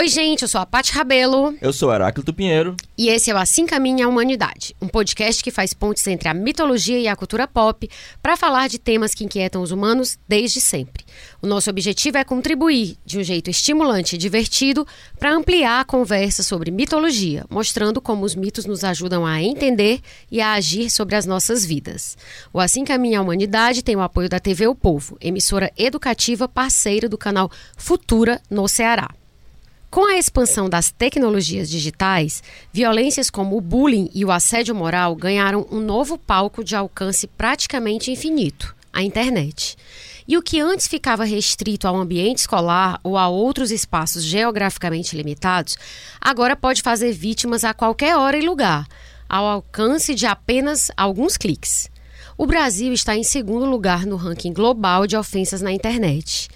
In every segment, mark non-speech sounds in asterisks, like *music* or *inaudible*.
Oi, gente, eu sou a Paty Rabelo. Eu sou Heráclito Pinheiro. E esse é o Assim Caminha a Humanidade, um podcast que faz pontes entre a mitologia e a cultura pop para falar de temas que inquietam os humanos desde sempre. O nosso objetivo é contribuir de um jeito estimulante e divertido para ampliar a conversa sobre mitologia, mostrando como os mitos nos ajudam a entender e a agir sobre as nossas vidas. O Assim Caminha a Humanidade tem o apoio da TV O Povo, emissora educativa parceira do canal Futura no Ceará. Com a expansão das tecnologias digitais, violências como o bullying e o assédio moral ganharam um novo palco de alcance praticamente infinito a internet. E o que antes ficava restrito ao ambiente escolar ou a outros espaços geograficamente limitados, agora pode fazer vítimas a qualquer hora e lugar, ao alcance de apenas alguns cliques. O Brasil está em segundo lugar no ranking global de ofensas na internet.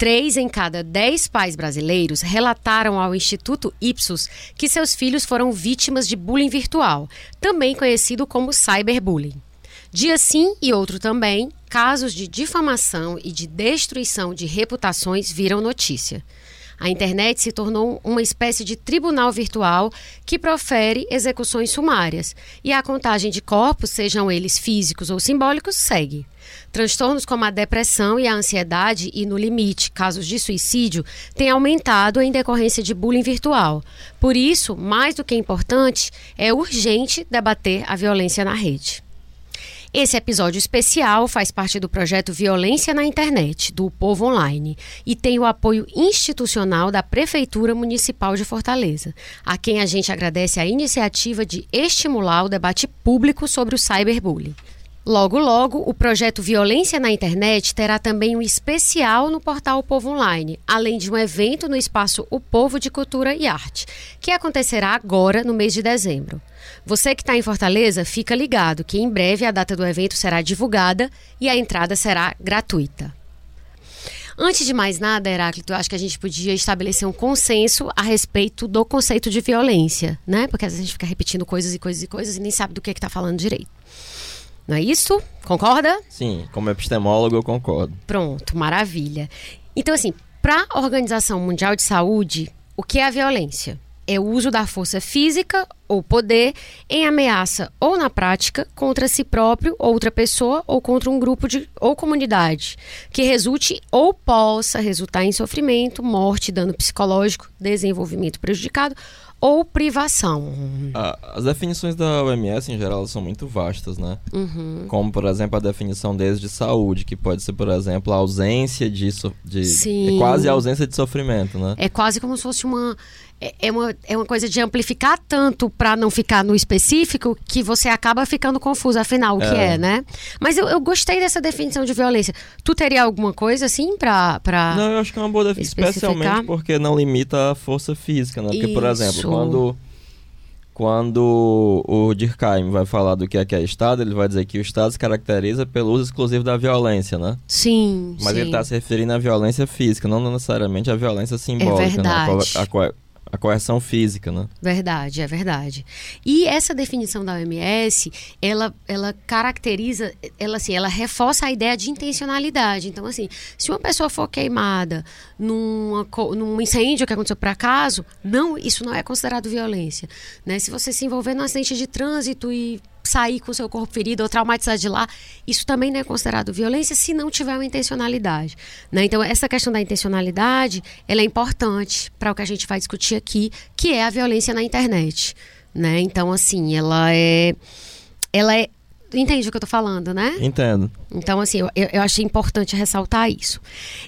Três em cada dez pais brasileiros relataram ao Instituto Ipsos que seus filhos foram vítimas de bullying virtual, também conhecido como cyberbullying. Dia sim e outro também, casos de difamação e de destruição de reputações viram notícia. A internet se tornou uma espécie de tribunal virtual que profere execuções sumárias, e a contagem de corpos, sejam eles físicos ou simbólicos, segue. Transtornos como a depressão e a ansiedade e, no limite, casos de suicídio, têm aumentado em decorrência de bullying virtual. Por isso, mais do que importante, é urgente debater a violência na rede. Esse episódio especial faz parte do projeto Violência na Internet, do Povo Online, e tem o apoio institucional da Prefeitura Municipal de Fortaleza, a quem a gente agradece a iniciativa de estimular o debate público sobre o cyberbullying. Logo, logo, o projeto Violência na Internet terá também um especial no portal Povo Online, além de um evento no espaço O Povo de Cultura e Arte, que acontecerá agora no mês de dezembro. Você que está em Fortaleza, fica ligado que em breve a data do evento será divulgada e a entrada será gratuita. Antes de mais nada, Heráclito, acho que a gente podia estabelecer um consenso a respeito do conceito de violência, né? Porque às vezes a gente fica repetindo coisas e coisas e coisas e nem sabe do que está falando direito. Não é isso? Concorda? Sim, como epistemólogo eu concordo. Pronto, maravilha. Então, assim, para a Organização Mundial de Saúde, o que é a violência? É o uso da força física ou poder em ameaça ou na prática contra si próprio, outra pessoa ou contra um grupo de, ou comunidade, que resulte ou possa resultar em sofrimento, morte, dano psicológico, desenvolvimento prejudicado ou privação. as definições da OMS, em geral, são muito vastas, né? Uhum. Como, por exemplo, a definição deles de saúde, que pode ser, por exemplo, a ausência de... de Sim. É quase a ausência de sofrimento, né? É quase como se fosse uma... É, é uma, é uma coisa de amplificar tanto para não ficar no específico que você acaba ficando confuso, afinal, o é. que é, né? Mas eu, eu gostei dessa definição de violência. Tu teria alguma coisa, assim, pra... pra não, eu acho que é uma boa definição, especialmente porque não limita a força física, né? Porque, Isso. por exemplo, quando, quando o Durkheim vai falar do que é que é Estado, ele vai dizer que o Estado se caracteriza pelo uso exclusivo da violência, né? Sim. Mas sim. ele está se referindo à violência física, não necessariamente à violência simbólica, é verdade. né? A, a, a coerção física, né? Verdade, é verdade. E essa definição da OMS, ela, ela caracteriza, ela assim, ela reforça a ideia de intencionalidade. Então, assim, se uma pessoa for queimada numa, num incêndio que aconteceu por acaso, não, isso não é considerado violência. Né? Se você se envolver num acidente de trânsito e sair com o seu corpo ferido ou traumatizado de lá, isso também não é considerado violência se não tiver uma intencionalidade. Né? Então, essa questão da intencionalidade ela é importante para o que a gente vai discutir aqui, que é a violência na internet. Né? Então, assim, ela é. Ela é Entende o que eu tô falando, né? Entendo. Então, assim, eu, eu achei importante ressaltar isso.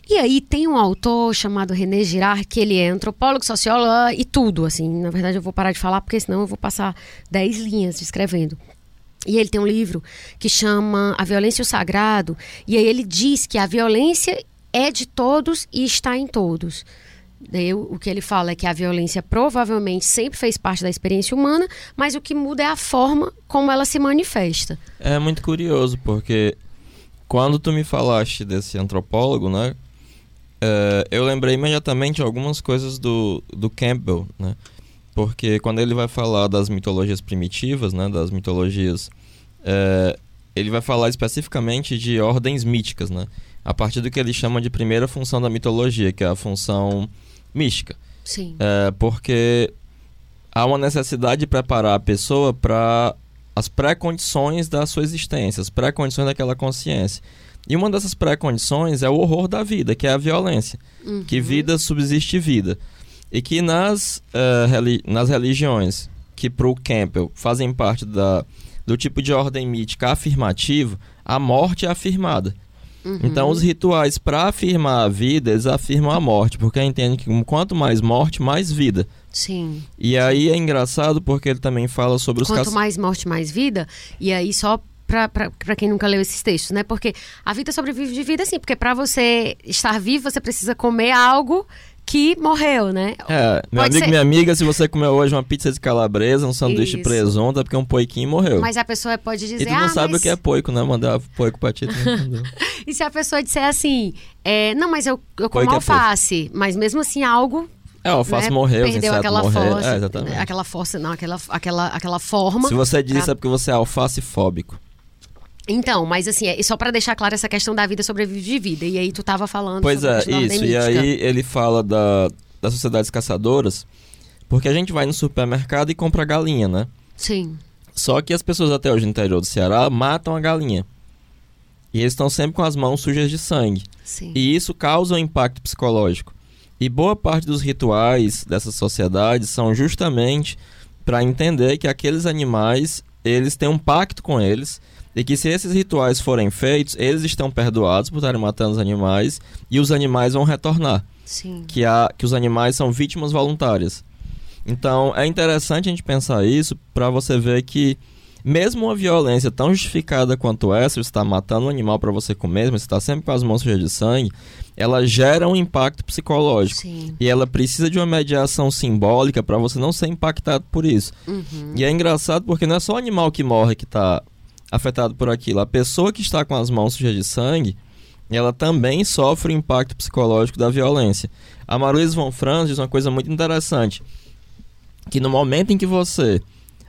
E aí tem um autor chamado René Girard, que ele é antropólogo, sociólogo e tudo, assim. Na verdade, eu vou parar de falar, porque senão eu vou passar 10 linhas escrevendo. E ele tem um livro que chama A Violência e o Sagrado, e aí ele diz que a violência é de todos e está em todos. O que ele fala é que a violência provavelmente sempre fez parte da experiência humana, mas o que muda é a forma como ela se manifesta. É muito curioso, porque quando tu me falaste desse antropólogo, né? É, eu lembrei imediatamente algumas coisas do, do Campbell, né? Porque quando ele vai falar das mitologias primitivas, né, das mitologias, é, ele vai falar especificamente de ordens míticas, né? A partir do que ele chama de primeira função da mitologia, que é a função mística. Sim. É, porque há uma necessidade de preparar a pessoa para as pré-condições da sua existência, as pré-condições daquela consciência. E uma dessas pré-condições é o horror da vida, que é a violência. Uhum. Que vida subsiste vida. E que nas, eh, reli- nas religiões que para o Campbell fazem parte da, do tipo de ordem mítica afirmativo, a morte é afirmada. Uhum. Então, os rituais para afirmar a vida, eles afirmam a morte, porque entendem que quanto mais morte, mais vida. Sim. E aí é engraçado porque ele também fala sobre os Quanto mais morte, mais vida. E aí, só pra quem nunca leu esses textos, né? Porque a vida sobrevive de vida, sim. Porque pra você estar vivo, você precisa comer algo que morreu, né? É, meu Pode amigo, ser- minha amiga, se você comeu hoje uma pizza de calabresa, um sanduíche Isso. presunto, é porque um poiquinho morreu. Mas a pessoa pode dizer. e tu não ah, sabe mas... o que é poico, né? Mandar poico pra ti. *laughs* E se a pessoa disser assim, é, não, mas eu, eu como que é alface, mas mesmo assim algo É, o alface né, morreu, os perdeu aquela morreram. força, É, exatamente. aquela força, não, aquela, aquela, aquela forma. Se você disse pra- é porque você é alfacefóbico. Então, mas assim, é só pra deixar clara essa questão da vida sobrevive de vida. E aí tu tava falando Pois é, isso. E aí ele fala da, das sociedades caçadoras, porque a gente vai no supermercado e compra galinha, né? Sim. Só que as pessoas até hoje no interior do Ceará matam a galinha. E eles estão sempre com as mãos sujas de sangue. Sim. E isso causa um impacto psicológico. E boa parte dos rituais dessas sociedades são justamente para entender que aqueles animais, eles têm um pacto com eles e que se esses rituais forem feitos, eles estão perdoados por estarem matando os animais e os animais vão retornar, Sim. que, há, que os animais são vítimas voluntárias. Então é interessante a gente pensar isso para você ver que mesmo uma violência tão justificada quanto essa, você está matando um animal para você comer, mas você está sempre com as mãos cheias de sangue, ela gera um impacto psicológico. Sim. E ela precisa de uma mediação simbólica para você não ser impactado por isso. Uhum. E é engraçado porque não é só o animal que morre que está afetado por aquilo. A pessoa que está com as mãos sujas de sangue, ela também sofre o impacto psicológico da violência. A Maruísa von Franz diz uma coisa muito interessante, que no momento em que você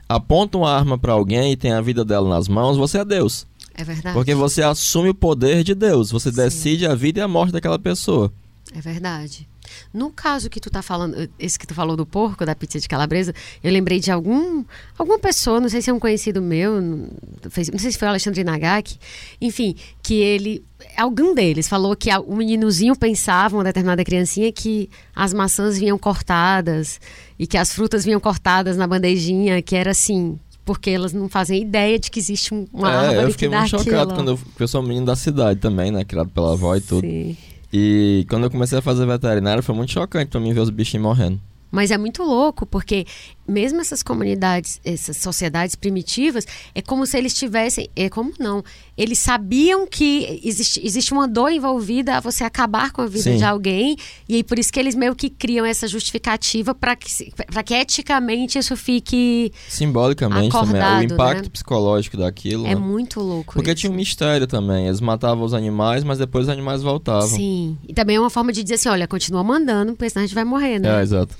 aponta uma arma para alguém e tem a vida dela nas mãos, você é Deus. É verdade. Porque você assume o poder de Deus, você Sim. decide a vida e a morte daquela pessoa. É verdade. No caso que tu tá falando, esse que tu falou do porco, da pizza de calabresa, eu lembrei de algum alguma pessoa, não sei se é um conhecido meu, não não sei se foi o Alexandre Nagaki, enfim, que ele, algum deles falou que o meninozinho pensava, uma determinada criancinha, que as maçãs vinham cortadas e que as frutas vinham cortadas na bandejinha, que era assim, porque elas não fazem ideia de que existe um- uma é, árvore eu que fiquei dá muito chocado aquilo. quando eu, eu sou um menino da cidade também, né? Criado pela avó e tudo. Sim. E quando eu comecei a fazer veterinário, foi muito chocante pra mim ver os bichinhos morrendo. Mas é muito louco, porque mesmo essas comunidades, essas sociedades primitivas, é como se eles tivessem. É como não. Eles sabiam que existe, existe uma dor envolvida a você acabar com a vida Sim. de alguém. E aí por isso que eles meio que criam essa justificativa para que, pra que eticamente isso fique. Simbolicamente também, Acordado, o impacto né? psicológico daquilo. É né? muito louco. Porque isso. tinha um mistério também. Eles matavam os animais, mas depois os animais voltavam. Sim. E também é uma forma de dizer assim: olha, continua mandando, porque senão a gente vai morrer, né? É, exato.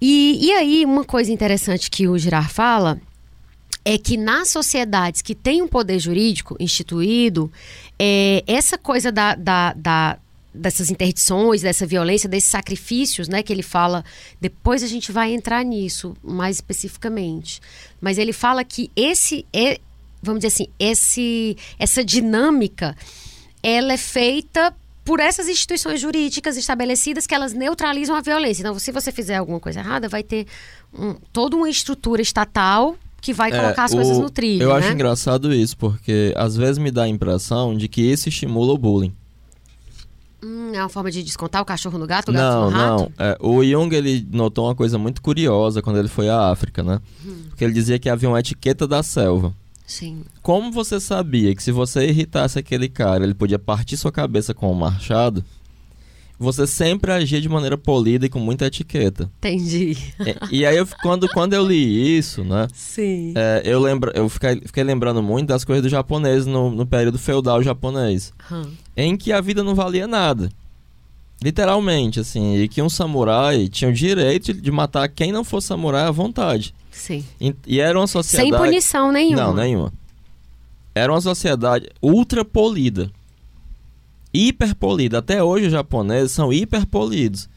E, e aí, uma coisa interessante que o Girard fala é que nas sociedades que têm um poder jurídico instituído, é, essa coisa da, da- da- dessas interdições, dessa violência, desses sacrifícios, né, que ele fala, depois a gente vai entrar nisso mais especificamente. Mas ele fala que esse é, vamos dizer assim, esse, essa dinâmica, ela é feita por essas instituições jurídicas estabelecidas que elas neutralizam a violência. Então, se você fizer alguma coisa errada, vai ter um- toda uma estrutura estatal que vai É, colocar as o- coisas no trilho, Eu né? acho engraçado isso, porque às vezes me dá a impressão de que isso estimula o bullying. Hum, é uma forma de descontar o cachorro no gato, o gato Não, no rato? não. É, o Jung ele notou uma coisa muito curiosa quando ele foi à África, né? Hum. Porque ele dizia que havia uma etiqueta da selva. Sim. Como você sabia que se você irritasse aquele cara, ele podia partir sua cabeça com um machado? Você sempre agia de maneira polida e com muita etiqueta. Entendi. E, e aí, eu, quando, quando eu li isso, né? Sim. é, eu lembro, eu fiquei, fiquei lembrando muito das coisas do japonês no, no período feudal japonês, Hum. em que a vida não valia nada. Literalmente, assim, e que um samurai tinha o direito de matar quem não fosse samurai à vontade. Sim. E, e era uma sociedade. Sem punição nenhuma. Não, nenhuma. Era uma sociedade ultra polida. Hiper polida. Até hoje os japoneses são hiper polidos.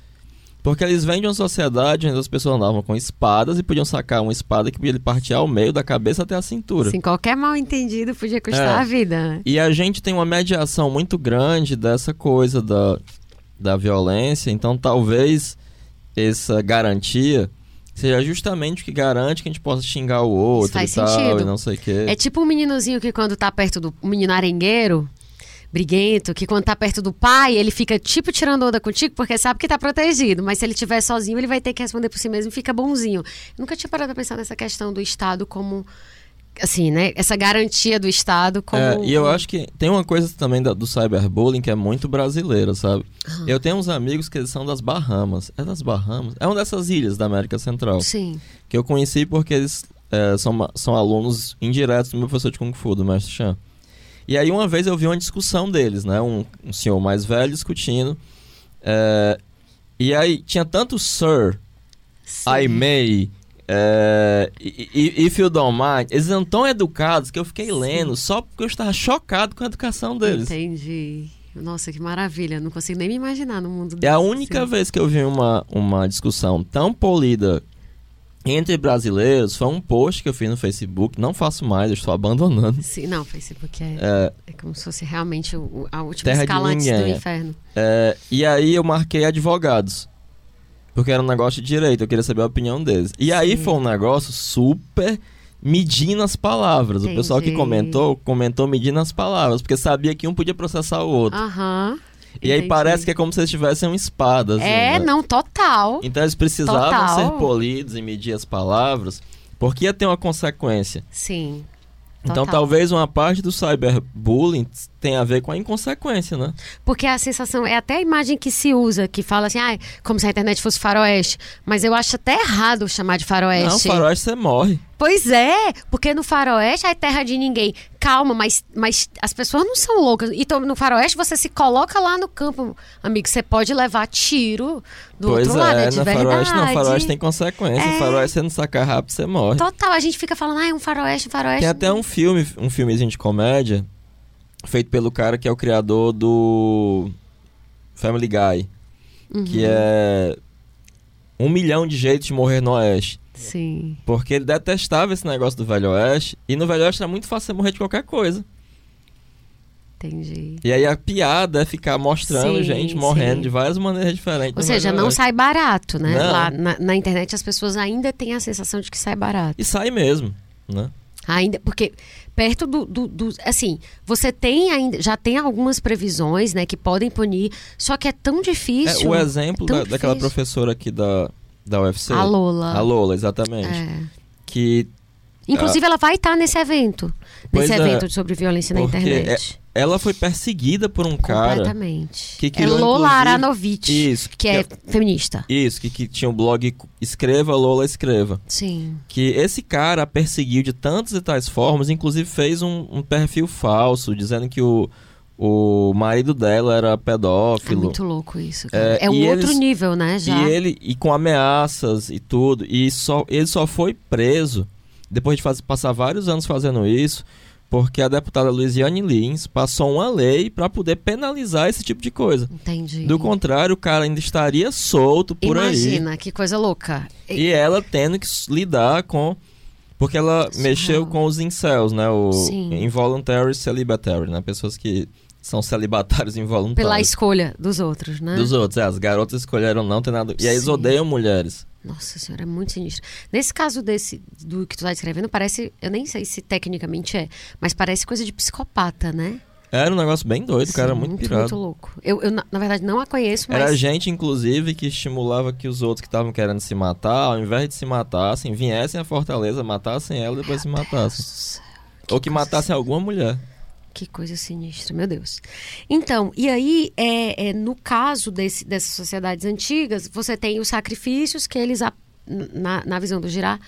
Porque eles vêm de uma sociedade onde as pessoas andavam com espadas e podiam sacar uma espada que podia partir ao meio da cabeça até a cintura. Sim, qualquer mal entendido podia custar É. a vida. né? E a gente tem uma mediação muito grande dessa coisa da, da violência, então talvez essa garantia seja justamente o que garante que a gente possa xingar o outro faz e tal, sentido. e não sei o quê. É tipo um meninozinho que quando tá perto do menino arengueiro, briguento, que quando tá perto do pai, ele fica tipo tirando onda contigo porque sabe que tá protegido, mas se ele estiver sozinho, ele vai ter que responder por si mesmo e fica bonzinho. Eu nunca tinha parado pra pensar nessa questão do Estado como assim, né? Essa garantia do Estado como É, e eu acho que tem uma coisa também da- do cyberbullying que é muito brasileira, sabe? Eu tenho uns amigos que são das Bahamas. É das Bahamas? É uma dessas ilhas da América Central. Sim. Que eu conheci porque eles é, são, são alunos indiretos do meu professor de Kung Fu, do Mestre Chan. E aí uma vez eu vi uma discussão deles, né? Um, um senhor mais velho discutindo. é, e aí tinha tanto Sir, sim. I may, é, if you don't mind. Eles eram tão educados que eu fiquei lendo só porque eu estava chocado com a educação deles. Entendi. Nossa, que maravilha. Não consigo nem me imaginar no mundo É a única assim. vez que eu vi uma, uma discussão tão polida entre brasileiros foi um post que eu fiz no Facebook. Não faço mais, eu estou abandonando. Sim, não, Facebook é, É, é como se fosse realmente o, a última Terra de escala antes ninguém, do é. inferno. é, e aí eu marquei advogados. Porque era um negócio de direito, eu queria saber a opinião deles. E aí Sim. foi um negócio super medindo as palavras. O pessoal que Entendi. comentou, comentou medindo as palavras, porque sabia que um podia processar o outro. Aham. E aí parece que é como se eles tivessem espadas. É, não, total. Então eles precisavam Total. ser polidos e medir as palavras, porque ia ter uma consequência. Sim. Então total. talvez uma parte do cyberbullying tenha a ver com a inconsequência, né? Porque a sensação, é até a imagem que se usa, que fala assim, ah, como se a internet fosse faroeste. Mas eu acho até errado chamar de faroeste. Não, faroeste você morre. Pois é, porque no faroeste é terra de ninguém. Calma, mas, mas as pessoas não são loucas. Então, no faroeste, você se coloca lá no campo, amigo. Você pode levar tiro do pois outro lado, é é, de verdade. faroeste não, faroeste tem consequência. É. Faroeste você não sacar rápido, você morre. Total, a gente fica falando, ah, é um faroeste, um faroeste. Tem até um filme, um filmezinho de comédia, feito pelo cara que é o criador do Family Guy, Uhum. que é um milhão de jeitos de morrer no Oeste. Sim. Porque ele detestava esse negócio do Velho Oeste. E no Velho Oeste era muito fácil você morrer de qualquer coisa. Entendi. E aí a piada é ficar mostrando Sim, gente morrendo sim. de várias maneiras diferentes. Ou seja, não sai barato, né? Não. Lá na, na internet as pessoas ainda têm a sensação de que sai barato. E sai mesmo, né? Ainda, porque perto do, do, do- Assim, você tem ainda. Já tem algumas previsões, né, que podem punir, só que é tão É, difícil. o exemplo tão da- daquela difícil. professora aqui da, da UFC. A Lola. A Lola, exatamente. É. Que Inclusive, ela vai estar nesse evento. Pois nesse é, evento sobre violência na internet. Ela foi perseguida por um cara. Completamente. que é criou, Lola inclusive- Aranovich, Isso, que é feminista. Isso, que, que tinha o blog Escreva Lola Escreva. Sim. Que esse cara a perseguiu de tantas e tais formas, inclusive fez um, um perfil falso, dizendo que o, o marido dela era É pedófilo. muito louco isso. cara. É, É, um outro eles- nível, né? Já. E ele, e com ameaças e tudo, e só, ele só foi preso depois de faz- passar vários anos fazendo isso, porque a deputada Luiziane Lins passou uma lei para poder penalizar esse tipo de coisa. Entendi. Do contrário, o cara ainda estaria solto por aí. Imagina, que coisa louca. E ela tendo que lidar com. Porque ela mexeu com os incels, né? O Sim. involuntary celibatary, né? Pessoas que são celibatários involuntários. Pela escolha dos outros, né? Dos outros, é, as garotas escolheram não ter nada. E aí eles Sim. odeiam mulheres. Nossa senhora, é muito sinistro. Nesse caso desse, do que tu tá descrevendo, parece, eu nem sei se tecnicamente é, mas parece coisa de psicopata, né? Era um negócio bem doido, o cara Sim, muito pirado. Muito louco. Eu, eu, na, verdade, não a conheço, mas... Era gente, inclusive, que estimulava que os outros que estavam querendo se matar, ao invés de se matassem, viessem à fortaleza, matassem ela e depois se matassem. Nossa, Ou que matassem alguma mulher. Que coisa sinistra, meu Deus. Então, e aí, é, é, no caso desse, dessas sociedades antigas, você tem os sacrifícios que eles, na, na visão do Girá,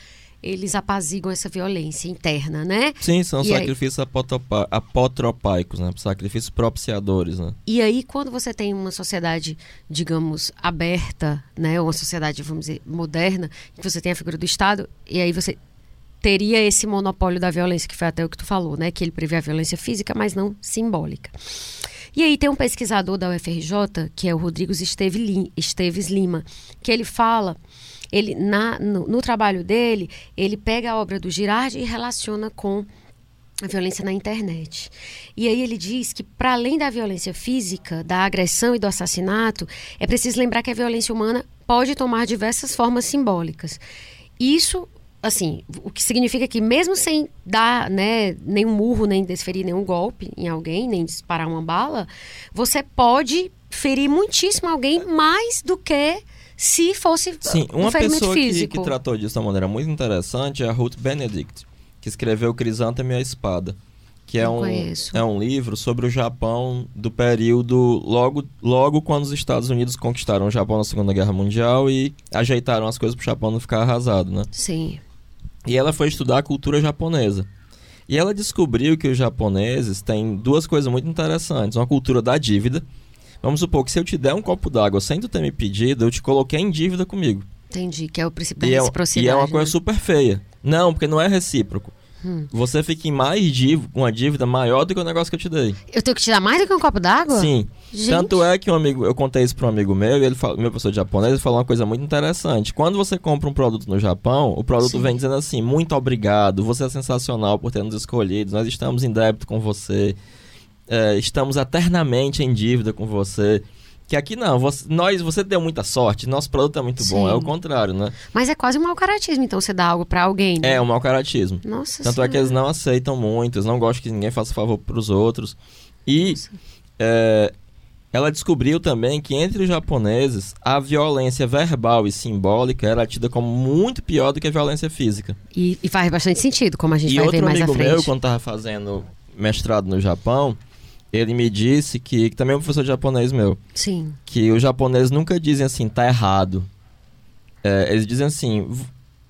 eles apaziguam essa violência interna, né? Sim, são E aí? sacrifícios apotropa- apotropaicos, né? Sacrifícios propiciadores, né? E aí, quando você tem uma sociedade, digamos, aberta, né, ou uma sociedade, vamos dizer, moderna, que você tem a figura do Estado, e aí você teria esse monopólio da violência, que foi até o que tu falou, né, que ele prevê a violência física, mas não simbólica. E aí tem um pesquisador da UFRJ, que é o Rodrigo Esteves Lima, que ele fala ele na, no, no, trabalho dele, ele pega a obra do Girard e relaciona com a violência na internet. E aí ele diz que, para além da violência física, da agressão e do assassinato, é preciso lembrar que a violência humana pode tomar diversas formas simbólicas. Isso, assim, o que significa que mesmo sem dar né, nenhum murro, nem desferir nenhum golpe em alguém, nem disparar uma bala, você pode ferir muitíssimo alguém mais do que se fosse Sim, uma um pessoa que, que, tratou disso de uma maneira muito interessante é a Ruth Benedict, que escreveu Crisântemo e a Espada, que é um, é um livro sobre o Japão do período logo, logo quando os Estados Unidos conquistaram o Japão na Segunda Guerra Mundial e ajeitaram as coisas para o Japão não ficar arrasado, né? Sim. E ela foi estudar a cultura japonesa. E ela descobriu que os japoneses têm duas coisas muito interessantes. Uma cultura da dívida, Vamos supor que se eu te der um copo d'água sem tu ter me pedido, eu te coloquei em dívida comigo. Entendi, que é o princípio da e reciprocidade. É, e é uma né? coisa super feia. Não, porque não é recíproco. Hum. Você fica em mais dívida, uma dívida maior do que o negócio que eu te dei. Eu tenho que te dar mais do que um copo d'água? Sim. Gente. Tanto é que um amigo, eu contei isso para um amigo meu, e ele falou, meu professor de japonês, ele falou uma coisa muito interessante. Quando você compra um produto no Japão, o produto Sim. vem dizendo assim: muito obrigado, você é sensacional por ter nos escolhido, nós estamos em débito com você é, estamos eternamente em dívida com você. Que aqui não, você, nós, você deu muita sorte, nosso produto é muito Sim. bom, é o contrário, né? Mas é quase um mau caratismo, então, você dá algo para alguém, né? É, um mau caratismo. Nossa Tanto senhora. é que eles não aceitam muito, eles não gostam que ninguém faça favor pros outros. E é, ela descobriu também que entre os japoneses, a violência verbal e simbólica era tida como muito pior do que a violência física. E, e faz bastante sentido, como a gente e vai ver mais à frente. E outro amigo meu, quando estava fazendo mestrado no Japão, ele me disse que, que também é um professor de japonês meu. Sim. Que os japoneses nunca dizem assim, tá errado. É, eles dizem assim,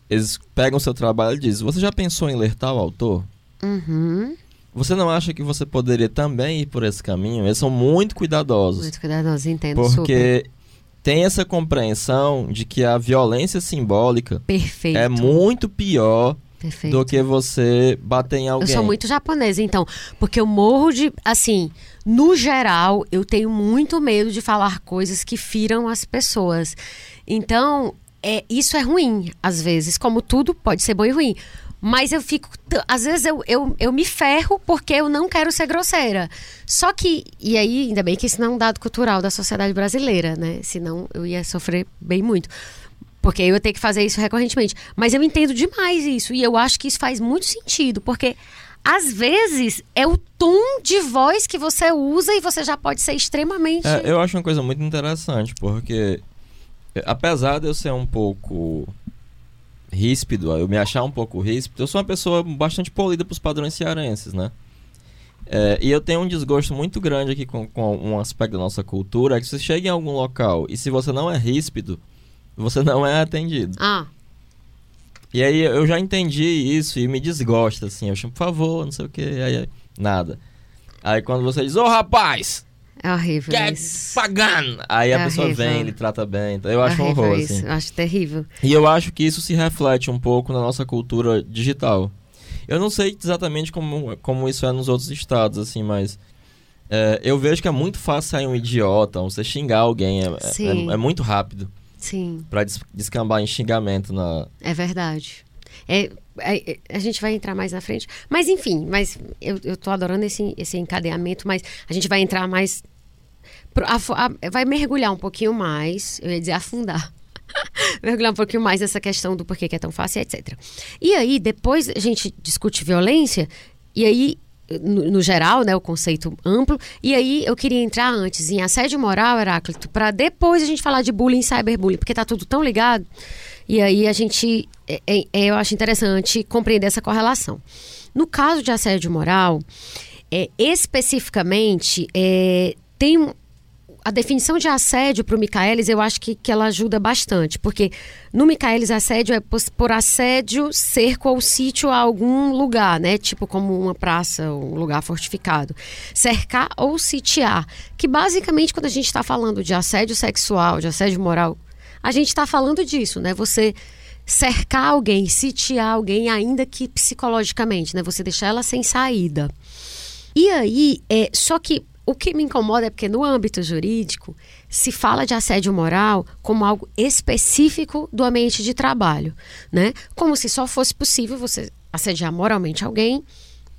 eles pegam o seu trabalho e dizem, você já pensou em ler tal autor? Uhum. Você não acha que você poderia também ir por esse caminho? Eles são muito cuidadosos. Muito cuidadosos, entendo. Porque super. tem essa compreensão de que a violência simbólica Perfeito. é muito pior Perfeito. do que você bater em alguém. Eu sou muito japonesa, então, porque eu morro de, assim, no geral, eu tenho muito medo de falar coisas que firam as pessoas. Então, é, isso é ruim, às vezes, como tudo pode ser bom e ruim. Mas eu fico. Às vezes eu, eu, eu me ferro porque eu não quero ser grosseira. Só que. E aí, ainda bem que isso não é um dado cultural da sociedade brasileira, né? Senão eu ia sofrer bem muito. Porque eu tenho que fazer isso recorrentemente. Mas eu entendo demais isso. E eu acho que isso faz muito sentido. Porque às vezes é o tom de voz que você usa e você já pode ser extremamente. É, eu acho uma coisa muito interessante, porque é, apesar de eu ser um pouco ríspido, eu me achar um pouco ríspido, eu sou uma pessoa bastante polida para os padrões cearenses, né? É, e eu tenho um desgosto muito grande aqui com, com um aspecto da nossa cultura, é que você chega em algum local e se você não é ríspido, você não é atendido. Ah. E aí eu já entendi isso e me desgosta, assim. Eu chamo, por favor, não sei o que. Aí, nada. Aí quando você diz, ô oh, rapaz! É horrível quer isso. pagando! Aí é a pessoa horrível. vem, ele trata bem. Então eu acho é um horror, isso. assim. Eu acho terrível. E eu acho que isso se reflete um pouco na nossa cultura digital. Eu não sei exatamente como, como isso é nos outros estados, assim, mas... É, eu vejo que é muito fácil sair um idiota, você xingar alguém. É, é, é muito rápido. Sim. Pra descambar em xingamento na. É verdade. É, é, a gente vai entrar mais na frente. Mas enfim, mas eu, eu tô adorando esse, esse encadeamento, mas a gente vai entrar mais. A, a, vai mergulhar um pouquinho mais, eu ia dizer afundar. *laughs* mergulhar um pouquinho mais nessa questão do porquê que é tão fácil, etc. E aí, depois a gente discute violência, e aí no, no, geral, né, o conceito amplo. E aí eu queria entrar antes em assédio moral, Heráclito, para depois a gente falar de bullying e cyberbullying, porque tá tudo tão ligado. E aí a gente, é, é, eu acho interessante compreender essa correlação. No caso de assédio moral, é, especificamente, é, tem a definição de assédio para o Michaelis, eu acho que, que ela ajuda bastante, porque no Michaelis assédio é por, assédio, cerco ou sítio a algum lugar, né? Tipo como uma praça, um lugar fortificado. Cercar ou sitiar, que basicamente quando a gente está falando de assédio sexual, de assédio moral, a gente está falando disso, né? Você cercar alguém, sitiar alguém, ainda que psicologicamente, né? Você deixar ela sem saída. E aí, é, só que o que me incomoda é porque no âmbito jurídico se fala de assédio moral como algo específico do ambiente de trabalho, né? Como se só fosse possível você assediar moralmente alguém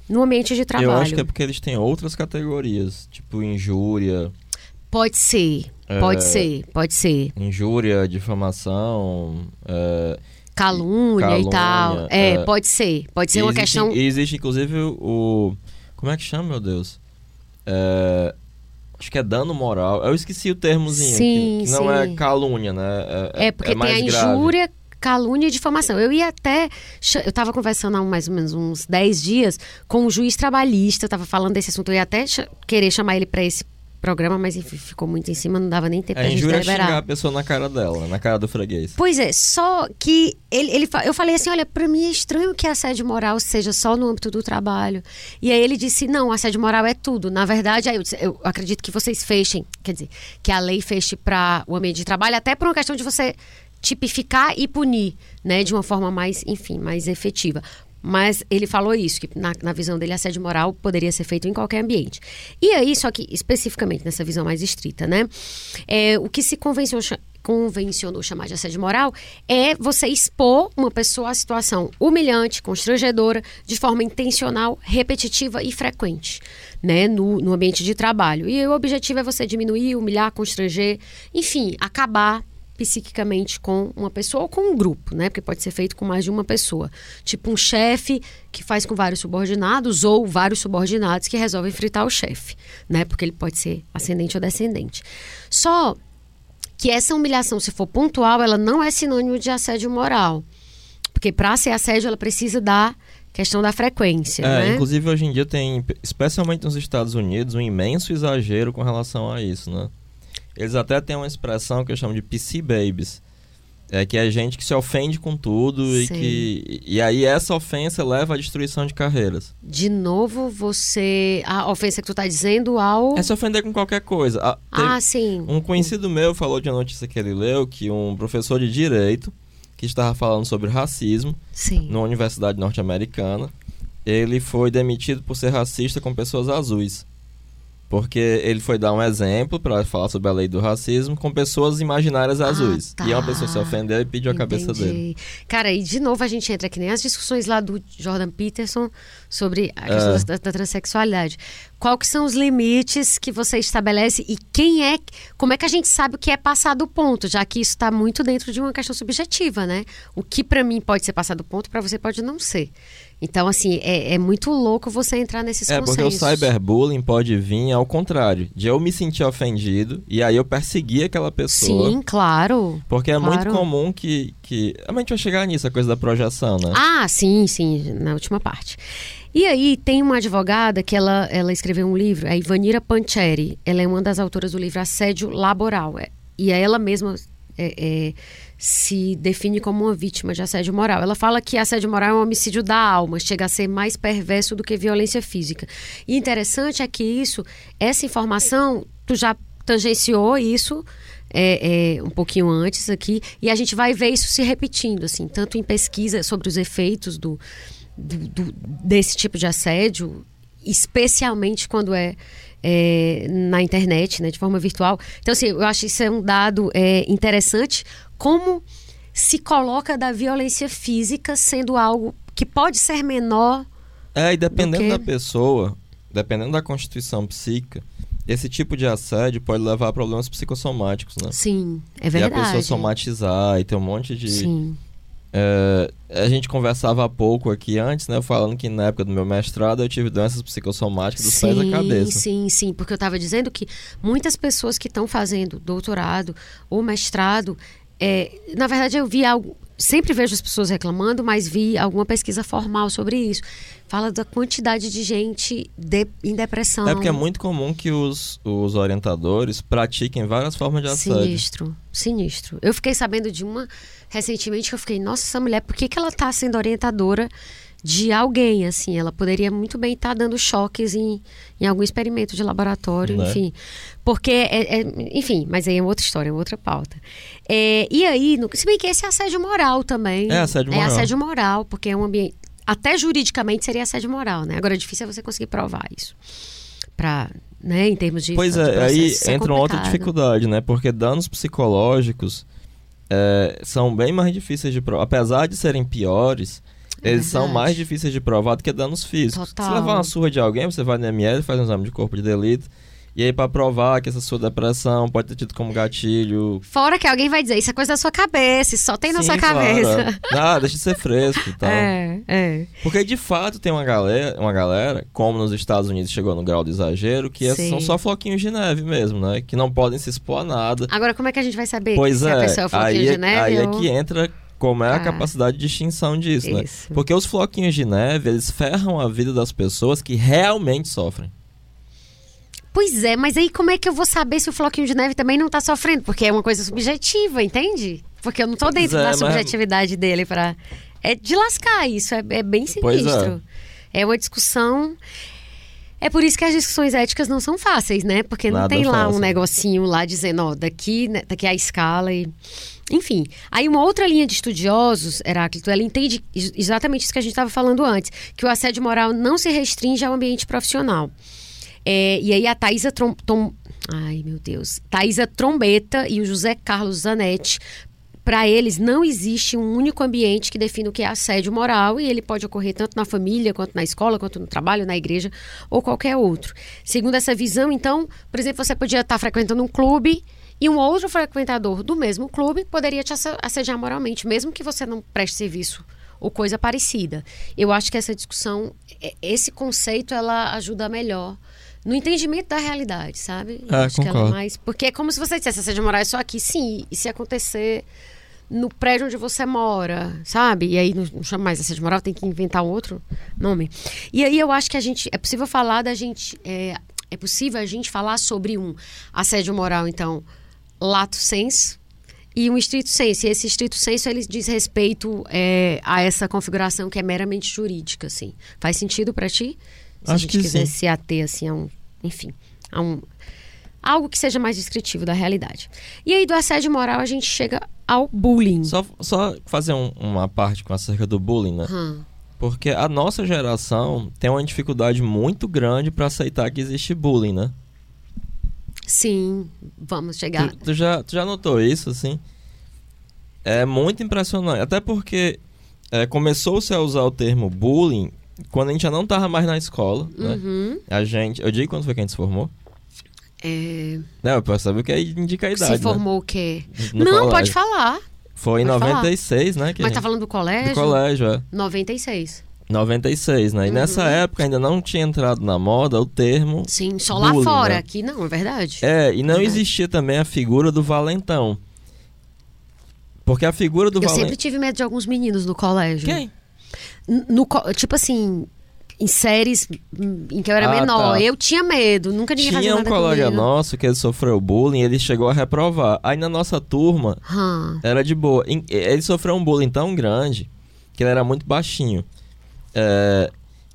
no ambiente de trabalho. Eu acho que é porque eles têm outras categorias, tipo injúria. Pode ser, pode É. ser, pode ser. Injúria, difamação. é, Calúnia, e tal. Calúnia, É, é. pode ser. Pode ser e uma existe, questão. existe inclusive o. Como é que chama, meu Deus? É, acho que é dano moral. Eu esqueci o termozinho. Sim, que, que não é calúnia, né? É, É, porque tem mais a grave. injúria, calúnia e difamação. Eu ia até. Eu estava conversando há mais ou menos uns 10 dias com um juiz trabalhista, eu estava falando desse assunto. Eu ia até querer chamar ele para esse programa, mas enfim, ficou muito em cima, não dava nem tempo É pra gente é xingar a deliberar. pessoa na cara dela, na cara do freguês. Pois é, só que ele, ele, eu falei assim, olha, para mim é estranho que assédio moral seja só no âmbito do trabalho. E aí ele disse, não, assédio moral é tudo. Na verdade, eu, disse, eu acredito que vocês fechem, quer dizer, que a lei feche para o ambiente de trabalho, até por uma questão de você tipificar e punir, né, de uma forma mais, enfim, mais efetiva. Mas ele falou isso, que na, na visão dele, assédio moral poderia ser feito em qualquer ambiente. E aí, só que especificamente nessa visão mais estrita, né? É, o que se convencionou, convencionou chamar de assédio moral é você expor uma pessoa à situação humilhante, constrangedora, de forma intencional, repetitiva e frequente, né? No, no ambiente de trabalho. E o objetivo é você diminuir, humilhar, constranger, enfim, acabar psiquicamente com uma pessoa ou com um grupo, né? Porque pode ser feito com mais de uma pessoa. Tipo um chefe que faz com vários subordinados ou vários subordinados que resolvem fritar o chefe, né? Porque ele pode ser ascendente ou descendente. Só que essa humilhação, se for pontual, ela não é sinônimo de assédio moral. Porque para ser assédio, ela precisa da questão da frequência, É, né? inclusive hoje em dia tem, especialmente nos Estados Unidos, um imenso exagero com relação a isso, né? Eles até têm uma expressão que eu chamo de PC babies. É que é gente que se ofende com tudo e que. E aí essa ofensa leva à destruição de carreiras. De novo, você. A ofensa que tu tá dizendo ao. É se ofender com qualquer coisa. Ah, Ah, sim. Um conhecido meu falou de uma notícia que ele leu que um professor de direito que estava falando sobre racismo Sim. numa universidade norte-americana, ele foi demitido por ser racista com pessoas azuis. Porque ele foi dar um exemplo para falar sobre a lei do racismo com pessoas imaginárias Ah, azuis. tá. E uma pessoa se ofendeu e pediu a cabeça dele. Cara, e de novo a gente entra que nem as discussões lá do Jordan Peterson sobre a questão É. da, da transexualidade. Qual que são os limites que você estabelece e quem é, como é que a gente sabe o que é passar do ponto, já que isso está muito dentro de uma questão subjetiva, né? O que para mim pode ser passar do ponto, para você pode não ser. Então, assim, é, é muito louco você entrar nesses É, porque o consensos. cyberbullying pode vir ao contrário, de eu me sentir ofendido e aí eu perseguir aquela pessoa. Sim, claro. Porque é muito Claro. comum que, que. A gente vai chegar nisso, a coisa da projeção, né? Ah, sim, sim, na última parte. E aí tem uma advogada que ela, ela escreveu um livro, a Ivanira Pancheri. Ela é uma das autoras do livro Assédio Laboral. É, E ela mesma é, é, se define como uma vítima de assédio moral. Ela fala que assédio moral é um homicídio da alma, chega a ser mais perverso do que violência física. E interessante é que isso, essa informação, tu já tangenciou isso é, é, um pouquinho antes aqui, e a gente vai ver isso se repetindo, assim, tanto em pesquisa sobre os efeitos do, do- do- desse tipo de assédio, especialmente quando é, é, na internet, né, de forma virtual. Então, assim, eu acho isso é um dado é, interessante, como se coloca da violência física sendo algo que pode ser menor. É, e dependendo que- da pessoa, dependendo da constituição psíquica, esse tipo de assédio pode levar a problemas psicossomáticos, né? Sim, é E a verdade. pessoa somatizar e ter um monte de. Sim, É, a gente conversava há pouco aqui antes, né? Falando que na época do meu mestrado eu tive doenças psicossomáticas dos pés à cabeça. Sim, sim, porque eu estava dizendo que muitas pessoas que estão fazendo doutorado ou mestrado, é, na verdade eu vi algo, sempre vejo as pessoas reclamando, mas vi alguma pesquisa formal sobre isso. Fala da quantidade de gente de- em depressão. É porque é muito comum que os, os orientadores pratiquem várias formas de assédio. Sinistro, sinistro. Eu fiquei sabendo de uma recentemente que eu fiquei, nossa, essa mulher, por que, que ela tá sendo orientadora de alguém, assim? Ela poderia muito bem estar dando choques em, em algum experimento de laboratório, Né? enfim. Porque, é, é- enfim, mas aí é outra história, é outra pauta. É, e aí, no, se bem que esse é assédio moral também. É assédio É moral. assédio moral, porque é um ambiente. Até juridicamente seria assédio moral, né? Agora, é difícil é você conseguir provar isso. Pra, né, em termos de Pois de é, aí processo, isso é entra uma outra dificuldade, né? Porque danos psicológicos é, são bem mais difíceis de provar. Apesar de serem piores, É eles são verdade. mais difíceis de provar do que danos físicos. Total. Se levar uma surra de alguém, você vai no ML, faz um exame de corpo de delito. E aí, pra provar que essa sua depressão pode ter tido como gatilho. Fora que alguém vai dizer, isso é coisa da sua cabeça, isso só tem na Sim, sua cabeça. é. *laughs* Ah, deixa de ser fresco e tal. É, é. Porque de fato tem uma galera, uma galera, como nos Estados Unidos chegou no grau de exagero, que é- Sim. são só floquinhos de neve mesmo, né? Que não podem se expor a nada. Agora, como é que a gente vai saber Pois se a é, pessoa é floquinho aí, é- de neve aí é ou... que entra como é a Ah. capacidade de extinção disso, né? Isso. Porque os floquinhos de neve, eles ferram a vida das pessoas que realmente sofrem. Pois é, mas aí como é que eu vou saber se o floquinho de neve também não tá sofrendo? Porque é uma coisa subjetiva, entende? Porque eu não tô Pois dentro é, da mas- subjetividade dele pra... É de lascar isso, é, é bem é. sinistro. É. uma discussão... É por isso que as discussões éticas não são fáceis, né? Porque não Nada tem lá fácil. um negocinho lá dizendo, ó, daqui, né, daqui é a escala e... Enfim, aí uma outra linha de estudiosos, Heráclito, ela entende ex- exatamente isso que a gente estava falando antes, que o assédio moral não se restringe ao ambiente profissional. É, e aí a Thaisa Trom, Tom- Ai, meu Deus. Thaisa Trombeta e o José Carlos Zanetti. Para eles, não existe um único ambiente que defina o que é assédio moral e ele pode ocorrer tanto na família, quanto na escola, quanto no trabalho, na igreja ou qualquer outro. Segundo essa visão, então, por exemplo, você podia estar frequentando um clube e um outro frequentador do mesmo clube poderia te assediar moralmente, mesmo que você não preste serviço ou coisa parecida. Eu acho que essa discussão, esse conceito, ela ajuda melhor no entendimento da realidade, sabe? Eu É, acho que ela é mais. Porque é como se você dissesse, assédio moral é só aqui, sim. E se acontecer no prédio onde você mora, sabe? E aí não, não chama mais assédio moral, tem que inventar outro nome. E aí eu acho que a gente. É possível falar da gente. É, é possível a gente falar sobre um assédio moral, então, lato sensu e um estrito senso. E esse estrito senso, ele diz respeito é, a essa configuração que é meramente jurídica, assim. Faz sentido para ti? Se a Acho gente que quiser sim. se ater, assim, a um... Enfim, a um... Algo que seja mais descritivo da realidade. E aí, do assédio moral, a gente chega ao bullying. Só, só fazer um- uma parte com acerca do bullying, né? Hum. Porque a nossa geração tem uma dificuldade muito grande pra aceitar que existe bullying, né? Sim, vamos chegar. Tu, tu já, tu já notou isso, assim? É muito impressionante. Até porque é, começou-se a usar o termo bullying quando a gente já não tava mais na escola, né? Uhum. A gente... Eu digo quando foi que a gente se formou? É, Não, pra saber o que aí indica a idade, se formou o quê? né? No não, colégio. pode falar. Foi em pode falar. 96, né? Que Mas tá gente... falando do colégio? Do colégio, é. 96. 96, né? E Uhum. nessa época ainda não tinha entrado na moda o termo. Sim, só lá Bullying, fora. né? Aqui não, é verdade. É, e não Verdade. existia também a figura do valentão. Porque a figura do Eu valentão. sempre tive medo de alguns meninos no colégio. Quem? No, tipo assim, em séries hum, em que eu era Ah, menor. tá. Eu tinha medo, nunca ninguém Tinha um colega comigo. nosso que ele sofreu bullying, ele chegou a reprovar. Aí na nossa turma Hum. era de boa. Ele sofreu um bullying tão grande que ele era muito baixinho. É,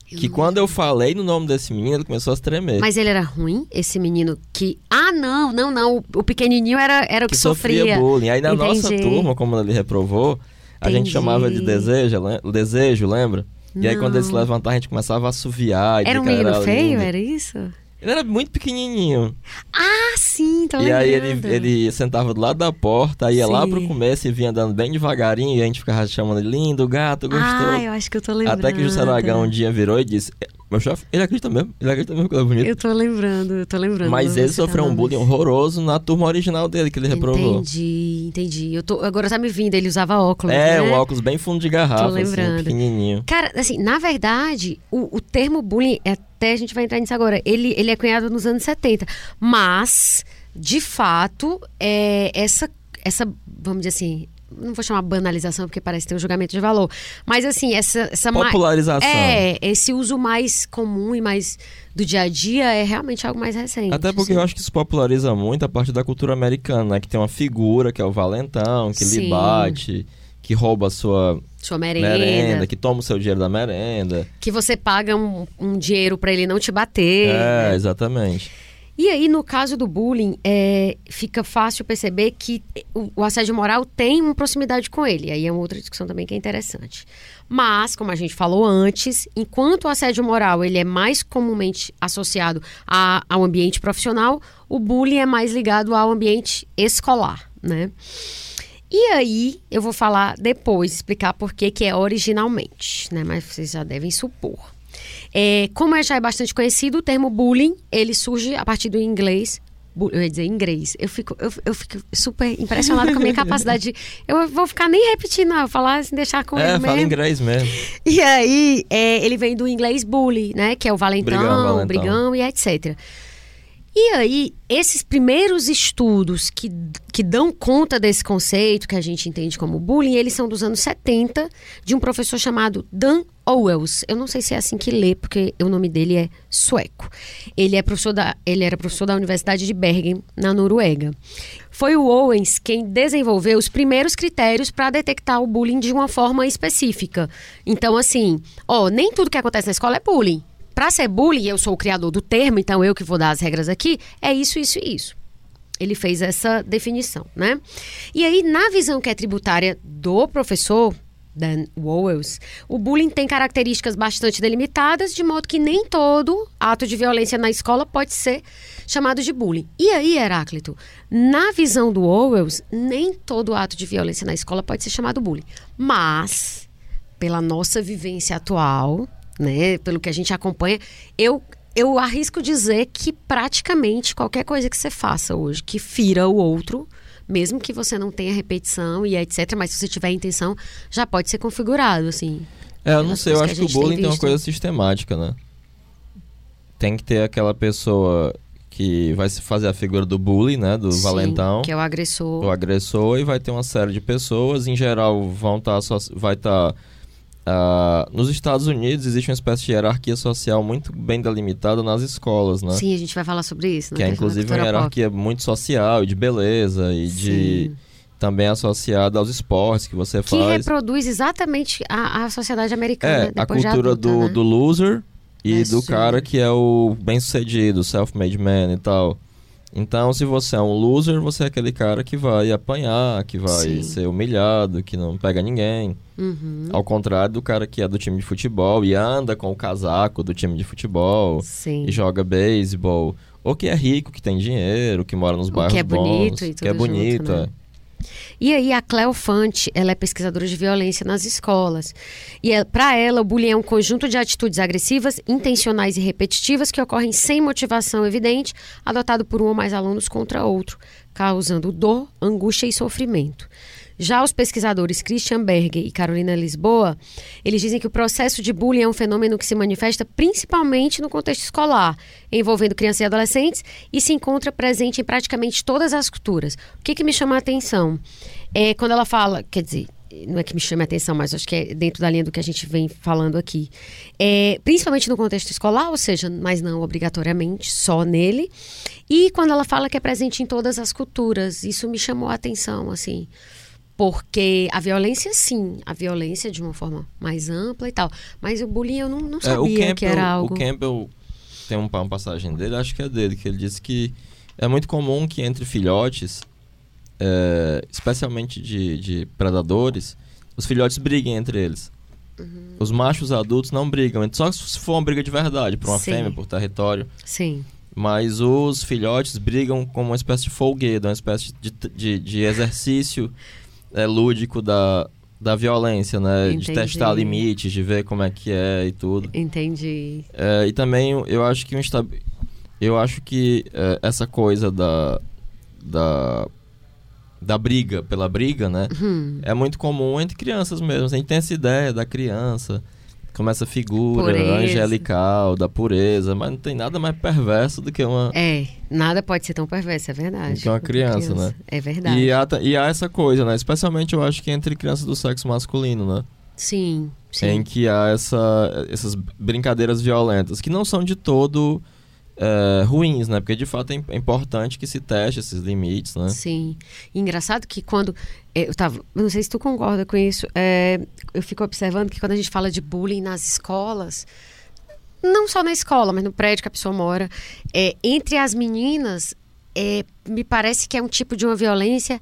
que Eu- quando eu falei no nome desse menino, ele começou a tremer. Mas ele era ruim, esse menino que. Ah, não, não, não. O, o pequenininho era, era o que, que sofria bullying. Aí na nossa Entendi. turma, como ele reprovou, a gente Entendi. chamava de desejo, lem- desejo, lembra? E aí quando ele se Não. levantava, a gente começava a assoviar. e Era um menino feio, era isso? Ele era muito pequenininho. Ah, sim, tô e aí ele, ele sentava do lado da porta, ia lá Sim. pro começo e vinha andando bem devagarinho, e a gente ficava chamando ele lindo, gato, gostoso. Ah, eu acho que eu tô lembrando. Até que o José Aragão um dia virou e disse: "É, Meu chefe, ele acredita mesmo, ele acredita mesmo que ele é bonito. Eu tô lembrando, eu tô lembrando. Mas ele tá sofreu um falando bullying horroroso na turma original dele, que ele reprovou. Entendi, entendi. Eu tô, agora tá me vindo, ele usava óculos, É, né? um óculos bem fundo de garrafa, assim, lembrando. pequenininho. Cara, assim, na verdade, o, o termo bullying, até a gente vai entrar nisso agora, ele, ele é cunhado nos anos 70. Mas, de fato, é, essa, essa, vamos dizer assim, não vou chamar banalização porque parece ter um julgamento de valor, mas assim, essa... essa ma- Popularização. É, esse uso mais comum e mais do dia a dia é realmente algo mais recente. Até porque assim. eu acho que isso populariza muito a parte da cultura americana, né? Que tem uma figura que é o valentão, que lhe Sim. bate, que rouba a sua Sua merenda, merenda, que toma o seu dinheiro da merenda. que você paga um, um dinheiro pra ele não te bater. É, né? exatamente. E aí, no caso do bullying, é, fica fácil perceber que o, o, assédio moral tem uma proximidade com ele. Aí é uma outra discussão também que é interessante. Mas, como a gente falou antes, enquanto o assédio moral ele é mais comumente associado a, ao ambiente profissional, o bullying é mais ligado ao ambiente escolar, né? E aí, eu vou falar depois, explicar por que que é originalmente, né? Mas vocês já devem supor. É, como já é bastante conhecido, o termo bullying, ele surge a partir do inglês eu ia dizer inglês. Eu fico, eu, eu fico super impressionada com a minha *laughs* capacidade de. Eu vou ficar nem repetindo, não, falar assim, deixar com é, ele fala inglês mesmo. E aí, é, ele vem do inglês bully, né? Que é o valentão, brigão, valentão. brigão e etc. E aí, esses primeiros estudos que, que dão conta desse conceito, que a gente entende como bullying, eles são dos anos 70, de um professor chamado Dan Owens. Eu não sei se é assim que lê, porque o nome dele é sueco. Ele, é professor da, ele era professor da Universidade de Bergen, na Noruega. Foi o Owens quem desenvolveu os primeiros critérios para detectar o bullying de uma forma específica. Então, assim, ó, nem tudo que acontece na escola é bullying para ser bullying, eu sou o criador do termo, então eu que vou dar as regras aqui, é isso, isso e isso. Ele fez essa definição, né? E aí, na visão que é tributária do professor, Dan Wowels, o bullying tem características bastante delimitadas, de modo que nem todo ato de violência na escola pode ser chamado de bullying. E aí, Heráclito, na visão do Wowels, nem todo ato de violência na escola pode ser chamado bullying. Mas, pela nossa vivência atual, né? Pelo que a gente acompanha, eu eu arrisco dizer que praticamente qualquer coisa que você faça hoje que fira o outro, mesmo que você não tenha repetição e etc, mas se você tiver intenção, já pode ser configurado, assim. É, eu não sei, eu acho que, que o bullying tem, tem uma coisa sistemática, né? Tem que ter aquela pessoa que vai se fazer a figura do bully, né, do Sim, valentão, que é o agressor. O agressor e vai ter uma série de pessoas, em geral vão estar tá, vai estar tá Uh, nos Estados Unidos existe uma espécie de hierarquia social muito bem delimitada nas escolas, né? Sim, a gente vai falar sobre isso. Que é inclusive uma hierarquia pop. muito social, de beleza e Sim. de também associada aos esportes que você que faz. Que reproduz exatamente a, a sociedade americana. É, a cultura adulta, do, né? do loser e é do cara que é o bem-sucedido, self-made man e tal. Então, se você é um loser, você é aquele cara que vai apanhar, que vai Sim. ser humilhado, que não pega ninguém. Uhum. Ao contrário do cara que é do time de futebol e anda com o casaco do time de futebol Sim. e joga beisebol. Ou que é rico, que tem dinheiro, que mora nos bairros que é bons, bonito e tudo que é né? E aí a Cleo Fante, ela é pesquisadora de violência nas escolas. E é, para ela, o bullying é um conjunto de atitudes agressivas, intencionais e repetitivas que ocorrem sem motivação evidente, adotado por um ou mais alunos contra outro, causando dor, angústia e sofrimento. Já os pesquisadores Christian Berger e Carolina Lisboa, eles dizem que o processo de bullying é um fenômeno que se manifesta principalmente no contexto escolar, envolvendo crianças e adolescentes, e se encontra presente em praticamente todas as culturas. O que, que me chama a atenção? É quando ela fala, quer dizer, não é que me chame a atenção, mas acho que é dentro da linha do que a gente vem falando aqui. É, principalmente no contexto escolar, ou seja, mas não obrigatoriamente, só nele. E quando ela fala que é presente em todas as culturas, isso me chamou a atenção, assim. Porque a violência, sim, a violência de uma forma mais ampla e tal. Mas o bullying eu não, não sabia é, Campbell, que era algo. O Campbell tem uma passagem dele, acho que é dele, que ele disse que é muito comum que entre filhotes, é, especialmente de, de predadores, os filhotes briguem entre eles. Uhum. Os machos adultos não brigam, só se for uma briga de verdade, por uma Sim. fêmea, por território. Sim. Mas os filhotes brigam como uma espécie de folguedo, uma espécie de, de, de exercício é, lúdico da, da violência, né? Entendi. De testar limites, de ver como é que é e tudo. Entendi. É, e também eu acho que um estab... eu acho que é, essa coisa da, da da briga pela briga, né? Uhum. É muito comum entre crianças mesmo. A gente tem essa ideia da criança como essa figura pureza. angelical, da pureza, mas não tem nada mais perverso do que uma. É, nada pode ser tão perverso, é verdade. Do que uma criança, criança, né? É verdade. E há, e há essa coisa, né? Especialmente eu acho que entre crianças do sexo masculino, né? Sim, sim. Em que há essa, essas brincadeiras violentas, que não são de todo é, ruins, né? Porque de fato é, é importante que se teste esses limites, né? Sim. Engraçado que quando é, eu tava, não sei se tu concorda com isso, é, eu fico observando que quando a gente fala de bullying nas escolas, não só na escola, mas no prédio que a pessoa mora, é, entre as meninas, me parece que é um tipo de uma violência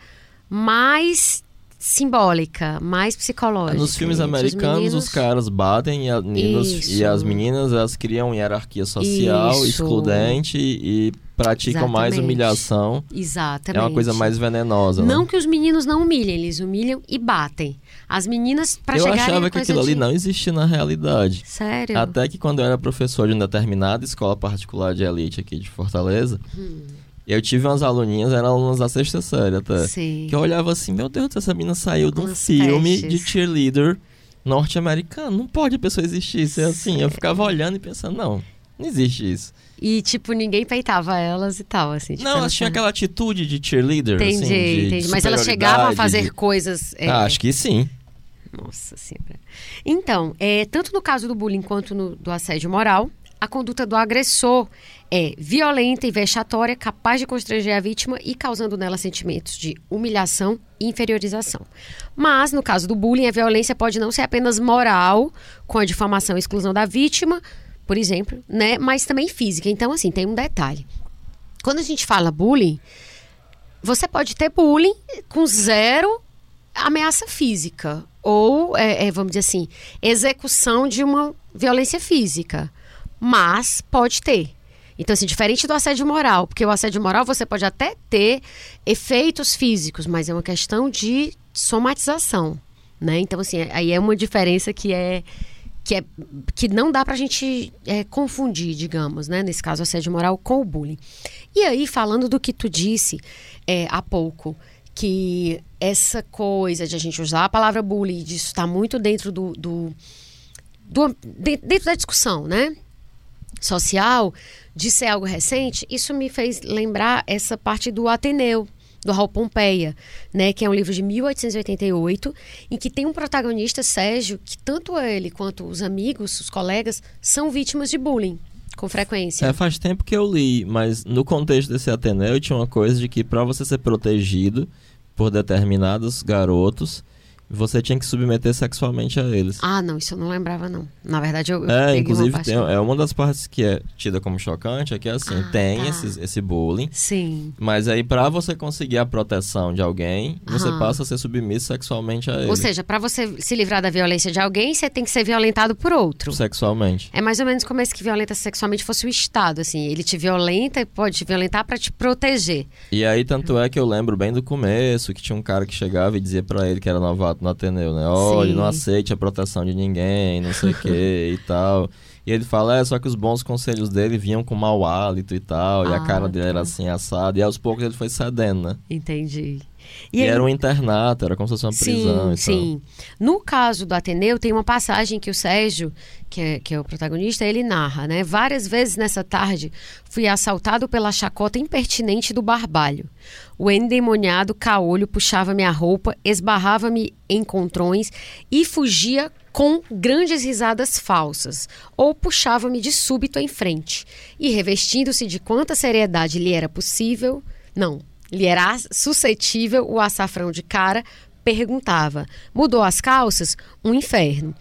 mais simbólica, mais psicológica. Nos filmes Entre os americanos, meninos- os caras batem e, a- e nos- e as meninas elas criam hierarquia social Isso. excludente e, praticam mais Exatamente. humilhação. Exatamente. É uma coisa mais venenosa. né? Não que os meninos não humilhem, eles humilham e batem. As meninas, pra Eu achava que aquilo ali de... não existia na realidade. Sério? Até que quando eu era professor de uma determinada escola particular de elite aqui de Fortaleza, Hum. Eu tive umas aluninhas, eram alunas da sexta série até, Sim. que eu olhava assim, meu Deus, essa menina saiu de um filme de cheerleader norte-americano. Não pode a pessoa existir ser assim. Eu ficava olhando e pensando, não, não existe isso. E, tipo, ninguém peitava elas e tal, assim. Tipo, não, elas tinham aquela atitude de cheerleader, Entendi, assim, de entendi. Mas elas chegavam a fazer de- coisas... é, Ah, acho que sim. Nossa Senhora. Então, é, tanto no caso do bullying quanto no, do assédio moral, a conduta do agressor é violenta e vexatória, capaz de constranger a vítima e causando nela sentimentos de humilhação e inferiorização. Mas, no caso do bullying, a violência pode não ser apenas moral, com a difamação e exclusão da vítima, por exemplo, né? Mas também física. Então, assim, tem um detalhe. Quando a gente fala bullying, você pode ter bullying com zero ameaça física ou, é, é, vamos dizer assim, execução de uma violência física. Mas pode ter. Então, assim, diferente do assédio moral, porque o assédio moral você pode até ter efeitos físicos, mas é uma questão de somatização, né? Então, assim, aí é uma diferença que é que, é, que não dá pra gente é, confundir, digamos, né? Nesse caso, assédio moral com o bullying. E aí, falando do que tu disse é, há pouco, que essa coisa de a gente usar a palavra bullying, disso está muito dentro do, do, do- de- dentro da discussão, né? Social, de ser algo recente, isso me fez lembrar essa parte do Ateneu, do Raul Pompeia, né, que é um livro de 1888, em que tem um protagonista, Sérgio, que tanto ele quanto os amigos, os colegas, são vítimas de bullying com frequência. É, faz tempo que eu li, mas no contexto desse Ateneu tinha uma coisa de que pra você ser protegido por determinados garotos, você tinha que submeter sexualmente a eles. Ah, não, isso eu não lembrava, não. Na verdade, eu, eu É, inclusive uma tem- é uma das partes que é tida como chocante é que assim, Ah, tem tá. esse, esse bullying, Sim. mas aí pra você conseguir a proteção de alguém, você passa a ser submisso sexualmente a ele. Ou seja, para você se livrar da violência de alguém, você tem que ser violentado por outro. sexualmente. É mais ou menos como se que violenta sexualmente fosse o Estado, assim. Ele te violenta e pode te violentar para te proteger. E aí, tanto é que eu lembro bem do começo, que tinha um cara que chegava e dizia pra ele que era novato no Ateneu, né? Olha, não aceite a proteção de ninguém, não sei o que e *laughs* tal. E ele fala, é, só que os bons conselhos dele vinham com mau hálito e tal, e a Ah, cara dele tá. era assim, assado, e aos poucos ele foi cedendo, né? Entendi. E, aí- era um internato, era como se fosse uma prisão Sim, e sim. No caso do Ateneu, tem uma passagem que o Sérgio, que é, que é o protagonista, ele narra, né? Várias vezes nessa tarde fui assaltado pela chacota impertinente do barbalho. O endemoniado caolho puxava minha roupa, esbarrava-me em contrões e fugia com grandes risadas falsas, ou puxava-me de súbito em frente. E revestindo-se de quanta seriedade lhe era possível, não, lhe era suscetível o açafrão de cara, perguntava: mudou as calças? Um inferno.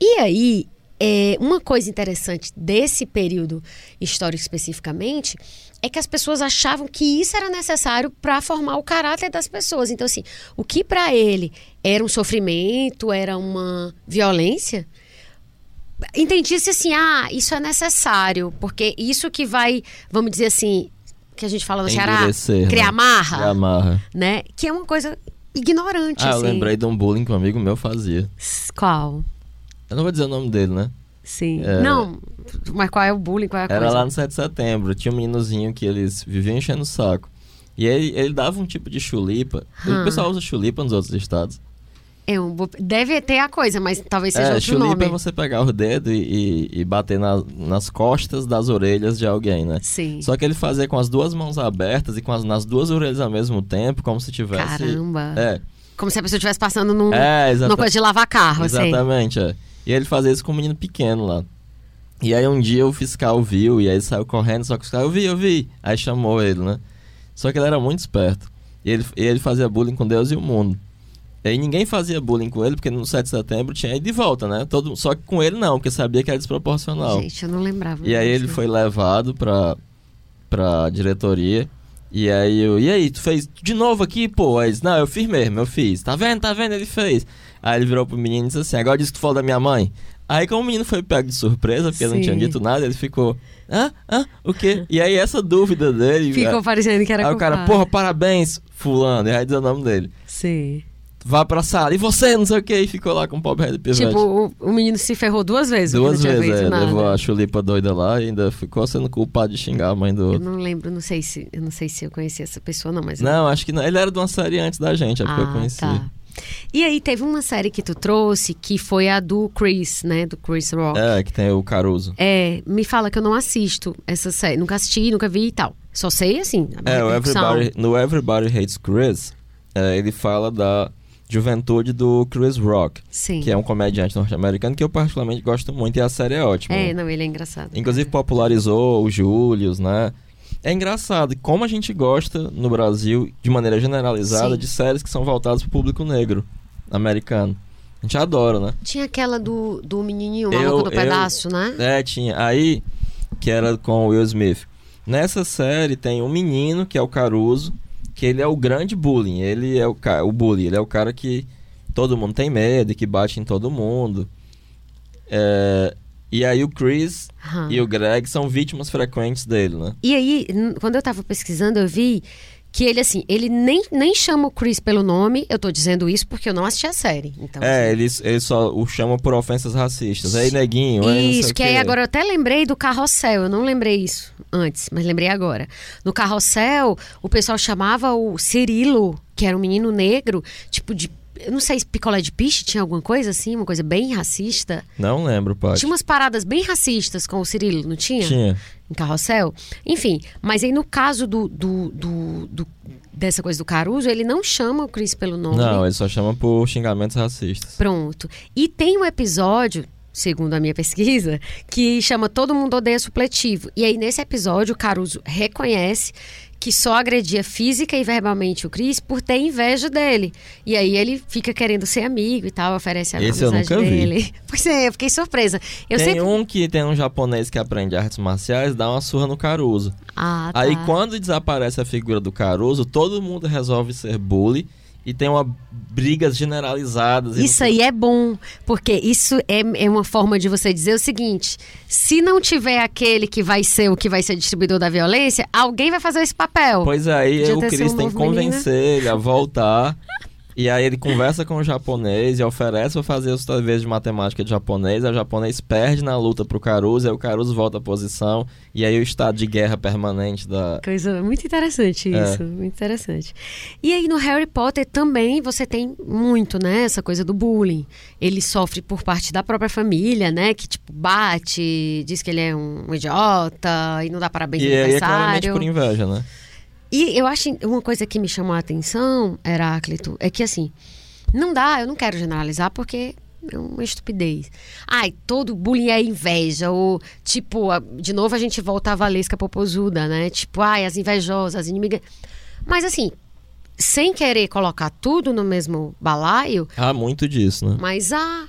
E aí, é, uma coisa interessante desse período histórico especificamente é que as pessoas achavam que isso era necessário para formar o caráter das pessoas. Então, assim, o que para ele era um sofrimento, era uma violência, entendia-se assim: ah, isso é necessário, porque isso que vai, vamos dizer assim, que a gente fala no Ceará, Endurecer, criar né? marra E amarra. né? Que é uma coisa ignorante, Ah, eu assim. lembrei de um bullying que um amigo meu fazia. Qual? Eu não vou dizer o nome dele, né? Sim. É. Não, mas qual é o bullying? Qual é a Era coisa? lá no 7 de setembro. Tinha um meninozinho que eles viviam enchendo o saco. E ele, ele dava um tipo de chulipa. Hum. O pessoal usa chulipa nos outros estados. É um Deve ter a coisa, mas talvez seja É, outro chulipa nome. é você pegar o dedo e, e- e bater na- nas costas das orelhas de alguém, né? Sim. Só que ele fazia com as duas mãos abertas e com as, nas duas orelhas ao mesmo tempo, como se tivesse. Caramba. É, Como se a pessoa estivesse passando num, é exata- numa coisa de lavar carro, assim. exatamente. É. E ele fazia isso com um menino pequeno lá. E aí um dia o fiscal viu, e aí saiu correndo, só que o fiscal, eu vi, eu vi. Aí chamou ele, né? Só que ele era muito esperto. E ele, e ele fazia bullying com Deus e o mundo. E aí ninguém fazia bullying com ele, porque no 7 de setembro tinha ido de volta, né? Todo, só que com ele não, porque sabia que era desproporcional. Gente, eu não lembrava. E aí disso. ele foi levado pra, pra diretoria. E aí eu, e aí, tu fez de novo aqui, pô? Aí disse, não, eu fiz mesmo, eu fiz. Tá vendo, tá vendo? Ele fez. Aí ele virou pro menino e disse assim, agora disse que tu falou da minha mãe. Aí como o menino foi pego de surpresa, porque ele não tinha Sim. dito nada, ele ficou, hã? Hã? O quê? E aí essa dúvida dele... Ficou parecendo que era aí o cara, culpado. porra, parabéns, fulano. E aí diz o nome dele. Sim. Vá pra sala. E você, não sei o quê. E ficou lá com o pobre Red Pivete. Tipo, o, o menino se ferrou duas vezes. Duas vezes, é. nada. Levou a chulipa doida lá e ainda ficou sendo culpado de xingar a mãe do Eu outro. não lembro, não sei se eu não sei se eu conhecia essa pessoa não, mas eu- Não, acho que não. Ele era de uma série antes da gente, é porque eu ah, conheci. tá. E aí teve uma série que tu trouxe que foi a do Chris, né, do Chris Rock. É, que tem o Caruso. É, me fala que eu não assisto essa série, nunca assisti, nunca vi e tal. Só sei assim, É, o. Everybody, no Everybody Hates Chris, é, ele fala da juventude do Chris Rock, Sim. que é um comediante norte-americano que eu particularmente gosto muito e a série é ótima. É, não, ele é engraçado. Inclusive popularizou o Julius, né? É engraçado como a gente gosta no Brasil, de maneira generalizada, Sim. de séries que são voltadas pro público negro americano. A gente adora, né? Tinha aquela do, do menininho, o maluco do eu- pedaço, né? É, tinha. Aí, que era com o Will Smith. Nessa série tem um menino, que é o Caruso, que ele é o grande bullying. Ele é o, ca... o bully. Ele é o cara que todo mundo tem medo e que bate em todo mundo. É, E aí o Chris Aham. e o Greg são vítimas frequentes dele, né? E aí, quando eu tava pesquisando, eu vi que ele, assim, ele nem, nem chama o Chris pelo nome. Eu tô dizendo isso porque eu não assisti a série. Então, É, assim, eles, eles só o chamam por ofensas racistas. Aí, neguinho, aí Isso, que aí agora eu até lembrei do carrossel. Eu não lembrei isso antes, mas lembrei agora. No carrossel, o pessoal chamava o Cirilo, que era um menino negro, tipo de. Eu não sei se picolé de piche tinha alguma coisa assim, uma coisa bem racista. Não lembro, Paty. Tinha umas paradas bem racistas com o Cirilo, não tinha? Tinha. Em carrossel. Enfim, mas aí no caso do, do, do- do- dessa coisa do Caruso, ele não chama o Chris pelo nome. Não, ele só chama por xingamentos racistas. Pronto. E tem um episódio, segundo a minha pesquisa, que chama Todo Mundo Odeia Supletivo. E aí, nesse episódio, o Caruso reconhece que só agredia física e verbalmente o Chris por ter inveja dele. E aí ele fica querendo ser amigo e tal, oferece a Esse eu nunca vi. dele. *laughs* Pois é, eu fiquei surpresa. Eu tem sempre... um que tem um japonês que aprende artes marciais, dá uma surra no Caruso. Ah, tá. Aí quando desaparece a figura do Caruso, todo mundo resolve ser bully e tem uma brigas generalizadas. Isso aí é bom, porque isso é, é uma forma de você dizer o seguinte: se não tiver aquele que vai ser o que vai ser distribuidor da violência, alguém vai fazer esse papel. Pois é, aí o um tem que convencer ele a voltar. *laughs* E aí ele conversa com o japonês e oferece pra fazer os talvez de matemática de japonês. Aí o japonês perde na luta pro Caruso, aí o Caruso volta à posição. E aí o estado de guerra permanente da. Coisa muito interessante É. isso, muito interessante. E aí no Harry Potter também você tem muito, né, essa coisa do bullying. Ele sofre por parte da própria família, né, que tipo bate, diz que ele é um idiota e não dá parabéns E no aí é claramente aniversário. por inveja, né? E eu acho uma coisa que me chamou a atenção, Heráclito, é que assim, não dá, eu não quero generalizar porque é uma estupidez. Ai, todo bullying é inveja, ou tipo, de novo a gente volta à Valesca Popozuda, né? Tipo, ai, as invejosas, as inimigas. Mas assim, sem querer colocar tudo no mesmo balaio, Há muito disso, né? mas ah,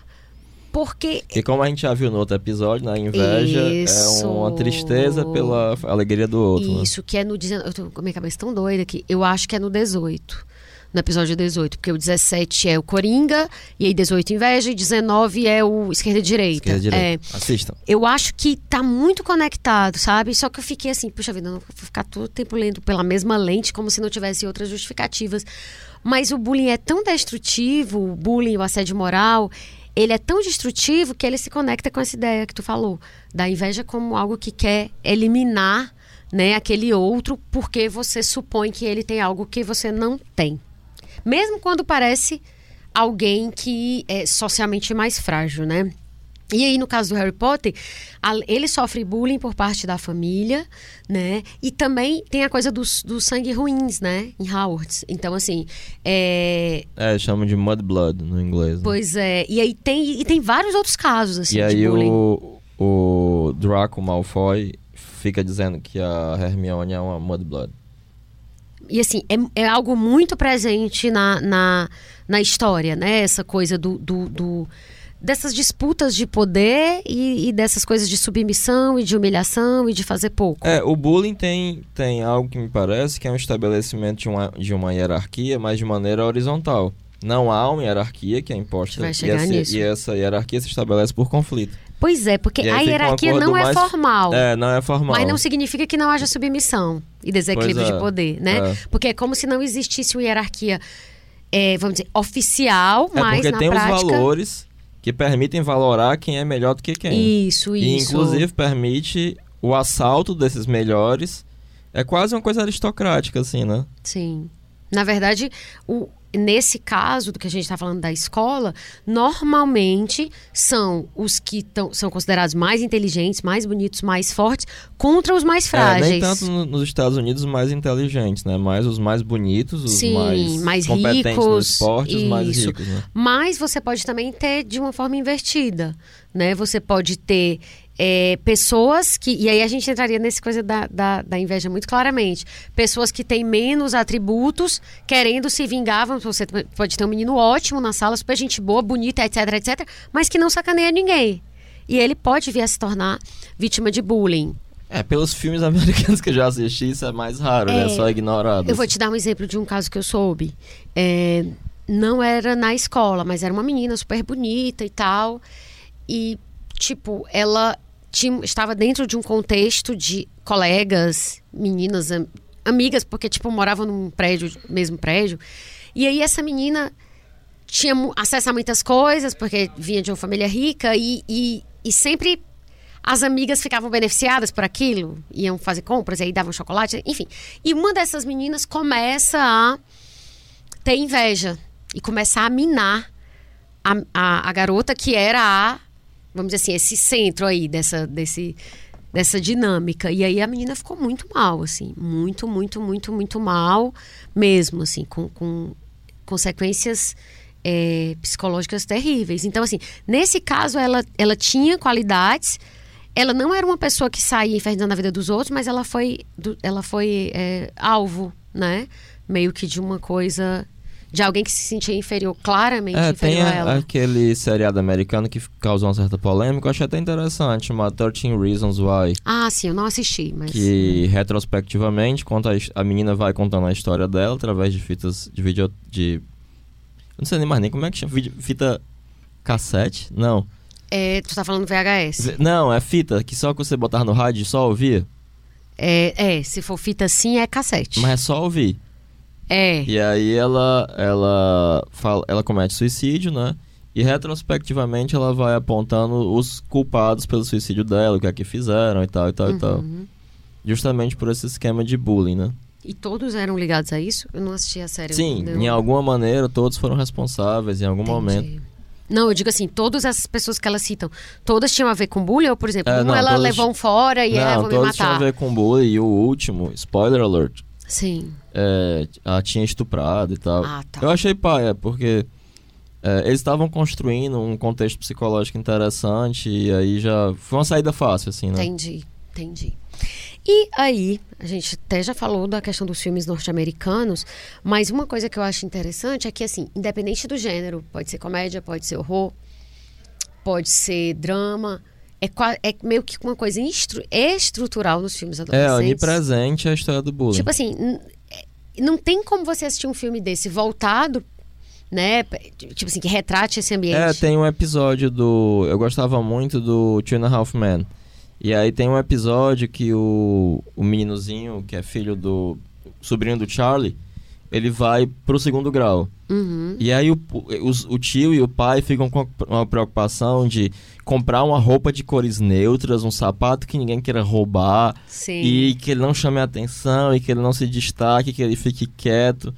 porque Porque como a gente já viu no outro episódio, né, a inveja Isso. é uma tristeza pela alegria do outro. né? Isso, que é no 19. Eu tô com a minha cabeça tão doida que eu acho que é no 18. No episódio 18. Porque o 17 é o Coringa, e aí 18 inveja, e 19 é o esquerda e direita. Esquerda e direita. É, Assistam. eu acho que tá muito conectado, sabe? Só que eu fiquei assim, puxa vida, eu não vou ficar todo o tempo lendo pela mesma lente, como se não tivesse outras justificativas. Mas o bullying é tão destrutivo, o bullying, o assédio moral, ele é tão destrutivo que ele se conecta com essa ideia que tu falou, da inveja como algo que quer eliminar né, aquele outro porque você supõe que ele tem algo que você não tem. Mesmo quando parece alguém que é socialmente mais frágil, né? E aí, no caso do Harry Potter, ele sofre bullying por parte da família, né? E também tem a coisa dos, dos sangue ruins, né? Em Howard. Então, assim, é... É, chamam de Mudblood no inglês. né? Pois é. E aí tem, e tem vários outros casos, assim, E de aí bullying. o, o Draco Malfoy fica dizendo que a Hermione é uma Mudblood. E assim, é, é algo muito presente na, na, na história, né? Essa coisa do, do, do dessas disputas de poder e, e, dessas coisas de submissão e de humilhação e de fazer pouco. É, o bullying tem, tem algo que me parece que é um estabelecimento de uma, de uma hierarquia, mas de maneira horizontal. Não há uma hierarquia que é imposta e, essa, e essa hierarquia se estabelece por conflito. Pois é, porque a hierarquia um não é mais... formal. É, não é formal. Mas não significa que não haja submissão e desequilíbrio é, de poder, né? É. Porque é como se não existisse uma hierarquia, é, vamos dizer, oficial, é mas porque na tem prática... os valores que permitem valorar quem é melhor do que quem. Isso, e, isso. inclusive, permite o assalto desses melhores. É quase uma coisa aristocrática, assim, né? Sim. Na verdade, o, nesse caso do que a gente está falando da escola, normalmente são os que tão, são considerados mais inteligentes, mais bonitos, mais fortes, contra os mais frágeis. É, nem tanto no, nos Estados Unidos os mais inteligentes, né? Mais os mais bonitos, os Sim, mais, mais competentes ricos, no esporte, os mais ricos, né? Mas você pode também ter de uma forma invertida, né? Você pode ter é, pessoas que. E aí a gente entraria nessa coisa da, da, da, inveja muito claramente. Pessoas que têm menos atributos, querendo se vingar. Você pode ter um menino ótimo na sala, super gente boa, bonita, etc, etc, mas que não sacaneia ninguém. E ele pode vir a se tornar vítima de bullying. É, pelos filmes *laughs* americanos que eu já assisti, isso é mais raro, é, né? Só ignorado. Eu vou te dar um exemplo de um caso que eu soube. É, não era na escola, mas era uma menina super bonita e tal. E, tipo, ela tinha, estava dentro de um contexto de colegas, meninas, am, amigas, porque, tipo, moravam num prédio, mesmo prédio. E aí essa menina tinha acesso a muitas coisas, porque vinha de uma família rica e, e, e sempre as amigas ficavam beneficiadas por aquilo, iam fazer compras, aí davam chocolate, enfim. E uma dessas meninas começa a ter inveja e começar a minar a, a, a garota que era a vamos dizer assim, esse centro aí dessa, desse, dessa dinâmica. E aí a menina ficou muito mal, assim, muito, muito, muito, muito mal mesmo, assim, com, com consequências é, psicológicas terríveis. Então, assim, nesse caso ela, ela tinha qualidades, ela não era uma pessoa que saía infernizando a vida dos outros, mas ela foi, ela foi é, alvo, né? Meio que de uma coisa de alguém que se sentia inferior, claramente é, inferior tem a ela. aquele seriado americano que causou uma certa polêmica, eu achei até interessante, chamado 13 Reasons Why. Ah, sim, eu não assisti, mas... Que, retrospectivamente, conta a, a menina vai contando a história dela através de fitas de vídeo... de... Não sei nem mais nem como é que chama, fita cassete? Não. É, tu tá falando VHS? Não, é fita que só que você botar no rádio só ouvia. É, é, se for fita assim é cassete. Mas é só ouvir. É. E aí ela ela fala, ela comete suicídio, né? E retrospectivamente ela vai apontando os culpados pelo suicídio dela, o que é que fizeram e tal e tal uhum. e tal. Justamente por esse esquema de bullying, né? E todos eram ligados a isso? Eu não assisti a série. Sim, deu... em alguma maneira todos foram responsáveis em algum Entendi. momento. Não, eu digo assim, todas essas pessoas que elas citam, todas tinham a ver com bullying? Ou, por exemplo, É, uma não, ela todas- levou um fora e Não, ela vou me todos tinham a matar. ver com bullying e o último, spoiler alert, Sim. é, ela tinha estuprado e tal. Ah, tá. Eu achei paia, porque é, eles estavam construindo um contexto psicológico interessante e aí já foi uma saída fácil, assim, né? Entendi, entendi. E aí, a gente até já falou da questão dos filmes norte-americanos, mas uma coisa que eu acho interessante é que, assim, independente do gênero, pode ser comédia, pode ser horror, pode ser drama, é, é meio que uma coisa instru- estrutural nos filmes É, adolescentes. onipresente a história do bullying. Tipo assim, é, não tem como você assistir um filme desse voltado, né? Tipo assim, que retrate esse ambiente. É, tem um episódio do. Eu gostava muito do Two and a Half Men. E aí tem um episódio que o, o meninozinho, que é filho do. sobrinho do Charlie, ele vai pro segundo grau. Uhum. E aí o, os- o tio e o pai ficam com uma preocupação de comprar uma roupa de cores neutras, um sapato que ninguém queira roubar, Sim. e que ele não chame a atenção, e que ele não se destaque, que ele fique quieto.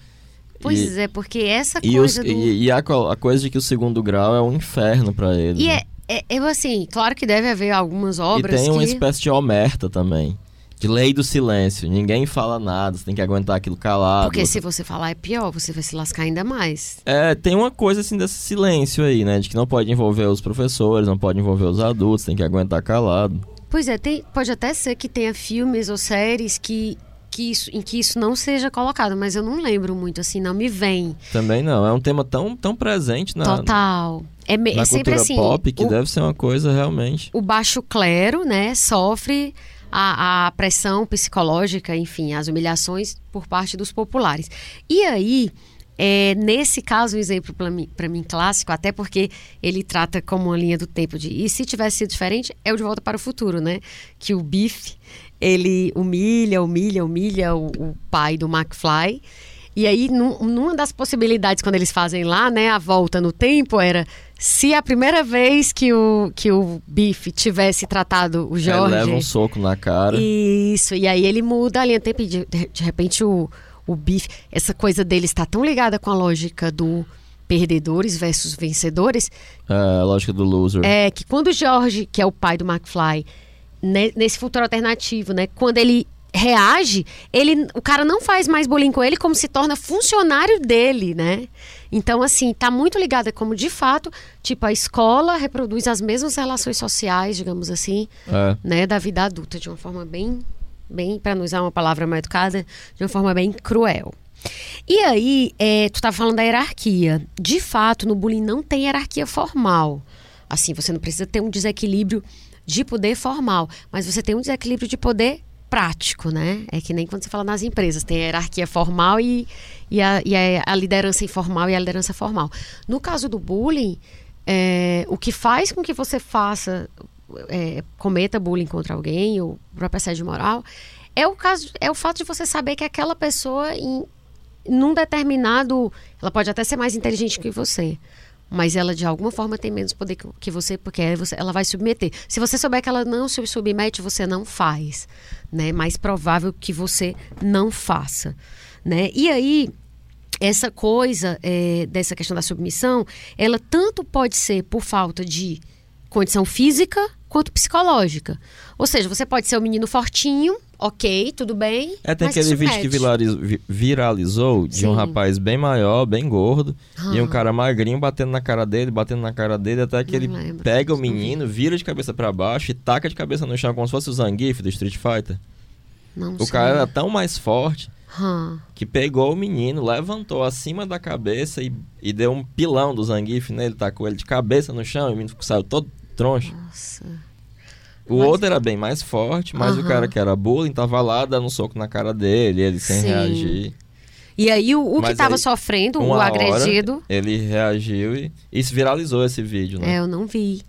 Pois é, porque essa E, os- coisa do... e, e a, a coisa de que o segundo grau é um inferno pra ele. E né? é, é, eu assim, claro que deve haver algumas obras E tem uma que... espécie de omerta também. De lei do silêncio. Ninguém fala nada, você tem que aguentar aquilo calado. Porque se você falar é pior, você vai se lascar ainda mais. É, tem uma coisa assim desse silêncio aí, né? De que não pode envolver os professores, não pode envolver os adultos, tem que aguentar calado. Pois é, tem, pode até ser que tenha filmes ou séries que que isso, em que isso não seja colocado, mas eu não lembro muito, assim, não me vem. Também não. É um tema tão, tão presente na, Total. É, me- na é sempre assim. pop que o, deve ser uma coisa realmente. o baixo clero, né, sofre a, a pressão psicológica, enfim, as humilhações por parte dos populares. E aí, é, nesse caso, um exemplo para mim, mim clássico, até porque ele trata como uma linha do tempo de e se tivesse sido diferente, é o De Volta para o Futuro, né? Que o Biff, ele humilha, humilha, humilha o, o pai do McFly. E aí, num- numa das possibilidades, quando eles fazem lá, né, a volta no tempo, era se a primeira vez que o, que o Biff tivesse tratado o É, Jorge. leva um soco na cara. Isso, e aí ele muda a linha do tempo e de, de repente o, o Biff, essa coisa dele está tão ligada com a lógica do perdedores versus vencedores, É, a lógica do loser. é que quando o George, que é o pai do McFly, ne- nesse futuro alternativo, né, quando ele reage, ele, o cara não faz mais bullying com ele, como se torna funcionário dele, né? Então, assim, tá muito ligada como, de fato, tipo, a escola reproduz as mesmas relações sociais, digamos assim, É. né, da vida adulta de uma forma bem, bem para não usar uma palavra mais educada, de uma forma bem cruel. E aí, é, tu estava falando da hierarquia. De fato, no bullying não tem hierarquia formal. Assim, você não precisa ter um desequilíbrio de poder formal, mas você tem um desequilíbrio de poder prático, né? É que nem quando você fala nas empresas, tem a hierarquia formal e, e, a, e a- liderança informal e a liderança formal. No caso do bullying, é, o que faz com que você faça, é, cometa bullying contra alguém, ou próprio assédio moral, é o, caso, é o fato de você saber que aquela pessoa, em, num determinado. Ela pode até ser mais inteligente que você. Mas ela, de alguma forma, tem menos poder que- você, porque ela vai submeter. Se você souber que ela não se submete, você não faz. Né? Mais provável que você não faça. Né? E aí, essa coisa é, dessa questão da submissão, ela tanto pode ser por falta de condição física quanto psicológica. Ou seja, você pode ser um menino fortinho, ok, tudo bem. É, tem aquele vídeo que viraliz- viralizou de um Sim. rapaz bem maior, bem gordo, e um Ah. cara magrinho batendo na cara dele, batendo na cara dele, até que Não ele lembro. pega o menino, vira de cabeça pra baixo e taca de cabeça no chão, como se fosse o Zangief do Street Fighter. Não O sei. cara era tão mais forte Hã. que pegou o menino, levantou acima da cabeça e, e deu um pilão do Zangief nele, tacou ele de cabeça no chão e o menino saiu todo troncho. Nossa. O outro era bem mais forte, mas o Aham. cara que era bullying tava lá dando um soco na cara dele, ele sem Sim. reagir. E aí, o, o que estava sofrendo, o agredido. ele reagiu e, se viralizou esse vídeo, né? É, eu não vi.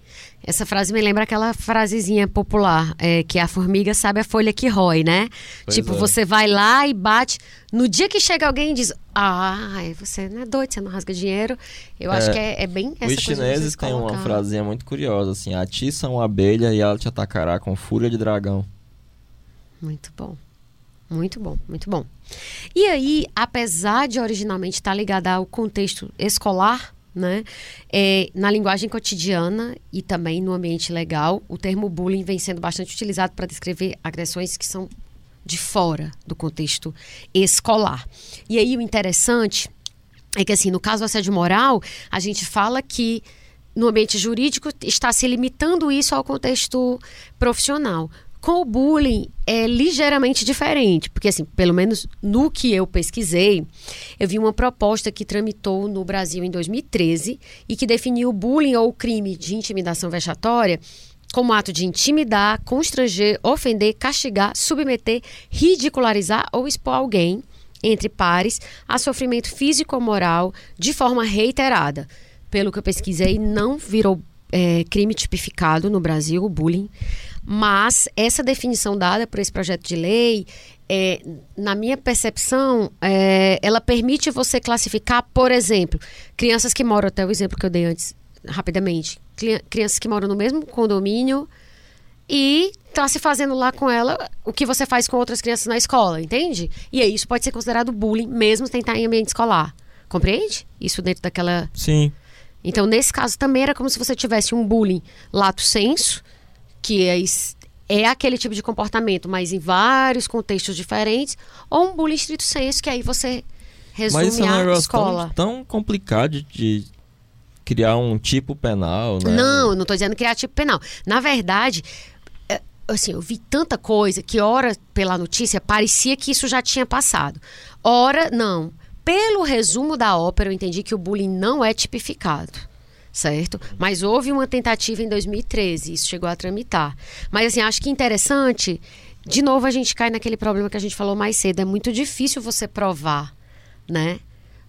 Essa frase me lembra aquela frasezinha popular, é, que a formiga sabe a folha que rói, né? Pois tipo, é. você vai lá e bate. No dia que chega alguém e diz, ah, você não é doido, você não rasga dinheiro. Eu acho É, que é, é bem essa Os chineses têm uma frasinha muito curiosa, assim, atiça uma abelha e ela te atacará com fúria de dragão. Muito bom. Muito bom, muito bom. E aí, apesar de originalmente estar ligada ao contexto escolar, né, é, na linguagem cotidiana e também no ambiente legal, o termo bullying vem sendo bastante utilizado para descrever agressões que são de fora do contexto escolar. E aí, o interessante é que, assim, no caso do assédio moral, a gente fala que no ambiente jurídico está se limitando isso ao contexto profissional. Com o bullying é ligeiramente diferente, porque assim, pelo menos no que eu pesquisei, eu vi uma proposta que tramitou no Brasil em 2013 e que definiu o bullying ou o crime de intimidação vexatória como ato de intimidar, constranger, ofender, castigar, submeter, ridicularizar ou expor alguém entre pares a sofrimento físico ou moral de forma reiterada. Pelo que eu pesquisei, não virou é, crime tipificado no Brasil, o bullying, mas essa definição dada por esse projeto de lei, é, na minha percepção, é, ela permite você classificar, por exemplo, crianças que moram, até o exemplo que eu dei antes, rapidamente, crianças que moram no mesmo condomínio e tá se fazendo lá com ela o que você faz com outras crianças na escola, entende? E aí isso pode ser considerado bullying, mesmo sem estar em ambiente escolar. Compreende? Isso dentro daquela. Sim. Então, nesse caso, também era como se você tivesse um bullying lato senso, que é, é aquele tipo de comportamento, mas em vários contextos diferentes, ou um bullying estrito senso, que aí você resume Mas isso é um a negócio escola. tão, tão complicado de, criar um tipo penal, né? Não, não estou dizendo criar tipo penal. Na verdade, é, assim, eu vi tanta coisa que, ora, pela notícia, parecia que isso já tinha passado. Ora, não. Pelo resumo da ópera, eu entendi que o bullying não é tipificado. Certo? Mas houve uma tentativa em 2013, isso chegou a tramitar. Mas, assim, acho que interessante. De novo, a gente cai naquele problema que a gente falou mais cedo. É muito difícil você provar, né?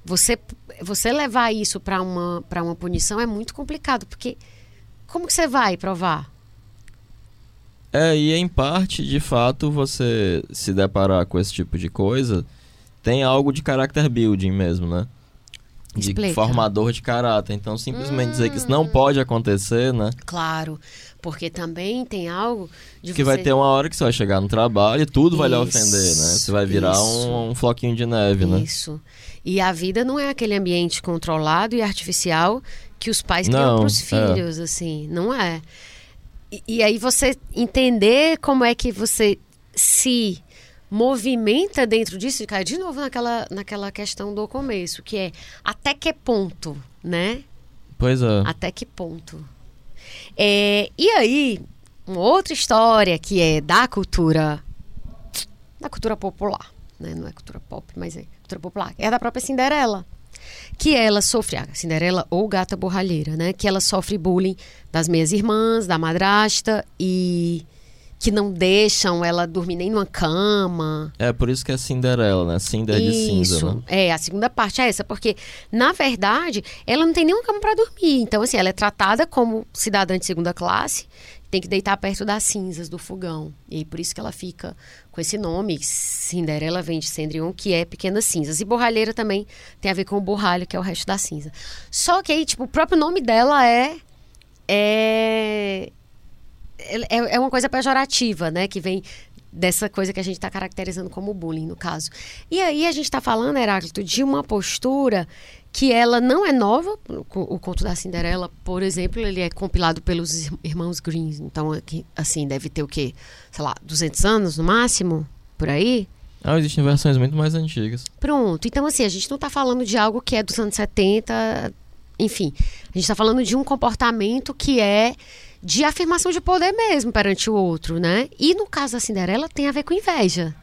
Você, você levar isso para uma, uma punição é muito complicado, porque como que você vai provar? É, e em parte, de fato, você se deparar com esse tipo de coisa, tem algo de character building mesmo, né? De Explica. formador de caráter. Então, simplesmente dizer que isso não Hum. pode acontecer, né? Claro, porque também tem algo de Que você... vai ter uma hora que você vai chegar no trabalho e tudo vai lhe Isso, ofender, né? Você vai virar isso. um, um floquinho de neve, né? Isso. E a vida não é aquele ambiente controlado e artificial que os pais criam Não, para os é. filhos, assim, não é. E, e aí você entender como é que você se movimenta dentro disso, e cai de novo naquela, naquela questão do começo, que é até que ponto, né? Pois é. Até que ponto? É, e aí, uma outra história que é da cultura da cultura popular, né? Não é cultura pop, mas é cultura popular. É da própria Cinderela. Que ela sofre, a Cinderela ou Gata Borralheira, né? Que ela sofre bullying das meias irmãs, da madrasta e que não deixam ela dormir nem numa cama. É por isso que é Cinderela, né? Cinder de cinza, né? É, a segunda parte é essa, porque, na verdade, ela não tem nenhuma cama para dormir. Então, assim, ela é tratada como cidadã de segunda classe, tem que deitar perto das cinzas do fogão. E aí, por isso que ela fica com esse nome. Cinderela vem de Cendrillon, que é pequenas cinzas. E borralheira também tem a ver com o borralho, que é o resto da cinza. Só que aí, tipo, o próprio nome dela é. É é, é uma coisa pejorativa, né? Que vem dessa coisa que a gente está caracterizando como bullying, no caso. E aí a gente está falando, Heráclito, de uma postura que ela não é nova. O, conto da Cinderela, por exemplo, ele é compilado pelos ir- irmãos Greens. Então, assim, deve ter o quê? Sei lá, 200 anos no máximo? Por aí? Ah, existem versões muito mais antigas. Pronto. Então, assim, a gente não está falando de algo que é dos anos 70, enfim. A gente está falando de um comportamento que é de afirmação de poder mesmo perante o outro, né? E no caso da Cinderela tem a ver com inveja.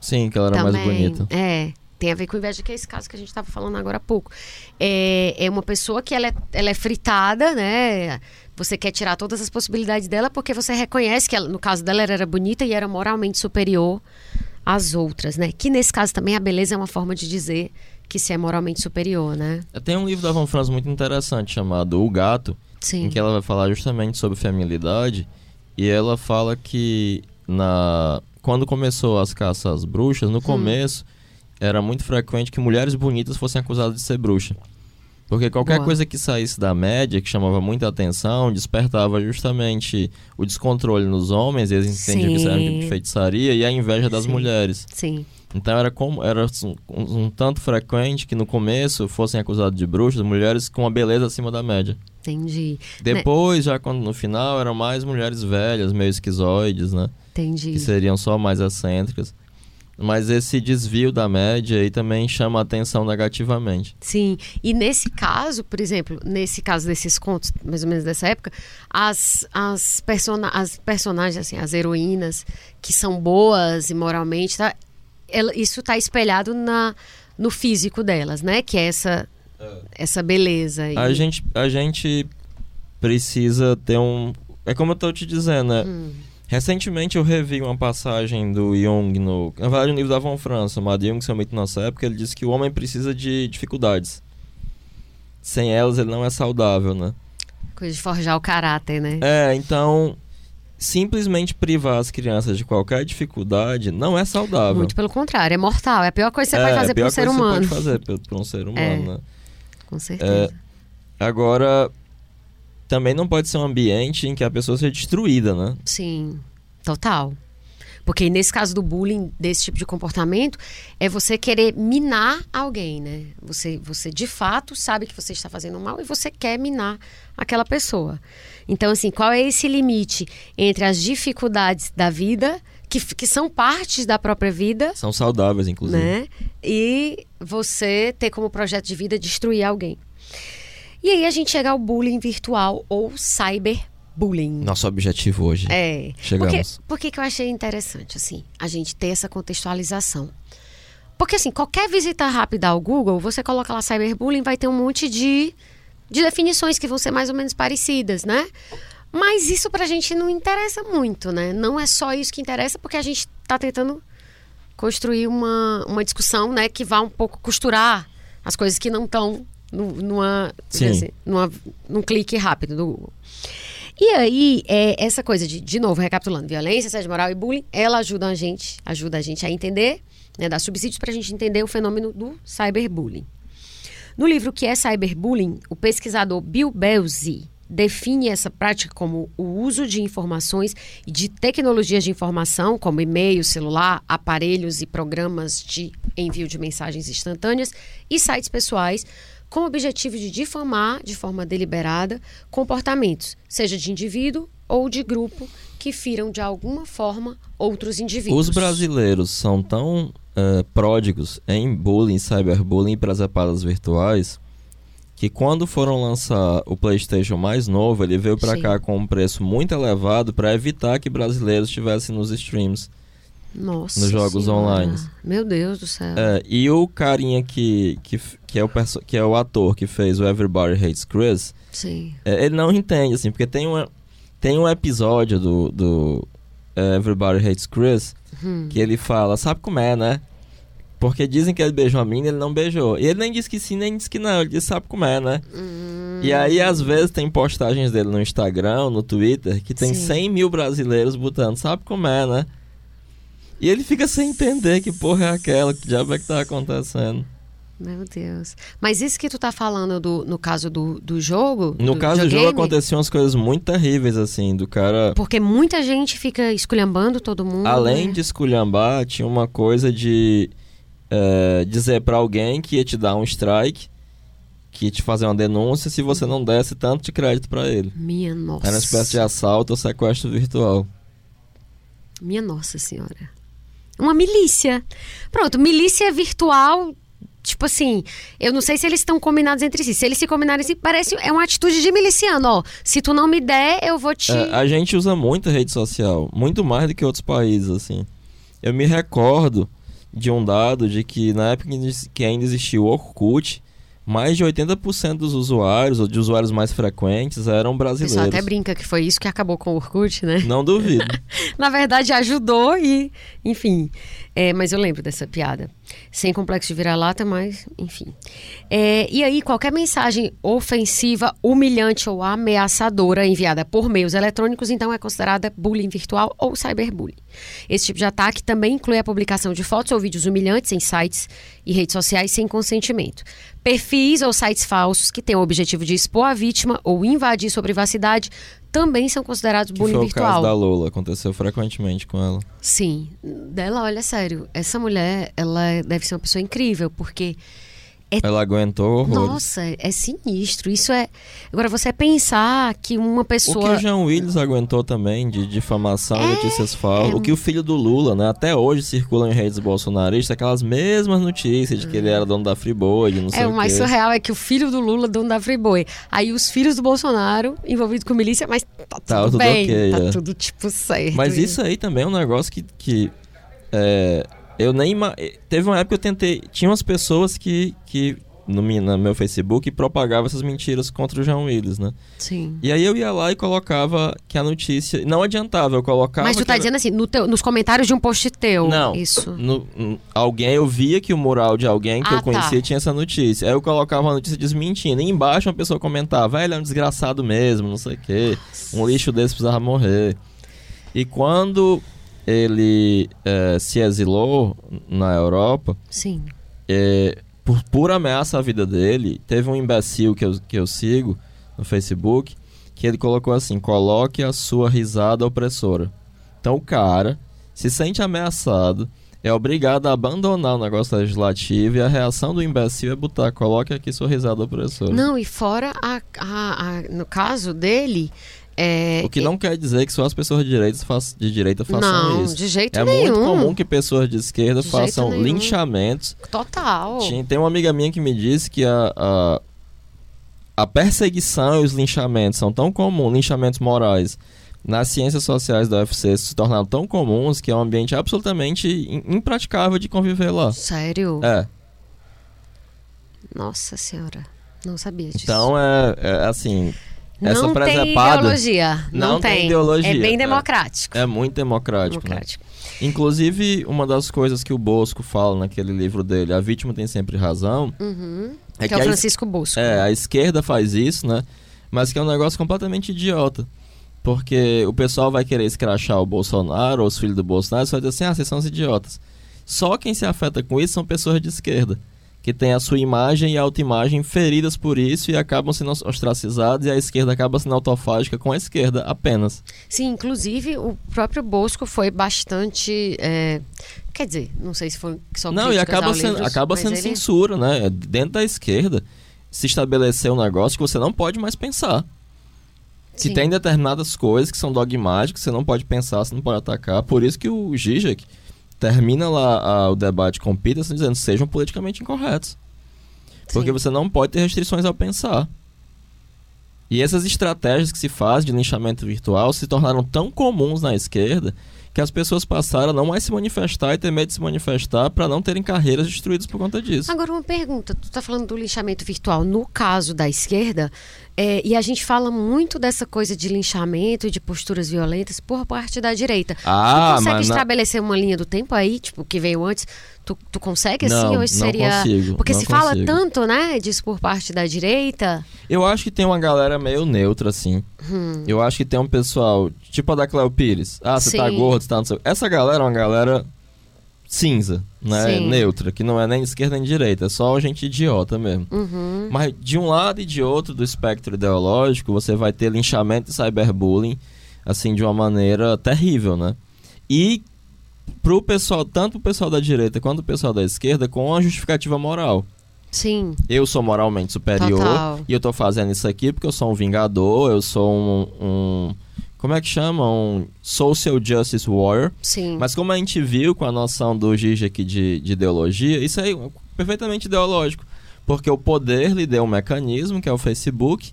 Sim, que ela era também. mais bonita. É. Tem a ver com inveja, que é esse caso que a gente estava falando agora há pouco. É, é uma pessoa que ela é, ela é fritada, né? Você quer tirar todas as possibilidades dela porque você reconhece que, ela, no caso dela, ela era bonita e era moralmente superior às outras, né? Que nesse caso também a beleza é uma forma de dizer que se é moralmente superior, né? Tem um livro da Van Franz muito interessante chamado O Gato, Sim. em que ela vai falar justamente sobre feminilidade e ela fala que na quando começou as caças às bruxas, Hum. no começo era muito frequente que mulheres bonitas fossem acusadas de ser bruxa. Porque qualquer Boa. coisa que saísse da média, que chamava muita atenção, despertava justamente o descontrole nos homens, e eles entendiam que isso era um tipo de feitiçaria, e a inveja das Sim. mulheres. Sim. Então era como era um, um- um tanto frequente que no começo fossem acusadas de bruxas mulheres com uma beleza acima da média. Entendi. Depois, já quando no final, eram mais mulheres velhas, meio esquizoides, né? Entendi. Que seriam só mais excêntricas. Mas esse desvio da média aí também chama a atenção negativamente. Sim, e nesse caso, por exemplo, nesse caso desses contos, mais ou menos dessa época, as, as, persona as personagens, assim, as heroínas, que são boas e moralmente, tá, ela- isso está espelhado na, no físico delas, né? Que é essa, essa beleza. E, A gente, a gente precisa ter um. É como eu tô te dizendo, né? Hum, Recentemente eu revi uma passagem do Jung no. Na verdade, um livro da Von Franz, chamado Jung, seu mito nossa época, ele diz que o homem precisa de dificuldades. Sem elas ele não é saudável, né? coisa de forjar o caráter, né? É, então. Simplesmente privar as crianças de qualquer dificuldade não é saudável. Muito pelo contrário, é mortal. É a pior coisa que você é, pode fazer a pior para um ser coisa que humano. Você pode fazer pra um ser humano, É. né? Com certeza. Agora, também não pode ser um ambiente em que a pessoa seja destruída, né? Sim, total. Porque nesse caso do bullying, desse tipo de comportamento, é você querer minar alguém, né? Você, você de fato sabe que você está fazendo mal e você quer minar aquela pessoa. Então, assim, qual é esse limite entre as dificuldades da vida, que, que são partes da própria vida, São saudáveis, inclusive. né? E você ter como projeto de vida destruir alguém. E aí a gente chega ao bullying virtual ou cyberbullying. Nosso objetivo hoje. É. Chegamos. Por que que eu achei interessante, assim, a gente ter essa contextualização? Porque, assim, qualquer visita rápida ao Google, você coloca lá cyberbullying, vai ter um monte de, de definições que vão ser mais ou menos parecidas, né? Mas isso pra gente não interessa muito, né? Não é só isso que interessa, porque a gente tá tentando construir uma, uma discussão, né, que vá um pouco costurar as coisas que não estão numa, numa, num clique rápido do Google. E aí, é, essa coisa de, de novo, recapitulando, violência, assédio moral e bullying, ela ajuda a gente, ajuda a gente a entender, né, dá subsídios para a gente entender o fenômeno do cyberbullying. No livro Que é Cyberbullying, o pesquisador Bill Belzy define essa prática como o uso de informações e de tecnologias de informação, como e-mail, celular, aparelhos e programas de envio de mensagens instantâneas e sites pessoais, com o objetivo de difamar de forma deliberada comportamentos, seja de indivíduo ou de grupo, que firam de alguma forma outros indivíduos. Os brasileiros são tão eh, pródigos em bullying, cyberbullying e presepadas virtuais que quando foram lançar o PlayStation mais novo, ele veio pra Sim. cá com um preço muito elevado pra evitar que brasileiros estivessem nos streams. Nossa nos jogos Senhora. online. Meu Deus do céu. É, e o carinha que, que, que, é o que é o ator que fez o Everybody Hates Chris, Sim. é, ele não entende, assim, porque tem, uma, tem um episódio do, do é, Everybody Hates Chris Hum. que ele fala, sabe como é, né? Porque dizem que ele beijou a mina, ele não beijou. E ele nem disse que sim, nem disse que não. Ele disse, sabe como é, né? Hum. E aí, às vezes, tem postagens dele no Instagram, no Twitter, que tem Sim. 100 mil brasileiros botando, sabe como é, né? E ele fica sem entender que porra é aquela, que diabo é que tá acontecendo. Meu Deus. Mas isso que tu tá falando do, no caso do, do jogo? No do caso do jogo, aconteciam umas coisas muito terríveis, assim, do cara... Porque muita gente fica esculhambando todo mundo. Além né? de esculhambar, tinha uma coisa de é, dizer pra alguém que ia te dar um strike, que ia te fazer uma denúncia se você não desse tanto de crédito pra ele. Minha nossa. Era uma espécie de assalto ou sequestro virtual. Minha nossa senhora. Uma milícia. Pronto, milícia virtual. Tipo assim, eu não sei se eles estão combinados entre si. Se eles se combinarem, assim, parece é uma atitude de miliciano, ó. Se tu não me der, eu vou te. É, a gente usa muita rede social, muito mais do que outros países, assim. Eu me recordo de um dado de que na época que ainda existia o Orkut, mais de 80% dos usuários, ou de usuários mais frequentes, eram o pessoal brasileiros. até brinca que foi isso que acabou com o Orkut, né? *laughs* Não duvido. *laughs* Na verdade, ajudou e, enfim. É, mas eu lembro dessa piada. Sem complexo de vira-lata, mas, enfim. É, e aí, qualquer mensagem ofensiva, humilhante ou ameaçadora enviada por meios eletrônicos, então é considerada bullying virtual ou cyberbullying. Esse tipo de ataque também inclui a publicação de fotos ou vídeos humilhantes em sites e redes sociais sem consentimento. Perfis ou sites falsos que têm o objetivo de expor a vítima ou invadir sua privacidade também são considerados Que bullying foi o virtual. caso da Lola, aconteceu frequentemente com ela. Sim. Dela, olha, sério, essa mulher, ela deve ser uma pessoa incrível, porque, Ela aguentou horrores. nossa, é sinistro. Isso é. Agora, você pensar que uma O que pessoa. o Jean Willis aguentou também de difamação É, notícias falsas. é. O que o filho do Lula, né? Até hoje circulam em redes bolsonaristas aquelas mesmas notícias de que ele era dono da Friboi, de não sei É, o o mais surreal é que o filho do Lula, dono da Friboi. Aí os filhos do Bolsonaro envolvidos com milícia, mas tá tudo, Tá tudo bem. ok, tá é. tudo tipo certo. Mas isso aí também é um negócio que. que é, eu nem. ima- Teve uma época que eu tentei. Tinha umas pessoas que. que no, no meu Facebook propagavam essas mentiras contra o Jean Willis, né? Sim. E aí eu ia lá e colocava que a notícia. Não adiantava, eu colocava. Mas tu tá dizendo assim, no teu- nos comentários de um post teu. Não. Isso. No- alguém, eu via que o mural de alguém que Ah, eu conhecia tá. tinha essa notícia. Aí eu colocava uma notícia desmentindo. E embaixo uma pessoa comentava, velho, é um desgraçado mesmo, não sei o quê. Um lixo desse precisava morrer. E quando ele eh, se exilou na Europa, Sim. eh, por pura ameaça à vida dele, teve um imbecil que eu, que eu sigo no Facebook, que ele colocou assim, coloque a sua risada opressora. Então o cara se sente ameaçado, é obrigado a abandonar o negócio legislativo e a reação do imbecil é botar, coloque aqui sua risada opressora. Não, e fora a, a- a- no caso dele. É, O que não quer dizer que só as pessoas de direita, façam, de direita façam não, isso. de jeito É nenhum. muito comum que pessoas de esquerda De façam linchamentos Total. Tinha- tem uma amiga minha que me disse que a, a, a perseguição e os linchamentos são tão comuns, linchamentos morais, nas ciências sociais da UFC se tornaram tão comuns que é um ambiente absolutamente impraticável de conviver lá. Sério? É. Nossa senhora, não sabia disso. Então é, é assim. Essa não presepada, tem ideologia. Não, não tem tem. ideologia, É bem é. democrático. É muito democrático. né? democrático. Inclusive, uma das coisas que o Bosco fala naquele livro dele, A Vítima Tem Sempre Razão, Uhum. é que, é o a es- Francisco Bosco. É, a esquerda faz isso, né? Mas que é um negócio completamente idiota. Porque o pessoal vai querer escrachar o Bolsonaro ou os filhos do Bolsonaro e vai dizer assim, ah, vocês são os idiotas. Só quem se afeta com isso são pessoas de esquerda. Que tem a sua imagem e a autoimagem feridas por isso e acabam sendo ostracizados e a esquerda acaba sendo autofágica com a esquerda apenas. Sim, inclusive o próprio Bosco foi bastante. é, Quer dizer, não sei se foi só Não, e acaba sendo, livro, acaba sendo ele- censura, né? Dentro da esquerda se estabeleceu um negócio que você não pode mais pensar. Que Sim. tem determinadas coisas que são dogmáticas, você não pode pensar, você não pode atacar. Por isso que o Zizek termina lá ah, o debate com o Peterson dizendo sejam politicamente incorretos. Porque Sim. você não pode ter restrições ao pensar. E essas estratégias que se faz de linchamento virtual se tornaram tão comuns na esquerda que as pessoas passaram a não mais se manifestar e ter medo de se manifestar para não terem carreiras destruídas por conta disso. Agora, uma pergunta. Tu tá falando do linchamento virtual no caso da esquerda, é, e a gente fala muito dessa coisa de linchamento e de posturas violentas por parte da direita. Ah, tu consegue mas na- estabelecer uma linha do tempo aí, tipo, que veio antes? Tu, tu consegue assim? Não, ou isso não seria. consigo, Porque não se fala consigo. tanto, né, disso por parte da direita. Eu acho que tem uma galera meio neutra, assim. Hum. Eu acho que tem um pessoal, tipo a da Cleo Pires. Ah, você tá gordo, você tá não sei. Essa galera é uma galera cinza, né? Sim. Neutra, que não é nem esquerda nem direita, é só gente idiota mesmo. Uhum. Mas de um lado e de outro do espectro ideológico, você vai ter linchamento e cyberbullying, assim, de uma maneira terrível, né? E pro pessoal, tanto o pessoal da direita quanto o pessoal da esquerda, com uma justificativa moral. Sim. Eu sou moralmente superior Total. e eu tô fazendo isso aqui porque eu sou um vingador, eu sou um. um- como é que chama? Um social justice warrior. Sim. Mas como a gente viu com a noção do Gigi aqui de, de ideologia, isso aí é perfeitamente ideológico. Porque o poder lhe deu um mecanismo, que é o Facebook,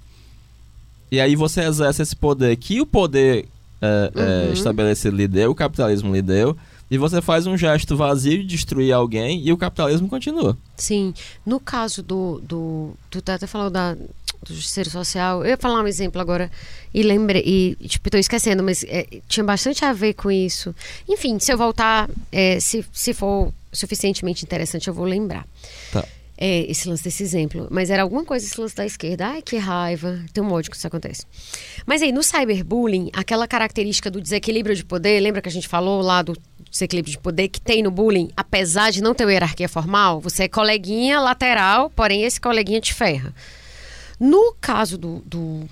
e aí você exerce esse poder que o poder é, é, Uhum. estabelecido lhe deu, o capitalismo lhe deu, e você faz um gesto vazio de destruir alguém e o capitalismo continua. Sim. No caso do. do tu tá até falando da, do justiceiro social. Eu ia falar um exemplo agora e lembrei. E, tipo, tô esquecendo, mas é, tinha bastante a ver com isso. Enfim, se eu voltar, é, se, se for suficientemente interessante, eu vou lembrar. Tá. É, esse lance desse exemplo. Mas era alguma coisa esse lance da esquerda. Ai, que raiva. Tem um ódio que isso acontece. Mas aí, no cyberbullying, aquela característica do desequilíbrio de poder, lembra que a gente falou lá do desequilíbrio de poder que tem no bullying, apesar de não ter uma hierarquia formal, você é coleguinha lateral, porém esse coleguinha te ferra. No caso do, do,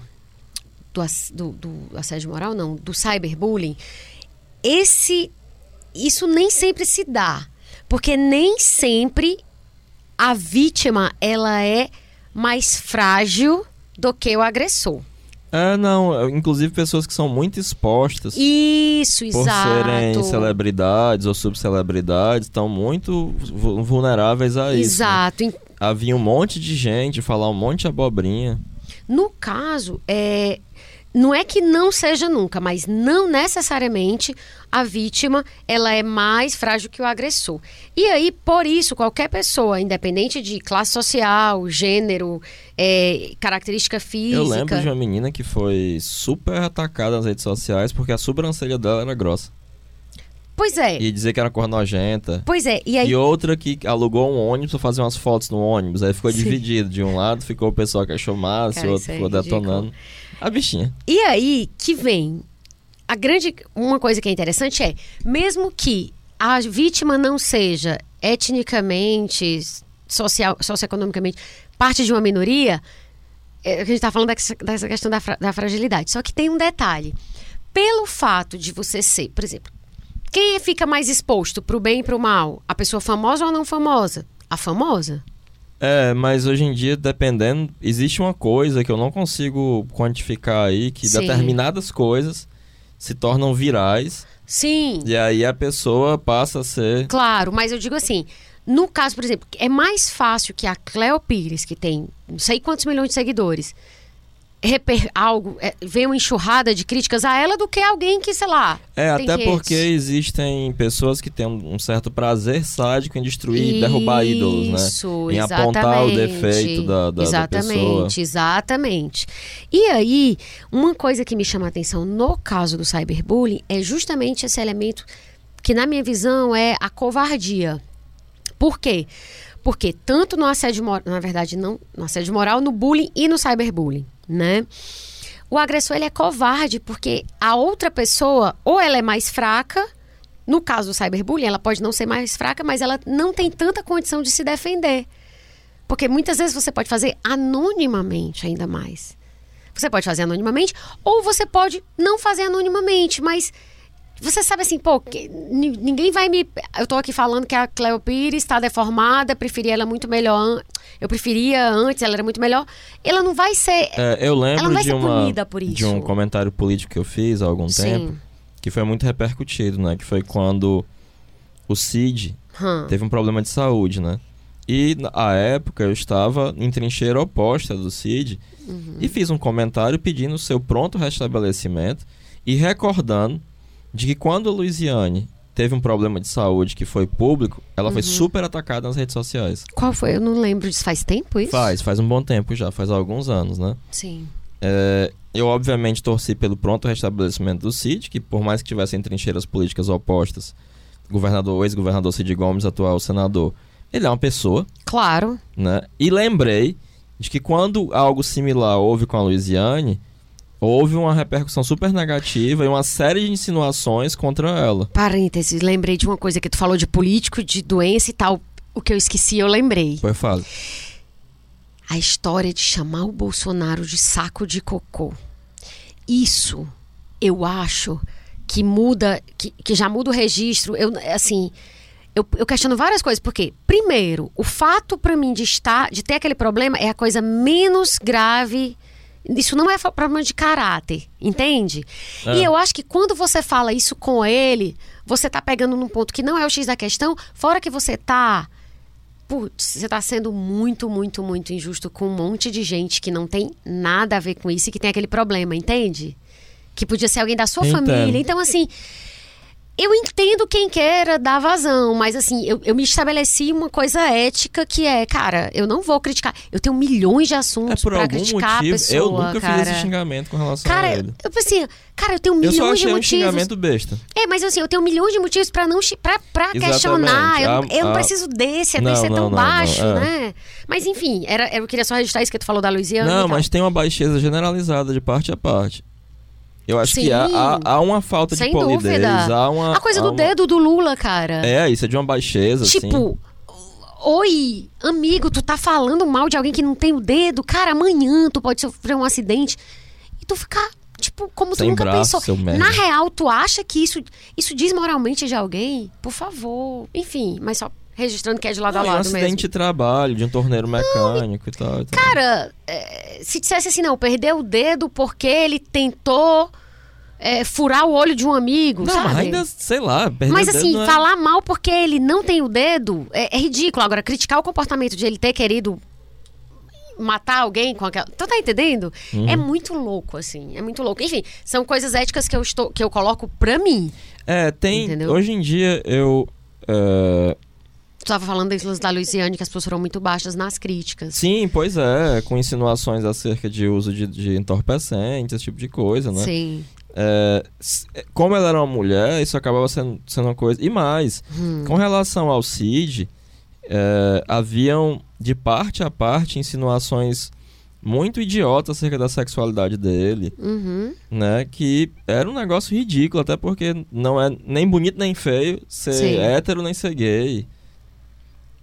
do, do assédio moral, não, do cyberbullying, esse isso nem sempre se dá, porque nem sempre a vítima ela é mais frágil do que o agressor. É, não, inclusive pessoas que são muito expostas Isso, por serem exato. celebridades ou subcelebridades estão muito vu- vulneráveis a isso. né? Exato. Em- Havia um monte de gente falar um monte de abobrinha. No caso, é, não é que não seja nunca, mas não necessariamente a vítima ela é mais frágil que o agressor. E aí, por isso, qualquer pessoa, independente de classe social, gênero, é, característica física. Eu lembro de uma menina que foi super atacada nas redes sociais porque a sobrancelha dela era grossa. Pois é, E dizer que era cor nojenta. pois é. E aí, E outra que alugou um ônibus pra fazer umas fotos no ônibus. Aí ficou Sim. dividido. De um lado ficou o pessoal que achou massa, o outro é ficou ridículo. A bichinha. E aí que vem a grande uma coisa que é interessante é, mesmo que a vítima não seja etnicamente, social, socioeconomicamente parte de uma minoria, é, a gente está falando dessa, dessa questão da, fra- da fragilidade. Só que tem um detalhe. Pelo fato de você ser, por exemplo, quem fica mais exposto para o bem e para o mal? A pessoa famosa ou não famosa? A famosa. É, mas hoje em dia, dependendo, existe uma coisa que eu não consigo quantificar aí, que Sim. determinadas coisas se tornam virais Sim. e aí a pessoa passa a ser. Claro, mas eu digo assim, no caso, por exemplo, é mais fácil que a Cleo Pires, que tem não sei quantos milhões de seguidores, reper, algo, é, venha uma enxurrada de críticas a ela do que alguém que, sei lá. É, até redes. porque existem pessoas que têm um certo prazer sádico em destruir e derrubar ídolos, né? Isso, Em apontar o exatamente. defeito da, da, da exatamente, pessoa. exatamente. E aí, uma coisa que me chama a atenção no caso do cyberbullying é justamente esse elemento que, na minha visão, é a covardia. Por quê? Porque tanto no assédio moral, na verdade, não no assédio moral, no bullying e no cyberbullying, né? O agressor ele é covarde porque a outra pessoa ou ela é mais fraca, no caso do cyberbullying, ela pode não ser mais fraca, mas ela não tem tanta condição de se defender. Porque muitas vezes você pode fazer anonimamente ainda mais. Você pode fazer anonimamente ou você pode não fazer anonimamente, mas você sabe assim, pô, que- ni- ninguém vai me. Eu tô aqui falando que a Cleo Pires está deformada, preferi ela muito melhor. Eu preferia antes, ela era muito melhor. Ela não vai ser. É, eu Ela não lembro vai de, ser uma, punida por de um comentário político que eu fiz há algum tempo, Sim. que foi muito repercutido, né? Que foi quando o Cid Hum. teve um problema de saúde, né? E na época eu estava em trincheira oposta do Cid Uhum. e fiz um comentário pedindo o seu pronto restabelecimento e recordando de que quando a Luiziane teve um problema de saúde que foi público, ela Uhum. foi super atacada nas redes sociais. Qual foi? Eu não lembro disso. Faz tempo isso? Faz, faz um bom tempo já, faz alguns anos, né? Sim. É, eu, obviamente, torci pelo pronto restabelecimento do Cid, que por mais que tivessem trincheiras políticas opostas, governador, ex-governador Cid Gomes, atual senador, ele é uma pessoa, Claro. né? E lembrei de que quando algo similar houve com a Luiziane, houve uma repercussão super negativa e uma série de insinuações contra ela. Parênteses, lembrei de uma coisa que tu falou de político, de doença e tal. O que eu esqueci, eu lembrei. Foi fala. A história de chamar o Bolsonaro de saco de cocô. Isso, eu acho que muda, que, que já muda o registro. Eu, assim, eu, eu questiono várias coisas. Porque, primeiro, o fato pra mim de estar, de ter aquele problema é a coisa menos grave. Isso não é problema de caráter, entende? É. E eu acho que quando você fala isso com ele, você tá pegando num ponto que não é o X da questão, fora que você tá Putz, você tá sendo muito, muito, muito injusto com um monte de gente que não tem nada a ver com isso e que tem aquele problema, entende? Que podia ser alguém da sua família. Então, assim, eu entendo quem queira dar vazão, mas assim, eu, eu me estabeleci uma coisa ética que é, cara, eu não vou criticar. Eu tenho milhões de É assuntos por pra algum criticar motivo, a pessoa, eu nunca cara. fiz esse xingamento com relação Cara, a eu ele. eu pensei, cara, eu tenho Eu milhões só de achei um motivos. xingamento besta. É, mas assim, eu tenho milhões de motivos pra não pra, pra Exatamente. questionar. Eu, não- A- eu não a- preciso desse, Não, desse ser não, tão não, baixo, é. né? Mas enfim, era, eu queria só registrar isso que tu falou da Luiziana. Não, tal. mas tem uma baixeza generalizada de parte a parte. Eu acho que Sim. há, há- há uma falta Sem de polidez, dúvida. há uma... A coisa do uma- dedo do Lula, cara. É, isso é de uma baixeza, assim. tipo, oi, amigo, tu tá falando mal de alguém que não tem o dedo. Cara, amanhã tu pode sofrer um acidente. E tu ficar, tipo, como tu Sem nunca braço, pensou. Na real, tu acha que isso, isso diz moralmente de alguém? Por favor. Enfim, mas só registrando que é de lado Não, a é um lado acidente mesmo. de trabalho, de um torneiro mecânico e tal. e tal. Cara, é, se dissesse assim, não, perdeu o dedo porque ele tentou é, furar o olho de um amigo, não, sabe? ainda, sei lá, Mas o dedo assim, não é- falar mal porque ele não tem o dedo é, é ridículo. Agora, criticar o comportamento de ele ter querido matar alguém com aquela. Tu tá entendendo? Uhum. É muito louco, assim. É muito louco. Enfim, são coisas éticas que eu estou que eu coloco pra mim. É, tem... Entendeu? Hoje em dia, eu... é, Tu tava falando das luzes da Luiziane, que as pessoas foram muito baixas nas críticas. Sim, pois é, com insinuações acerca de uso de, de entorpecentes, esse tipo de coisa, né? Sim. É, s- como ela era uma mulher, isso acabava sendo, sendo uma coisa. E mais, Hum. com relação ao Cid, é, haviam de parte a parte insinuações muito idiotas acerca da sexualidade dele, Uhum. né? Que era um negócio ridículo, até porque não é nem bonito nem feio ser Sim. hétero nem ser gay.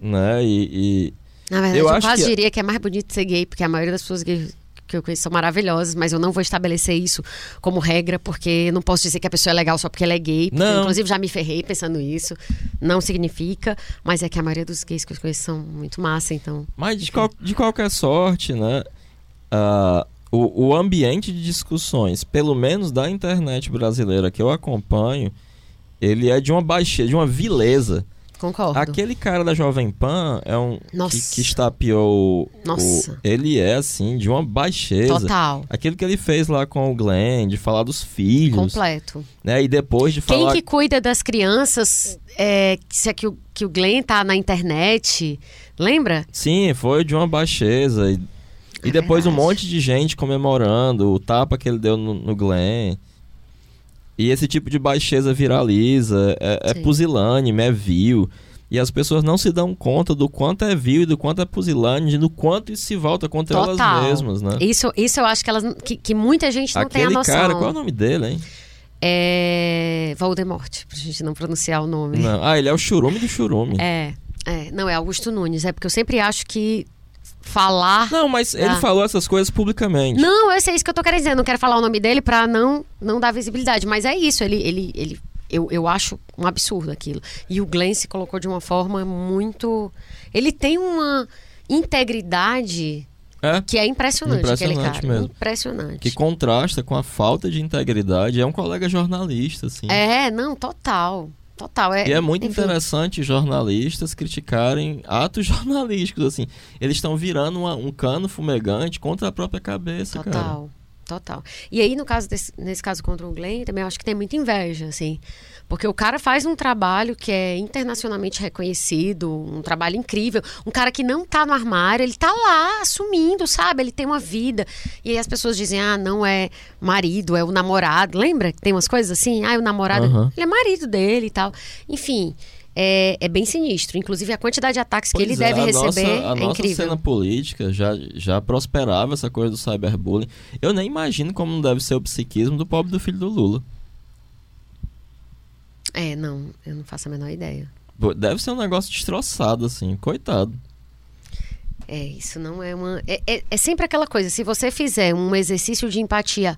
Né? E, e- Na verdade, Eu eu, quase que- diria que é mais bonito ser gay, porque a maioria das pessoas gays que eu conheço são maravilhosas, mas eu não vou estabelecer isso como regra, porque não posso dizer que a pessoa é legal só porque ela é gay. Porque, Não. Inclusive, já me ferrei pensando isso. Não significa, mas é que a maioria dos gays que eu conheço são muito massa, então. Mas de, qual- de qualquer sorte, né? ah, o, o ambiente de discussões, pelo menos da internet brasileira que eu acompanho, ele é de uma baixeza, de uma vileza. Concordo. Aquele cara da Jovem Pan é um Nossa. que, que estapeou Nossa. o- ele é assim de uma baixeza. Total. Aquilo que ele fez lá com o Glenn, de falar dos filhos, Completo. né? E depois de Quem falar que cuida das crianças, é, se é que, o, que o Glenn tá na internet, lembra? Sim, foi de uma baixeza. E, e É depois um verdade. monte de gente comemorando o tapa que ele deu no, no Glenn. E esse tipo de baixeza viraliza, é, é pusilânime, é vil. E as pessoas não se dão conta do quanto é vil e do quanto é pusilânime, do quanto isso se volta contra Total. elas mesmas, né? Isso, isso eu acho que, elas, que, que muita gente não tem a Aquele noção. cara, qual é o nome dele, hein? É Voldemort, pra gente não pronunciar o nome. Não. Ah, ele é o churume do churume. É, é, não, é Augusto Nunes. É porque eu sempre acho que falar. Não, mas ele Ah. falou essas coisas publicamente. Não, eu sei isso que eu tô querendo dizer. Não quero falar o nome dele pra não, não dar visibilidade. Mas é isso, ele. ele, ele eu, eu acho um absurdo aquilo. E o Glenn se colocou de uma forma muito. Ele tem uma integridade É, que é impressionante, aquele Impressionante cara. mesmo. Impressionante. que contrasta com a falta de integridade. É um colega jornalista, assim. É, não, total. Total. É, E é muito enfim, interessante jornalistas criticarem atos *laughs* jornalísticos, assim. Eles estão virando uma- um cano fumegante contra a própria cabeça, cara. Total, total. E aí, no caso desse, nesse caso contra o Glenn, também acho que tem muita inveja, assim. Porque o cara faz um trabalho que é internacionalmente reconhecido, um trabalho incrível. Um cara que não tá no armário, ele tá lá assumindo, sabe? Ele tem uma vida. E aí as pessoas dizem, ah, não é marido, é o namorado. Lembra que tem umas coisas assim? Ah, o namorado, Aham. ele é marido dele e tal. Enfim, é, é bem sinistro. Inclusive, a quantidade de ataques que Pois ele é, deve a receber nossa, a é nossa incrível. cena política já, já prosperava essa coisa do cyberbullying. Eu nem imagino como não deve ser o psiquismo do pobre do filho do Lula. É, não, eu não faço a menor ideia. Deve ser um negócio destroçado, assim. Coitado. É, isso não é uma. É, é, é sempre aquela coisa: se você fizer um exercício de empatia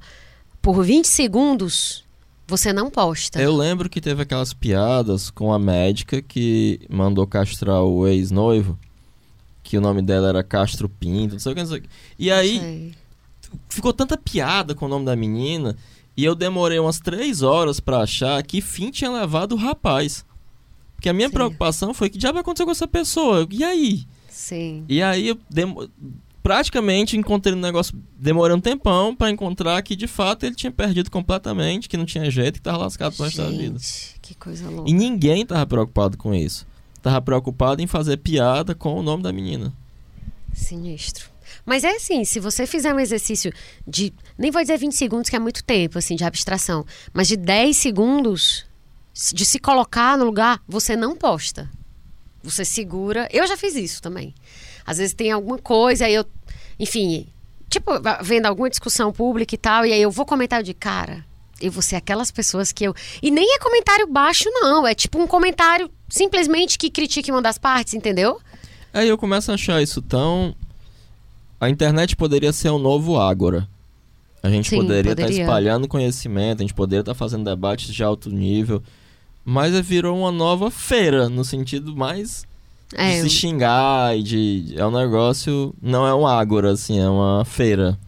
por 20 segundos, você não posta. Eu lembro que teve aquelas piadas com a médica que mandou castrar o ex-noivo. Que o nome dela era Castro Pinto, não sei o que, não sei o que. E aí, ficou tanta piada com o nome da menina e eu demorei umas três horas pra achar que fim tinha levado o rapaz. Porque a minha Sim. preocupação foi que diabo aconteceu com essa pessoa? E aí? Sim. E aí eu praticamente encontrei um negócio, demorei um tempão pra encontrar que de fato ele tinha perdido completamente, que não tinha jeito, que tava lascado pro resto da vida. Que coisa louca. E ninguém tava preocupado com isso. Tava preocupado em fazer piada com o nome da menina. Sinistro. Mas é assim, se você fizer um exercício de. Nem vou dizer 20 segundos, que é muito tempo, assim, de abstração. Mas de 10 segundos, de se colocar no lugar, você não posta. Você segura. Eu já fiz isso também. Às vezes tem alguma coisa, aí eu. Enfim, tipo, vendo alguma discussão pública e tal, e aí eu vou comentar de cara. Eu vou ser aquelas pessoas que eu. E nem é comentário baixo, não. É tipo um comentário simplesmente que critique uma das partes, entendeu? Aí eu começo a achar isso tão. A internet poderia ser um novo Ágora. A gente Sim, poderia estar poderia. espalhando conhecimento, a gente poderia estar fazendo debates de alto nível. Mas é- virou uma nova feira, no sentido mais É, de se xingar e de. É um negócio. Não é um Ágora, assim, é uma feira.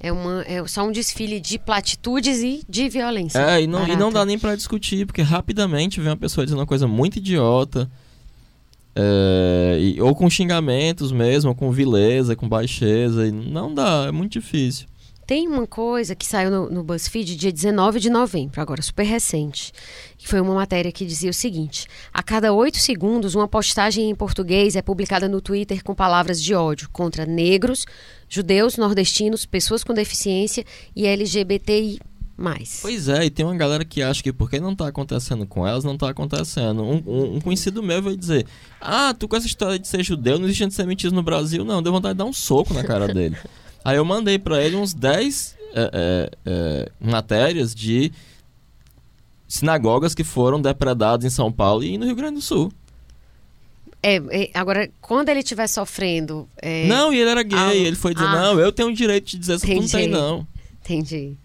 É, uma, é só um desfile de platitudes e de violência. É, e não, e não dá nem pra discutir, porque rapidamente vem uma pessoa dizendo uma coisa muito idiota. É, e- ou com xingamentos mesmo, ou com vileza, com baixeza. Não dá, é muito difícil. Tem uma coisa que saiu no, no BuzzFeed dia 19 de novembro, agora super recente, que foi uma matéria que dizia o seguinte: a cada oito segundos, uma postagem em português é publicada no Twitter com palavras de ódio contra negros, judeus, nordestinos, pessoas com deficiência e LGBTI. Pois é, e tem uma galera que acha que porque não tá acontecendo com elas, não tá acontecendo. Um, um- um conhecido meu vai dizer: Ah, tu com essa história de ser judeu, não existe antissemitismo no Brasil, não. Deu vontade de dar um soco na cara dele. *laughs* Aí eu mandei pra ele uns 10 é, é, é, matérias de sinagogas que foram depredadas em São Paulo e no Rio Grande do Sul. É, é, agora, quando ele estiver sofrendo. é, Não, e ele era gay. Ah, ele foi dizer: ah. Não, eu tenho o direito de dizer isso. Não tem, não. Entendi.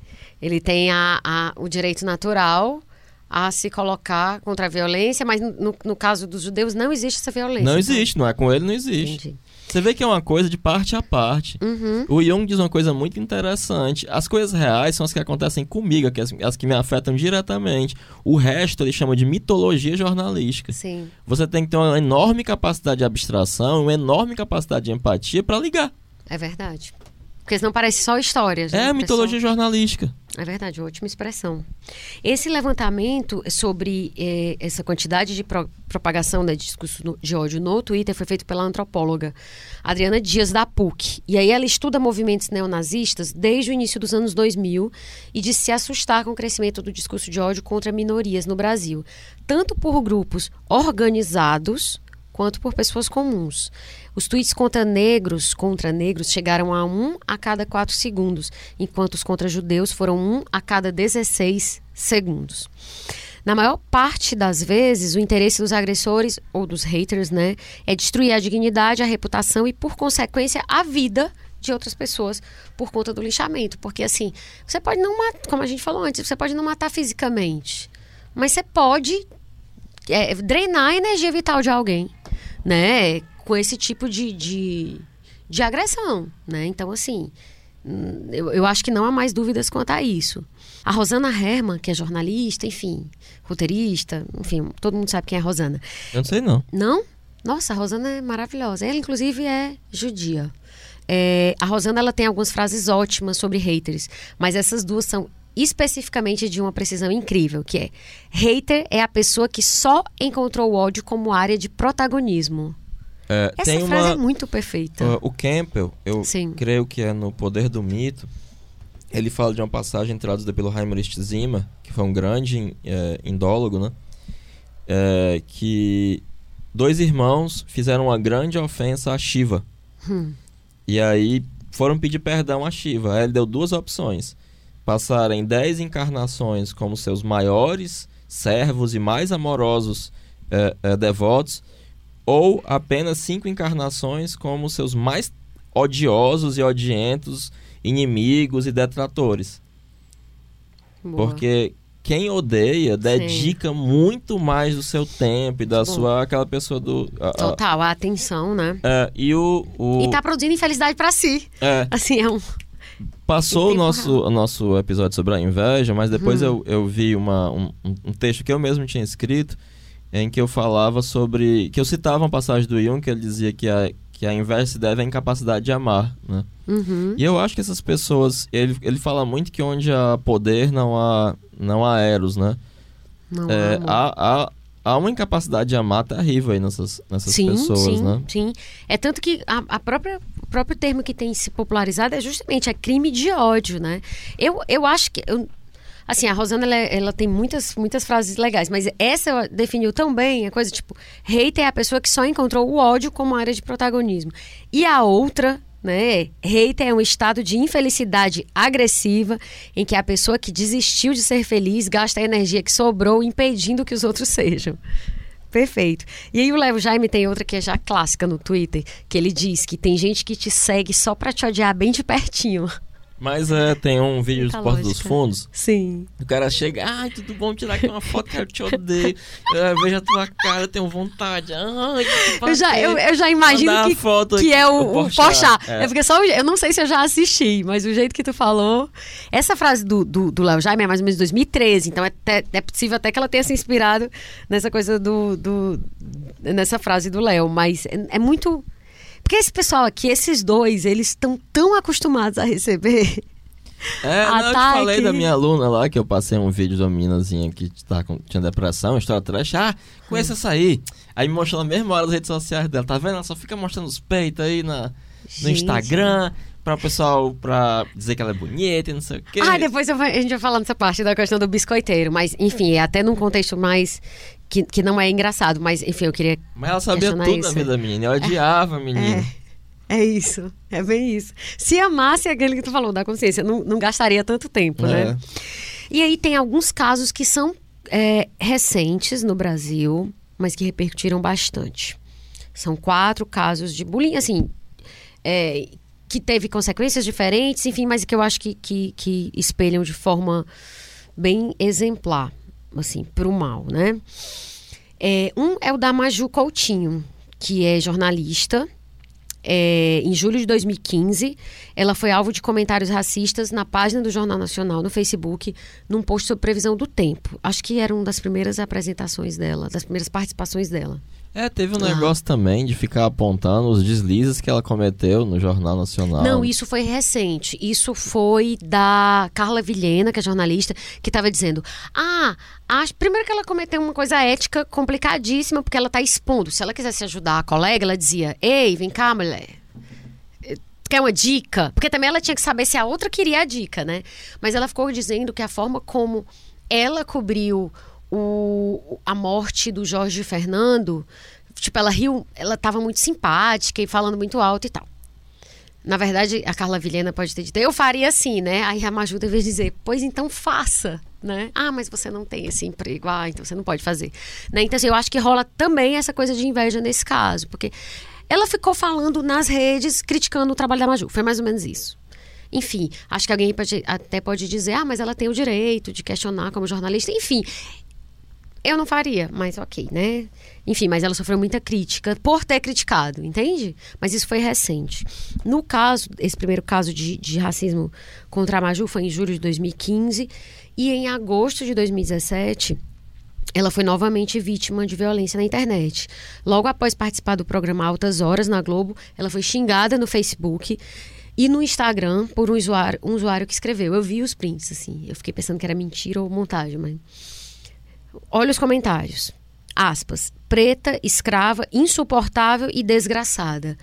Ele tem a, a- o direito natural a se colocar contra a violência, mas no, no caso dos judeus não existe essa violência. Não então- existe, não é com ele, não existe. Entendi. Você vê que é uma coisa de parte a parte. Uhum. O Jung diz uma coisa muito interessante. As coisas reais são as que acontecem comigo, que as, as que me afetam diretamente. O resto ele chama de mitologia jornalística. Sim. Você tem que ter uma enorme capacidade de abstração, uma enorme capacidade de empatia para ligar. É verdade. Porque senão parece só histórias. né? É mitologia jornalística. É verdade, ótima expressão. Esse levantamento sobre eh, essa quantidade de pro- propagação né, de discurso no- de ódio no Twitter foi feito pela antropóloga Adriana Dias da PUC. E aí ela estuda movimentos neonazistas desde o início dos anos 2000 e diz se assustar com o crescimento do discurso de ódio contra minorias no Brasil, tanto por grupos organizados quanto por pessoas comuns. Os tweets contra negros, contra negros chegaram a um a cada quatro segundos, enquanto os contra judeus foram um a cada 16 segundos. Na maior parte das vezes, o interesse dos agressores ou dos haters, né, é destruir a dignidade, a reputação e, por consequência, a vida de outras pessoas por conta do linchamento. Porque, assim, você pode não matar, como a gente falou antes, você pode não matar fisicamente, mas você pode é, drenar a energia vital de alguém, né? Com esse tipo de, de, de agressão, né? Então, assim, hum, eu, eu acho que não há mais dúvidas quanto a isso. A Rosana Herman, que é jornalista, enfim, roteirista, enfim, todo mundo sabe quem é a Rosana. Eu não sei não. Não? Nossa, a Rosana é maravilhosa. Ela, inclusive, é judia. É, a Rosana ela tem algumas frases ótimas sobre haters, mas essas duas são especificamente de uma precisão incrível, que é hater é a pessoa que só encontrou o ódio como área de protagonismo. É, Essa tem frase uma, é muito perfeita. Uh, o Campbell, eu Sim. creio que é no Poder do Mito, ele fala de uma passagem traduzida pelo Heinrich Zimmer, que foi um grande eh, indólogo, né? Eh, que dois irmãos fizeram uma grande ofensa a Shiva. Hum. E aí foram pedir perdão a Shiva. Aí ele deu duas opções. Passarem dez encarnações como seus maiores servos e mais amorosos eh, eh, devotos, ou apenas cinco encarnações como seus mais odiosos e odientos inimigos e detratores. Boa. Porque quem odeia dedica muito mais do seu tempo e da Bom. sua aquela pessoa do a- a- Total, a atenção, né? é, e o, o E tá produzindo infelicidade pra si. é, Assim, é um. Passou o nosso, o nosso episódio sobre a inveja, mas depois Hum. eu, eu vi uma, um, um- um texto que eu mesmo tinha escrito, em que eu falava sobre. que eu citava uma passagem do Jung que ele dizia que a, que a inveja se deve à incapacidade de amar. Né? Uhum. E eu acho que essas pessoas. Ele, ele fala muito que onde há poder não há, não há eros, né? Não, É, há, há, há uma incapacidade de amar terrível aí nessas, nessas sim, pessoas, sim, né? Sim, É tanto que a, a própria, o próprio termo que tem se popularizado é justamente é crime de ódio, né? Eu, eu acho que. eu- assim, a Rosana ela, é- ela tem muitas, muitas frases legais, mas essa definiu tão bem a coisa tipo: hater é a pessoa que só encontrou o ódio como área de protagonismo. E a outra. Né? Hater é um estado de infelicidade agressiva em que a pessoa que desistiu de ser feliz gasta a energia que sobrou impedindo que os outros sejam. Perfeito. E aí o Léo Jaime tem outra que é já clássica no Twitter, que ele diz que tem gente que te segue só pra te odiar bem de pertinho. Mas é, tem um vídeo dos Portos dos. Fundos Sim. O cara chega, ai, tudo bom, tirar aqui uma foto, cara, eu te odeio. Eu vejo a tua cara, eu tenho vontade. Ai, que Eu já, eu, eu já imagino que, foto que aqui, é o, o Porchat. É. É. porque só eu não sei se eu já assisti, mas o jeito que tu falou. Essa frase do do do Léo Jaime é mais ou menos 2013, então é, até- é possível até que ela tenha se inspirado nessa coisa do. do nessa frase do Léo, mas é, é muito. Porque esse pessoal aqui, esses dois, eles estão tão acostumados a receber. É, não, eu te Ataque. falei da minha aluna lá, que eu passei um vídeo de uma meninazinha que tá com, tinha depressão, história trash. Ah, conheça essa aí. Aí me mostrou na mesma hora nas redes sociais dela. Tá vendo? Ela só fica mostrando os peitos aí na, no. Instagram. Pra o pessoal, pra dizer que ela é bonita e não sei o quê. Ah, depois eu a gente vai falar nessa parte da questão do biscoiteiro, mas enfim, é até num contexto mais. Que, que não é engraçado, mas enfim, eu queria. Mas ela sabia tudo da isso. vida da menina. Ela odiava a menina. É, é isso, é bem isso. Se amasse aquele que tu falou, da consciência, não, não gastaria tanto tempo, É. né? E aí tem alguns casos que são é, recentes no Brasil, mas que repercutiram bastante. São quatro casos de bullying, assim, é, que teve consequências diferentes, enfim, mas que eu acho que, que, que espelham de forma bem exemplar, assim, pro mal, né? É, um é o da Maju Coutinho, que é jornalista é, em julho de 2015, ela foi alvo de comentários racistas na página do Jornal Nacional, no Facebook, num post sobre previsão do tempo. Acho que era uma das primeiras apresentações dela, das primeiras participações dela. É, teve um negócio também de ficar apontando os deslizes que ela cometeu no Jornal Nacional. Não, isso foi recente. Isso foi da Carla Vilhena, que é jornalista, que estava dizendo: Ah, acho, primeiro que ela cometeu uma coisa ética complicadíssima, porque ela está expondo. Se ela quisesse ajudar a colega, ela dizia: Ei, vem cá, mulher. Quer uma dica? Porque também ela tinha que saber se a outra queria a dica, né? Mas ela ficou dizendo que a forma como ela cobriu o, a morte do Jorge Fernando, tipo, ela riu, ela estava muito simpática e falando muito alto e tal. Na verdade, a Carla Vilhena pode ter dito, eu faria assim, né? Aí a Maju deve dizer, pois então faça, né? Ah, mas você não tem esse emprego, ah, então você não pode fazer. Né? Então, assim, eu acho que rola também essa coisa de inveja nesse caso, porque ela ficou falando nas redes, criticando o trabalho da Maju, foi mais ou menos isso. Enfim, acho que alguém pode, até pode dizer, ah, mas ela tem o direito de questionar como jornalista. Enfim, eu não faria, mas ok, né? Enfim, mas ela sofreu muita crítica por ter criticado, entende? Mas isso foi recente. No caso, esse primeiro caso de, de racismo contra a Maju foi em julho de 2015 e em agosto de 2017 ela foi novamente vítima de violência na internet. Logo após participar do programa Altas Horas na Globo, ela foi xingada no Facebook e no Instagram por um usuário, um usuário que escreveu. Eu vi os prints, assim. Eu fiquei pensando que era mentira ou montagem, mas. Olha os comentários. Aspas. Preta, escrava, insuportável e desgraçada.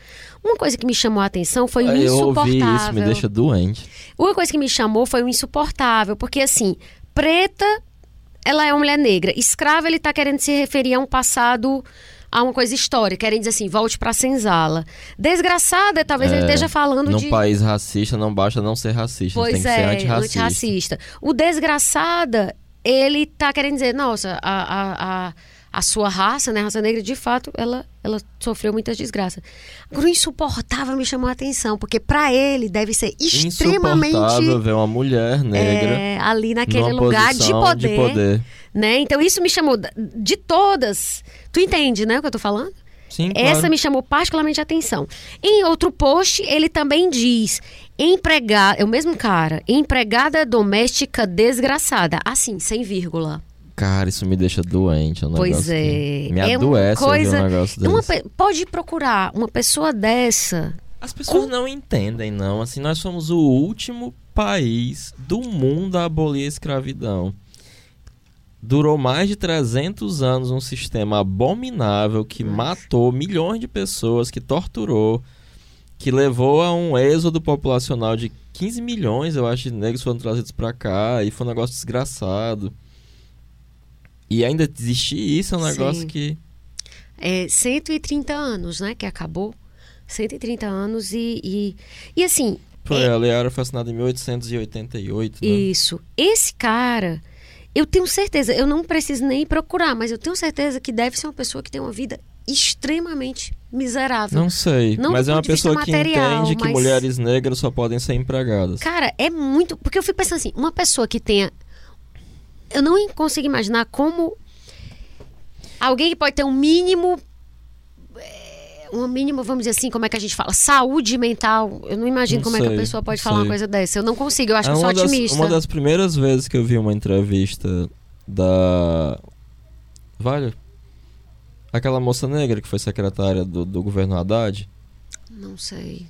Uma coisa que me chamou a atenção foi o insuportável. Eu ouvi isso, me deixa doente. Uma coisa que me chamou foi o insuportável, porque assim, preta, ela é uma mulher negra. Escrava, ele está querendo se referir a um passado a uma coisa histórica, querem dizer assim, volte para senzala. Desgraçada, talvez é, ele esteja falando num de. Num país racista não basta não ser racista, pois tem que é, ser antirracista. antirracista. O desgraçada ele tá querendo dizer, nossa, a, a, a, a, sua raça, né, a raça negra, de fato, ela, ela sofreu muitas desgraças. Agora, o insuportável me chamou a atenção, porque para ele deve ser extremamente... Insuportável ver uma mulher negra é, ali naquele lugar de poder, de poder. Né? Então, isso me chamou, de todas... Tu entende, né, o que eu tô falando? Sim, Essa claro. me chamou particularmente a atenção. Em outro post, ele também diz: empregada, é o mesmo cara, empregada doméstica desgraçada. Assim, sem vírgula. Cara, isso me deixa doente. É um pois é. Me é adoece coisa, um negócio uma, Pode procurar uma pessoa dessa. As pessoas com... não entendem, não. Assim, nós somos o último país do mundo a abolir a escravidão durou mais de 300 anos um sistema abominável que Nossa. matou milhões de pessoas, que torturou, que levou a um êxodo populacional de 15 milhões, eu acho, de negros foram trazidos para cá e foi um negócio desgraçado. E ainda existir isso é um negócio Sim. que é 130 anos, né, que acabou. 130 anos e e, e assim, foi, é... a lei era foi assinada em 1888, né? Isso. Esse cara eu tenho certeza, eu não preciso nem procurar, mas eu tenho certeza que deve ser uma pessoa que tem uma vida extremamente miserável. Não sei, não mas é uma pessoa que material, entende que mas... mulheres negras só podem ser empregadas. Cara, é muito. Porque eu fico pensando assim, uma pessoa que tenha. Eu não consigo imaginar como. Alguém que pode ter um mínimo uma mínima, vamos dizer assim, como é que a gente fala? Saúde mental. Eu não imagino não como sei, é que a pessoa pode falar sei. uma coisa dessa. Eu não consigo, eu acho é que eu sou das, otimista. Uma das primeiras vezes que eu vi uma entrevista da. Vale? Aquela moça negra que foi secretária do, do governo Haddad. Não sei.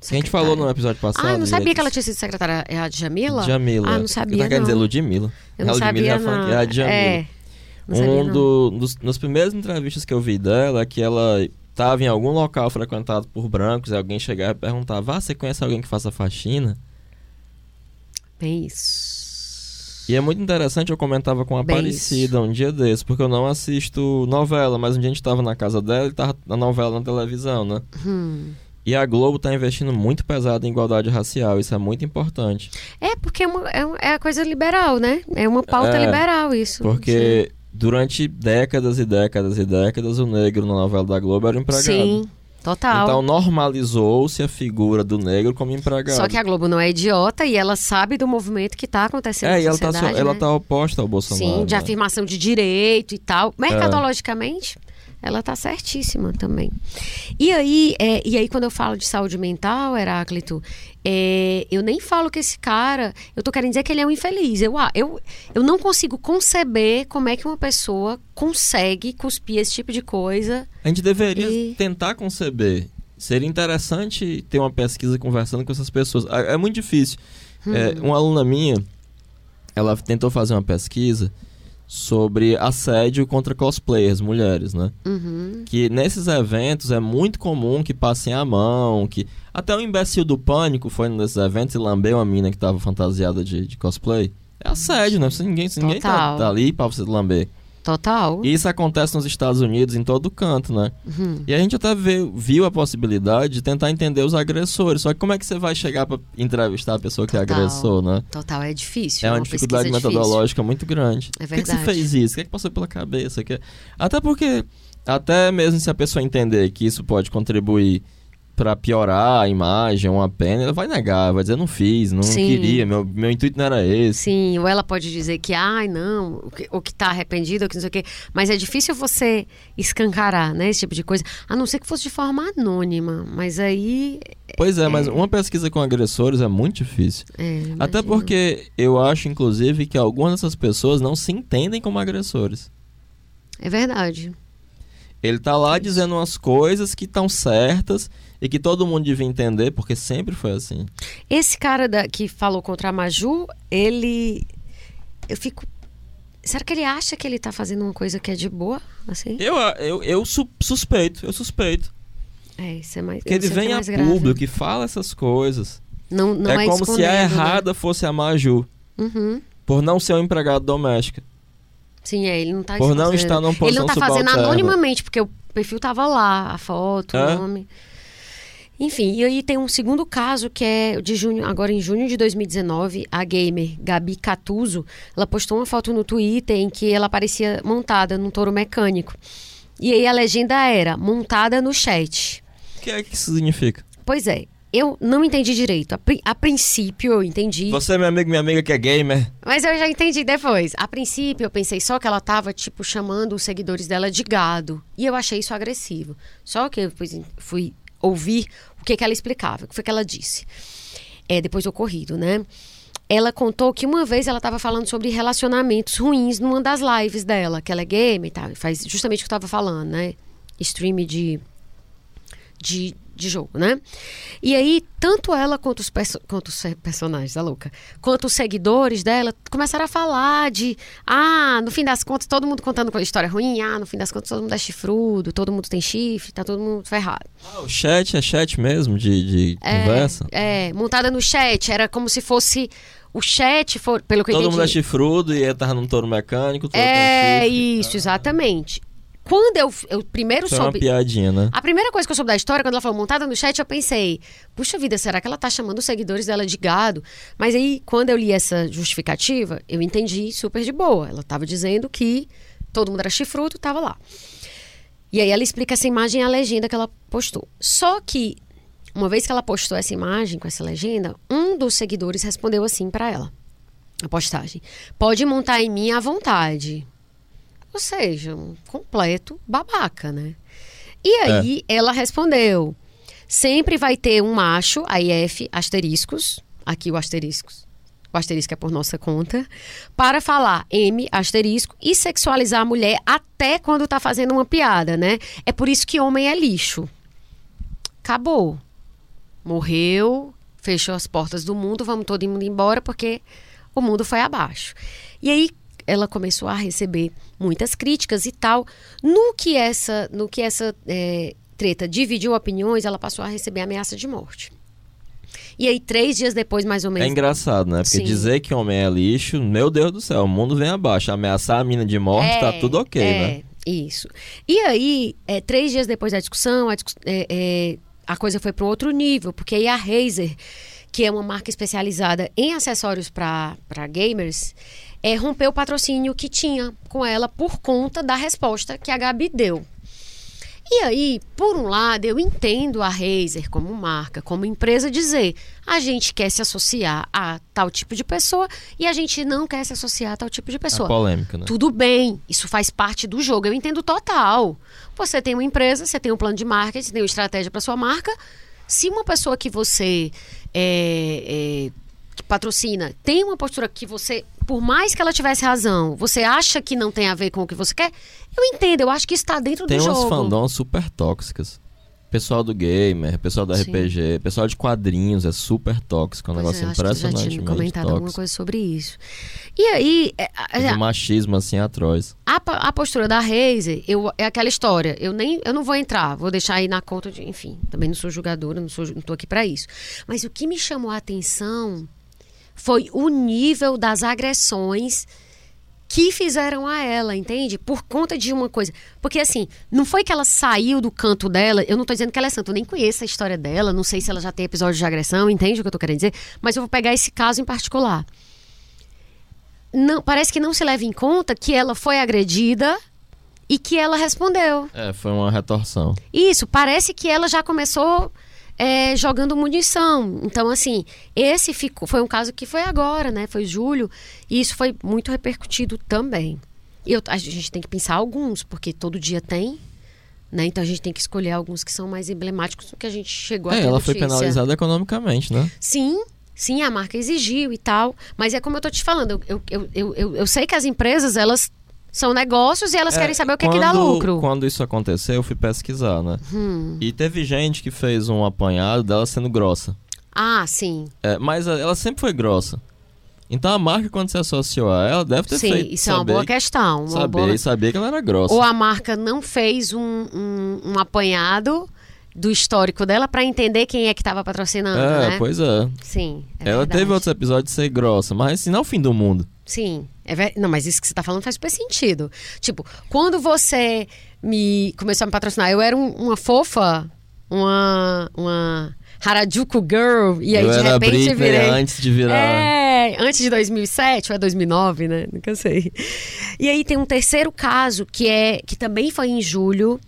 Secretária. A gente falou no episódio passado. Ah, eu não sabia que ela tinha sido secretária. É a Jamila? Jamila. Ah, não sabia. Não quer dizer Ludmilla. Eu não sabia, é não. É a Jamila. É. Não um do, dos, nas primeiras entrevistas que eu vi dela, é que ela estava em algum local frequentado por brancos e alguém chegava e perguntava: Ah, você conhece alguém que faça faxina? Bem isso. E é muito interessante, eu comentava com a Bem Aparecida isso. um dia desse, porque eu não assisto novela, mas um dia a gente estava na casa dela e tava na novela na televisão, né? Hum. E a Globo está investindo muito pesado em igualdade racial, isso é muito importante. É, porque é, uma, é, é a coisa liberal, né? É uma pauta é, liberal isso. Porque durante décadas e décadas e décadas, o negro na novela da Globo era empregado. Sim. Total. Então normalizou-se a figura do negro como empregado. Só que a Globo não é idiota e ela sabe do movimento que está acontecendo é, na sociedade. É, e ela está né? Tá oposta ao Bolsonaro. Sim, de né? afirmação de direito e tal. Mercadologicamente, ela tá certíssima também. E aí, é, e aí quando eu falo de saúde mental, Heráclito, é, eu nem falo que esse cara, eu tô querendo dizer que ele é um infeliz. Eu, ah, eu, eu não consigo conceber como é que uma pessoa consegue cuspir esse tipo de coisa. A gente deveria E- tentar conceber. Seria interessante ter uma pesquisa conversando com essas pessoas. É, é muito difícil. É, uma aluna minha, ela tentou fazer uma pesquisa sobre assédio contra cosplayers, mulheres, né? Uhum. Que nesses eventos é muito comum que passem a mão, que... Até o imbecil do pânico foi num desses eventos e lambeu uma mina que tava fantasiada de, de cosplay. É assédio, né? Ninguém, ninguém tá, tá ali pra você lamber. Total. E isso acontece nos Estados Unidos, em todo canto, né? Uhum. E a gente até vê- viu a possibilidade de tentar entender os agressores. Só que como é que você vai chegar pra entrevistar a pessoa que é Total. agressor, né? Total, é difícil. É uma pesquisa dificuldade difícil. metodológica muito grande. É Por que, que você verdade. fez isso? O que, é que passou pela cabeça? Que... Até porque, até mesmo se a pessoa entender que isso pode contribuir pra piorar a imagem, uma pena, ela vai negar, vai dizer, não fiz, não Sim. queria, meu, meu intuito não era esse. Sim, ou ela pode dizer que, ai, não, o que, tá arrependido, ou que não sei o quê. Mas é difícil você escancarar, né, esse tipo de coisa. A não ser que fosse de forma anônima. Mas aí. Pois é, mas uma pesquisa com agressores é muito difícil. é, Até porque eu acho, inclusive, que algumas dessas pessoas não se entendem como agressores. É verdade. Ele tá lá dizendo umas coisas que estão certas e que todo mundo devia entender, porque sempre foi assim. Esse cara da- que falou contra a Maju, ele. Eu fico. Será que ele acha que ele tá fazendo uma coisa que é de boa? Assim? Eu, eu, eu su- suspeito, eu suspeito. É, isso é mais. Que ele é vem a mais grave. público e fala essas coisas. Não, não é, é como se a né? errada fosse a Maju, Uhum. por não ser um empregado doméstico. Sim, é, ele não tá Por não estar numa Ele não tá fazendo subalterna. anonimamente, porque o perfil tava lá, a foto, É? o nome. Enfim, e aí tem um segundo caso que é de junho, agora em junho de 2019, a gamer Gabi Catuso, ela postou uma foto no Twitter em que ela aparecia montada num touro mecânico. E aí a legenda era montada no chat. O que é que isso significa? Pois é, eu não entendi direito. A, pri- a princípio eu entendi. Você é meu amigo, minha amiga que é gamer. Mas eu já entendi depois. A princípio, eu pensei só que ela tava, tipo, chamando os seguidores dela de gado. E eu achei isso agressivo. Só que eu fui ouvir o que, que ela explicava, o que foi que ela disse. É, depois do ocorrido, né? Ela contou que uma vez ela estava falando sobre relacionamentos ruins numa das lives dela, que ela é gamer e tal, faz justamente o que eu estava falando, né? Stream de, de, de jogo, né? E aí, tanto ela quanto os, perso quanto os personagens, a louca, quanto os seguidores dela começaram a falar de, ah, no fim das contas, todo mundo contando com a história ruim, ah, no fim das contas, todo mundo é chifrudo, todo mundo tem chifre, tá todo mundo ferrado. Ah, o chat é chat mesmo, de, de É, conversa? É, montada no chat, era como se fosse o chat, for, pelo que eu Todo entendi. mundo é chifrudo e tava num touro mecânico. todo É chifre. isso, exatamente. Quando eu, eu primeiro Isso é uma soube. piadinha, né? A primeira coisa que eu soube da história, quando ela falou montada no chat, eu pensei, puxa vida, será que ela tá chamando os seguidores dela de gado? Mas aí, quando eu li essa justificativa, eu entendi super de boa. Ela tava dizendo que todo mundo era chifrudo, tava lá. E aí ela explica essa imagem e a legenda que ela postou. Só que, uma vez que ela postou essa imagem com essa legenda, um dos seguidores respondeu assim pra ela, a postagem: Pode montar em mim à vontade. Ou seja, um completo babaca, né? E aí ela respondeu: sempre vai ter um macho, aí F, asteriscos, aqui o asteriscos, o asterisco é por nossa conta, para falar M, asterisco, e sexualizar a mulher até quando tá fazendo uma piada, né? É por isso que homem é lixo. Acabou. Morreu, fechou as portas do mundo, vamos todo mundo embora porque o mundo foi abaixo. E aí ela começou a receber muitas críticas e tal. No que essa, no que essa é, treta dividiu opiniões, ela passou a receber ameaça de morte. E aí, três dias depois, mais ou É menos. engraçado, né? Porque Sim. dizer que homem é lixo, meu Deus do céu, o mundo vem abaixo. Ameaçar a mina de morte, tá tudo ok, é, né? Isso. E aí, é, três dias depois da discussão, a, é, é, a coisa foi para um outro nível, porque aí a Razer, que é uma marca especializada em acessórios para gamers, é, rompeu o patrocínio que tinha com ela por conta da resposta que a Gabi deu. E aí, por um lado, eu entendo a Razer como marca, como empresa, dizer a gente quer se associar a tal tipo de pessoa e a gente não quer se associar a tal tipo de pessoa. É polêmica, né? Tudo bem, isso faz parte do jogo, eu entendo total. Você tem uma empresa, você tem um plano de marketing, você tem uma estratégia para sua marca. Se uma pessoa que você é, é, que patrocina tem uma postura que você, por mais que ela tivesse razão, você acha que não tem a ver com o que você quer, eu entendo, eu acho que está dentro Tem do umas jogo. fandoms super tóxicas. Pessoal do gamer, pessoal do Sim. RPG, pessoal de quadrinhos é super tóxico, é um Pois negócio é, tu já tinha comentado alguma tóxico. coisa sobre isso. E aí, é, a, de machismo assim atroz. a, a postura da Razer, eu, é aquela história. Eu nem, eu não vou entrar, vou deixar aí na conta de, enfim, também não sou julgadora, não sou, não tô aqui para isso. Mas o que me chamou a atenção foi o nível das agressões que fizeram a ela, entende? Por conta de uma coisa. Porque assim, não foi que ela saiu do canto dela, eu não tô dizendo que ela é santa, eu nem conheço a história dela, não sei se ela já tem episódio de agressão, entende o que eu tô querendo dizer? Mas eu vou pegar esse caso em particular. Não, parece que não se leva em conta que ela foi agredida e que ela respondeu. É, foi uma retorção. Isso, parece que ela já começou é, jogando munição. Então, assim, esse ficou, foi um caso que foi agora, né? Foi julho, e isso foi muito repercutido também. Eu- a gente tem que pensar alguns, porque todo dia tem, né? Então a gente tem que escolher alguns que são mais emblemáticos do que a gente chegou a É, ter ela foi notícia. penalizada economicamente, né? Sim, sim, a marca exigiu e tal. Mas é como eu tô te falando, eu, eu, eu- eu sei que as empresas, elas são negócios e elas É, querem saber o que é que dá quando- lucro. Quando isso aconteceu, eu fui pesquisar, né? Hum. E teve gente que fez um apanhado dela sendo grossa. Ah, sim. É, mas a- ela sempre foi grossa. Então a marca, quando se associou a ela, deve ter Sim, feito. isso é uma saber- boa questão. Uma Saber boa... saber que ela era grossa. Ou a marca não fez um, um, um apanhado do histórico dela para entender quem é que estava patrocinando, é, né? pois é. Sim, é ela verdade. teve outros episódios de ser grossa, mas assim, não é o fim do mundo. Sim, é ver... não, mas isso que você tá falando faz super sentido. Tipo, quando você me começou a me patrocinar, eu era um- uma fofa, uma uma Harajuku girl e aí eu de era repente Britney eu virei antes de virar. É, antes de 2007 ou é 2009, né? Nunca sei. E aí tem um terceiro caso que é que também foi em julho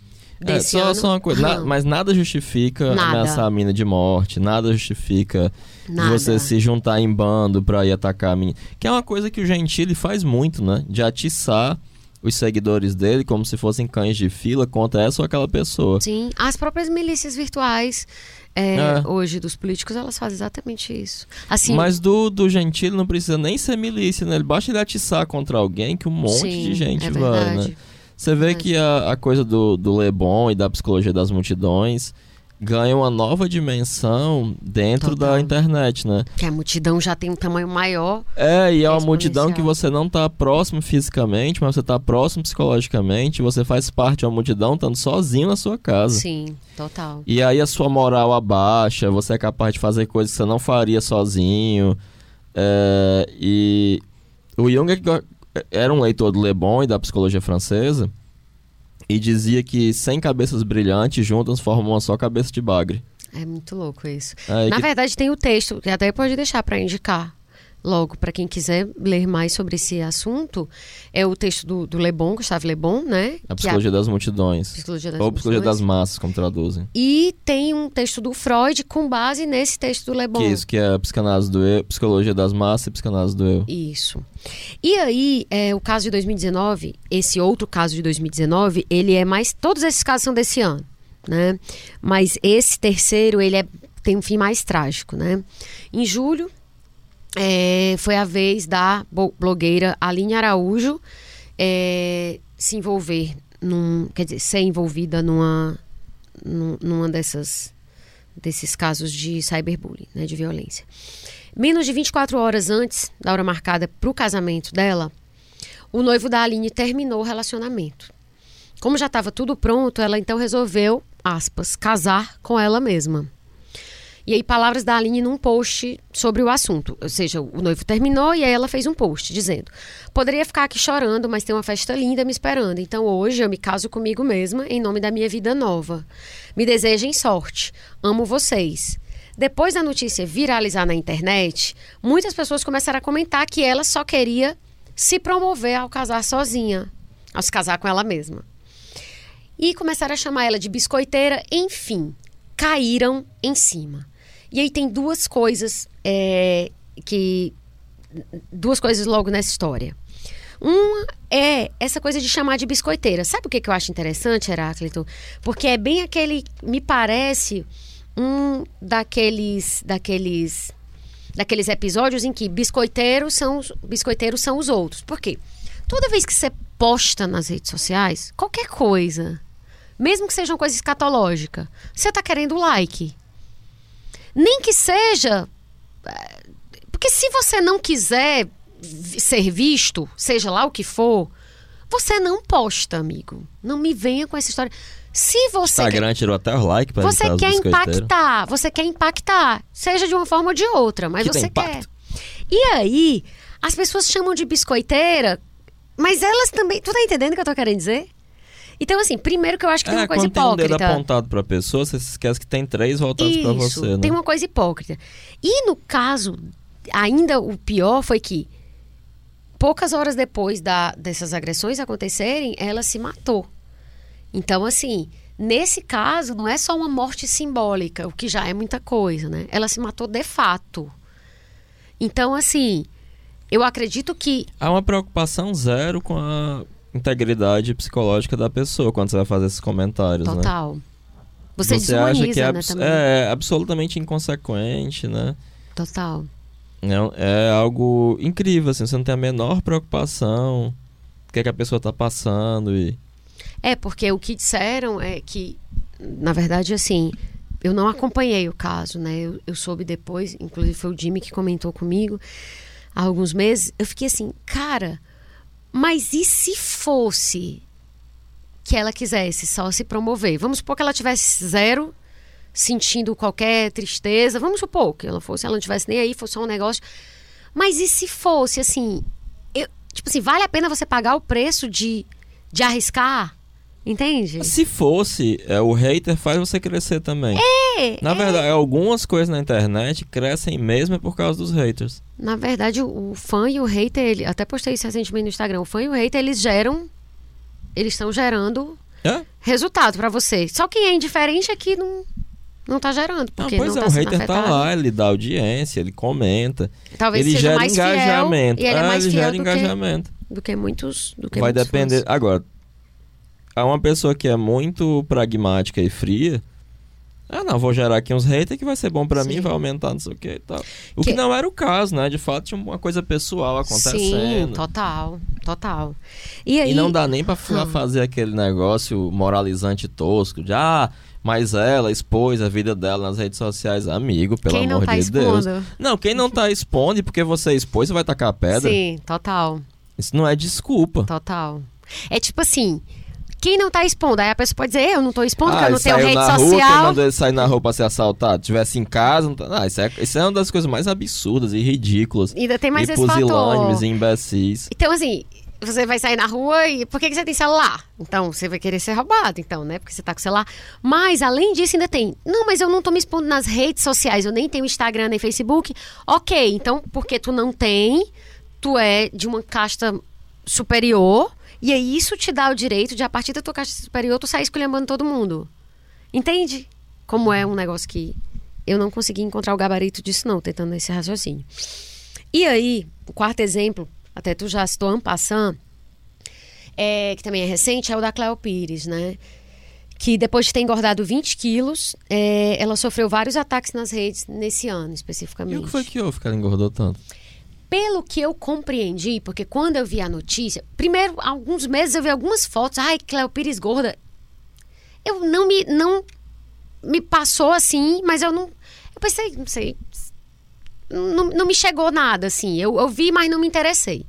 É, só, ano. só uma coisa, na- mas nada justifica Nada. ameaçar a mina de morte, nada justifica Nada. você se juntar em bando pra ir atacar a menina. Que é uma coisa que o Gentili faz muito, né? De atiçar os seguidores dele como se fossem cães de fila contra essa ou aquela pessoa. Sim, as próprias milícias virtuais é, É. hoje dos políticos, elas fazem exatamente isso. Assim, Mas do, do Gentili não precisa nem ser milícia, né? Ele basta ele atiçar contra alguém que um monte sim, de gente é vai, né? Você vê Verdade. que a, a coisa do, do Lebon e da psicologia das multidões ganha uma nova dimensão dentro Total. da internet, né? Que a multidão já tem um tamanho maior. É, e é uma multidão que você não tá próximo fisicamente, mas você tá próximo psicologicamente, você faz parte de uma multidão estando sozinho na sua casa. Sim, total. E aí a sua moral abaixa, você é capaz de fazer coisas que você não faria sozinho. É, e o Jung é que- era um leitor do Le Bon e da psicologia francesa e dizia que 100 cabeças brilhantes juntas formam uma só cabeça de bagre. É muito louco isso. É, Na que- verdade, tem o texto, que até pode deixar para indicar logo para quem quiser ler mais sobre esse assunto. É o texto do, do Le Bon, Gustave Le Bon, né? a Que psicologia das multidões. psicologia das Ou psicologia das massas, como traduzem. E tem um texto do Freud com base nesse texto do Le Bon. Que isso, que é a psicanálise do eu, psicologia das massas e psicanálise do eu. Isso. E aí, é, o caso de 2019, esse outro caso de 2019, ele é mais. Todos esses casos são desse ano, né? Mas esse terceiro, ele é, tem um fim mais trágico, né? Em julho, é, foi a vez da blogueira Aline Araújo é, se envolver num. Quer dizer, ser envolvida numa, num- numa dessas desses casos de cyberbullying, né, de violência. Menos de 24 horas antes da hora marcada para o casamento dela, o noivo da Aline terminou o relacionamento. Como já estava tudo pronto, ela então resolveu, aspas, casar com ela mesma. E aí, palavras da Aline num post sobre o assunto. Ou seja, o noivo terminou e aí ela fez um post dizendo: Poderia ficar aqui chorando, mas tem uma festa linda me esperando. Então hoje eu me caso comigo mesma em nome da minha vida nova. Me desejem sorte. Amo vocês. Depois da notícia viralizar na internet, muitas pessoas começaram a comentar que ela só queria se promover ao casar sozinha, ao se casar com ela mesma. E começaram a chamar ela de biscoiteira, enfim, caíram em cima. E aí tem duas coisas é, que. Duas coisas logo nessa história. Uma é essa coisa de chamar de biscoiteira. Sabe o que, que eu acho interessante, Heráclito? Porque é bem aquele. Me parece um daqueles. daqueles daqueles episódios em que biscoiteiros são, biscoiteiros são os outros. Por quê? Toda vez que você posta nas redes sociais, qualquer coisa, mesmo que seja uma coisa escatológica, você está querendo like. Nem que seja. Eh, porque se você não quiser ser visto, seja lá o que for, você não posta, amigo. Não me venha com essa história. Se você Instagram quer, tirou até o like para você quer impactar, você quer impactar, seja de uma forma ou de outra, mas Que você quer. E aí, as pessoas chamam de biscoiteira, mas elas também, tu tá entendendo o que eu tô querendo dizer? Então assim, primeiro que eu acho que tem É, uma coisa quando tem um dedo hipócrita. apontado pra pessoa, você se esquece que tem três voltados pra Isso, você, né? tem uma coisa hipócrita. E no caso, ainda o pior foi que poucas horas depois da, dessas agressões acontecerem, ela se matou. Então, assim, nesse caso, não é só uma morte simbólica, o que já é muita coisa, né? Ela se matou de fato. Então, assim, eu acredito que Há uma preocupação zero com a integridade psicológica da pessoa quando você vai fazer esses comentários, né? total. Você, Você acha que é, né, abs- também. é absolutamente inconsequente, né? Total. É, é algo incrível, assim, você não tem a menor preocupação do que, é que a pessoa tá passando e... É, porque o que disseram é que, na verdade, assim, eu não acompanhei o caso, né? Eu, eu soube depois, inclusive foi o Jimmy que comentou comigo há alguns meses. Eu fiquei assim, cara, mas e se fosse que ela quisesse só se promover? Vamos supor que ela tivesse zero sentindo qualquer tristeza. Vamos supor que ela fosse, ela não tivesse nem aí, fosse só um negócio. Mas e se fosse assim, eu, tipo assim, vale a pena você pagar o preço de, de arriscar? Entende? Se fosse, é, o hater faz você crescer também. É, Na verdade, algumas coisas na internet crescem mesmo é por causa dos haters. Na verdade, o, o fã e o hater, ele, até postei isso recentemente no Instagram, o fã e o hater, eles geram, eles estão gerando É? resultado pra você. Só quem é indiferente é que não, não tá gerando, Não, porque pois não é, tá o hater tá afetado. lá, ele dá audiência, ele comenta, Talvez ele seja gera mais engajamento. fiel, e ele é Ah, mais ele gera do que, engajamento. do que muitos do que Vai depender. fãs. Agora, há uma pessoa que é muito pragmática e fria. Ah, não, vou gerar aqui uns haters que vai ser bom pra Sim. mim, vai aumentar não sei o que e tal. O que... Que- não era o caso, né? De fato, tinha uma coisa pessoal acontecendo. Sim, total, total. E aí, E não dá nem pra Hum. fazer aquele negócio moralizante tosco de ah, mas ela expôs a vida dela nas redes sociais. Amigo, pelo quem amor tá de Deus. expondo? Não, quem não tá expondo, porque você expôs, você vai tacar a pedra. Sim, total. Isso não é desculpa. Total. É tipo assim, quem não tá expondo? Aí a pessoa pode dizer, eu não tô expondo, porque Ah, eu não tenho rede na rua, quem social. mandou ele sair na rua pra ser assaltado? Tivesse em casa, não tá... ah, isso, é, isso é uma das coisas mais absurdas e ridículas. Ainda tem mais e esse fator. e imbecis. Então, assim, você vai sair na rua e por que, que você tem celular? Então, você vai querer ser roubado, então, né? Porque você tá com celular. Mas, além disso, ainda tem. Não, mas eu não tô me expondo nas redes sociais, eu nem tenho Instagram nem Facebook. Ok, então, porque tu não tem, tu é de uma casta superior. E aí isso te dá o direito de, a partir da tua caixa superior, tu sair esculhambando todo mundo. Entende? Como é um negócio que eu não consegui encontrar o gabarito disso, não, tentando esse raciocínio. E aí, o quarto exemplo, até tu já citou Ampassan, é, que também é recente, é o da Cleo Pires, né? Que depois de ter engordado 20 quilos, é, ela sofreu vários ataques nas redes nesse ano, E especificamente. o que foi que houve que ela engordou tanto? Pelo que eu compreendi, porque quando eu vi a notícia, primeiro, alguns meses eu vi algumas fotos, ai, Cleo Pires gorda. Eu não me, não me passou assim, mas eu não, eu pensei, não sei, não, não me chegou nada assim. Eu, eu vi, mas não me interessei.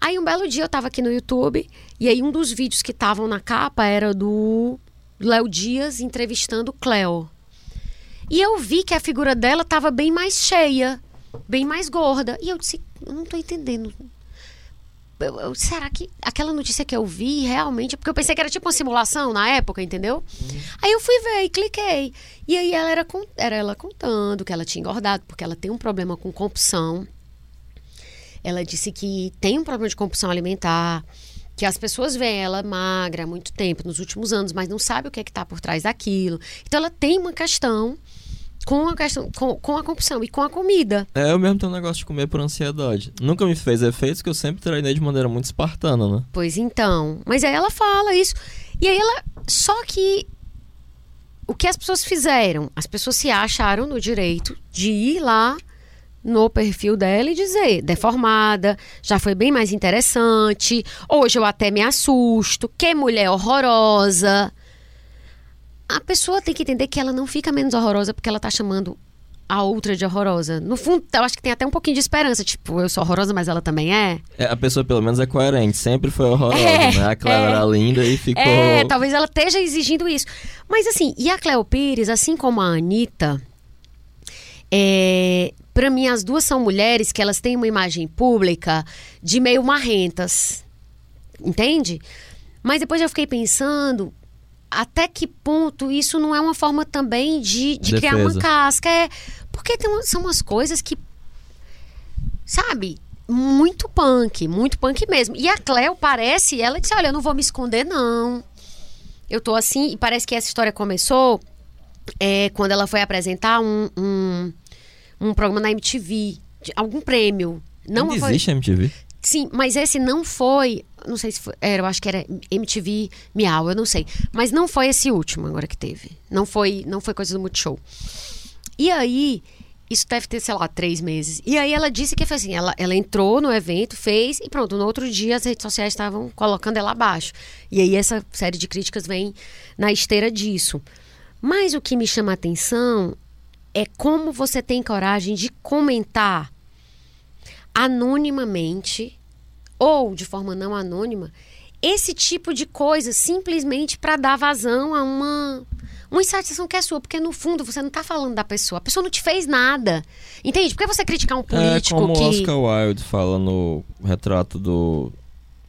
Aí um belo dia eu tava aqui no YouTube e aí um dos vídeos que estavam na capa era do Léo Dias entrevistando Cleo. E eu vi que a figura dela tava bem mais cheia, bem mais gorda. E eu disse, eu não tô entendendo. Eu- eu- será que aquela notícia que eu vi realmente. Porque eu pensei que era tipo uma simulação na época, entendeu? Aí eu fui ver e cliquei. E aí ela era, era ela contando que ela tinha engordado, porque ela tem um problema com compulsão. Ela disse que tem um problema de compulsão alimentar, que as pessoas veem ela magra há muito tempo, nos últimos anos, mas não sabe o que é que está por trás daquilo. Então ela tem uma questão com a questão com, com a compulsão e com a comida. É, eu mesmo tenho um negócio de comer por ansiedade. Nunca me fez efeitos que eu sempre treinei de maneira muito espartana, né? Pois então. Mas aí ela fala isso. E aí ela. Só que. O que as pessoas fizeram? As pessoas se acharam no direito de ir lá no perfil dela e dizer, deformada, já foi bem mais interessante, hoje eu até me assusto, que mulher horrorosa. A pessoa tem que entender que ela não fica menos horrorosa porque ela tá chamando a outra de horrorosa. No fundo, eu acho que tem até um pouquinho de esperança. Tipo, eu sou horrorosa, mas ela também é. é a pessoa, pelo menos, é coerente. Sempre foi horrorosa, é, né? A Cleo é, era linda e ficou... É, talvez ela esteja exigindo isso. Mas, assim, e a Cleo Pires, assim como a Anitta... É, para mim, as duas são mulheres que elas têm uma imagem pública de meio marrentas. Entende? Mas depois eu fiquei pensando até que ponto isso não é uma forma também de, de criar uma casca. É, porque tem, são umas coisas que. Sabe? Muito punk, muito punk mesmo. E a Cleo parece, ela disse: Olha, eu não vou me esconder, não. Eu tô assim, e parece que essa história começou é, quando ela foi apresentar um, um um programa na MTV, de algum prêmio. Não foi... existe a MTV? Sim, mas esse não foi. Não sei se foi. Era, eu acho que era MTV Miau, eu não sei. Mas não foi esse último agora que teve. Não foi, não foi coisa do Multishow. E aí, isso deve ter, sei lá, três meses. E aí ela disse que foi assim: ela, ela entrou no evento, fez, e pronto, no outro dia as redes sociais estavam colocando ela abaixo. E aí essa série de críticas vem na esteira disso. Mas o que me chama a atenção é como você tem coragem de comentar anonimamente ou de forma não anônima esse tipo de coisa simplesmente para dar vazão a uma uma insatisfação que é sua, porque no fundo você não está falando da pessoa, a pessoa não te fez nada. Entende? Por que você criticar um político é como que Oscar Wilde fala no retrato do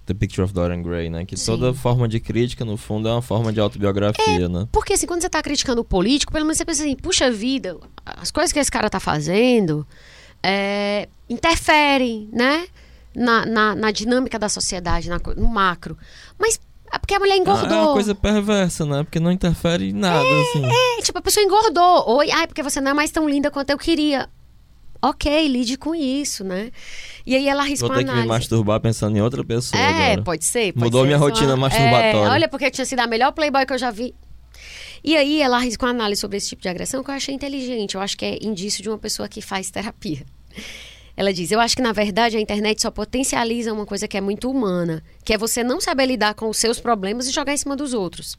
The Picture of Dorian Gray, né? Que Sim. toda forma de crítica, no fundo, é uma forma de autobiografia, é, né? Porque, assim, quando você tá criticando o político, pelo menos você pensa assim, puxa vida, as coisas que esse cara tá fazendo é, interferem, né? Na, na, na, dinâmica da sociedade, na, no macro. Mas é porque a mulher engordou. Ah, é uma coisa perversa, né? Porque não interfere em nada, é, assim. É, tipo, a pessoa engordou. Oi, ai, porque você não é mais tão linda quanto eu queria ok, lide com isso, né? E aí ela arriscou Vou ter que me masturbar pensando em outra pessoa É, agora. pode ser. Pode Mudou ser minha rotina masturbatória. É, olha, porque tinha sido a melhor playboy que eu já vi. E aí ela arriscou uma análise sobre esse tipo de agressão que eu achei inteligente. Eu acho que é indício de uma pessoa que faz terapia. Ela diz: Eu acho que, na verdade, a internet só potencializa uma coisa que é muito humana, que é você não saber lidar com os seus problemas e jogar em cima dos outros.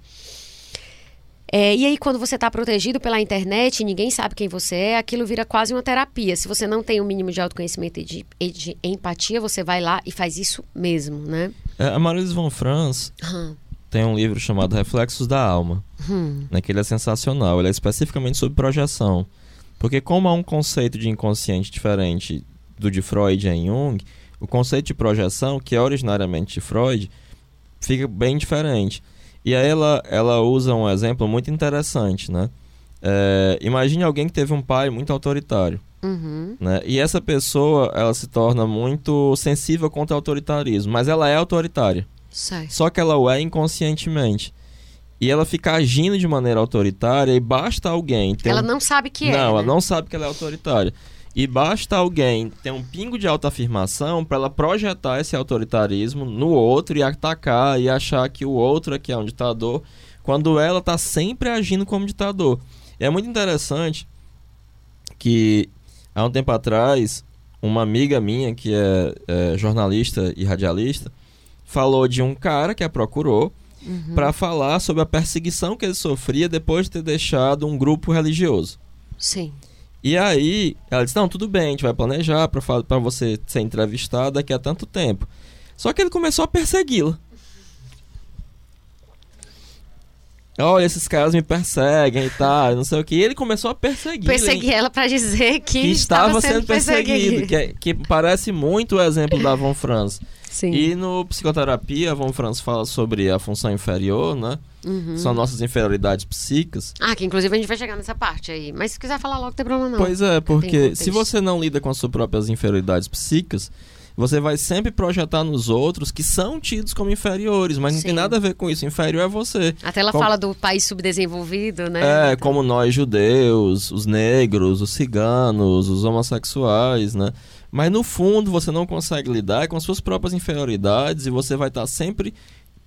É, e aí, quando você está protegido pela internet, ninguém sabe quem você é, aquilo vira quase uma terapia. Se você não tem o um mínimo de autoconhecimento e de, e de, empatia, você vai lá e faz isso mesmo, né? É, a Marilise von Franz uhum. tem um livro chamado Reflexos da Alma, uhum. né, que ele é sensacional. Ele é especificamente sobre projeção. Porque como há um conceito de inconsciente diferente do de Freud e Jung, o conceito de projeção, que é originariamente de Freud, fica bem diferente. E aí ela, ela usa um exemplo muito interessante, né? É, imagine alguém que teve um pai muito autoritário. Uhum. Né? E essa pessoa, ela se torna muito sensível contra o autoritarismo, mas ela é autoritária. Sei. Só que ela o é inconscientemente. E ela fica agindo de maneira autoritária e basta alguém... ela um... não sabe que não, é, Não, ela né? não sabe que ela é autoritária. E basta alguém ter um pingo de autoafirmação para ela projetar esse autoritarismo no outro e atacar e achar que o outro é que é um ditador, quando ela está sempre agindo como ditador. E é muito interessante que há um tempo atrás, uma amiga minha, que é, é jornalista e radialista, falou de um cara que a procurou uhum. para falar sobre a perseguição que ele sofria depois de ter deixado um grupo religioso. Sim. E aí, ela disse: Não, tudo bem, a gente vai planejar para você ser entrevistada daqui a tanto tempo. Só que ele começou a persegui-la. Olha, esses caras me perseguem e tal, não sei o que. E ele começou a perseguir. Perseguir ela para dizer que, que estava sendo, sendo perseguido. Que, é, que, parece muito o exemplo da Von Franz. Sim. E no Psicoterapia, a Von Franz fala sobre a função inferior, né? Uhum. São nossas inferioridades psíquicas. Ah, que inclusive a gente vai chegar nessa parte aí. Mas se quiser falar logo, não tem problema não. Pois é, porque se você não lida com as suas próprias inferioridades psíquicas, você vai sempre projetar nos outros que são tidos como inferiores, mas não Sim. tem nada a ver com isso. Inferior é você. Até ela Como- fala do país subdesenvolvido, né? É, como nós judeus, os negros, os ciganos, os homossexuais, né? Mas no fundo você não consegue lidar com as suas próprias inferioridades e você vai estar sempre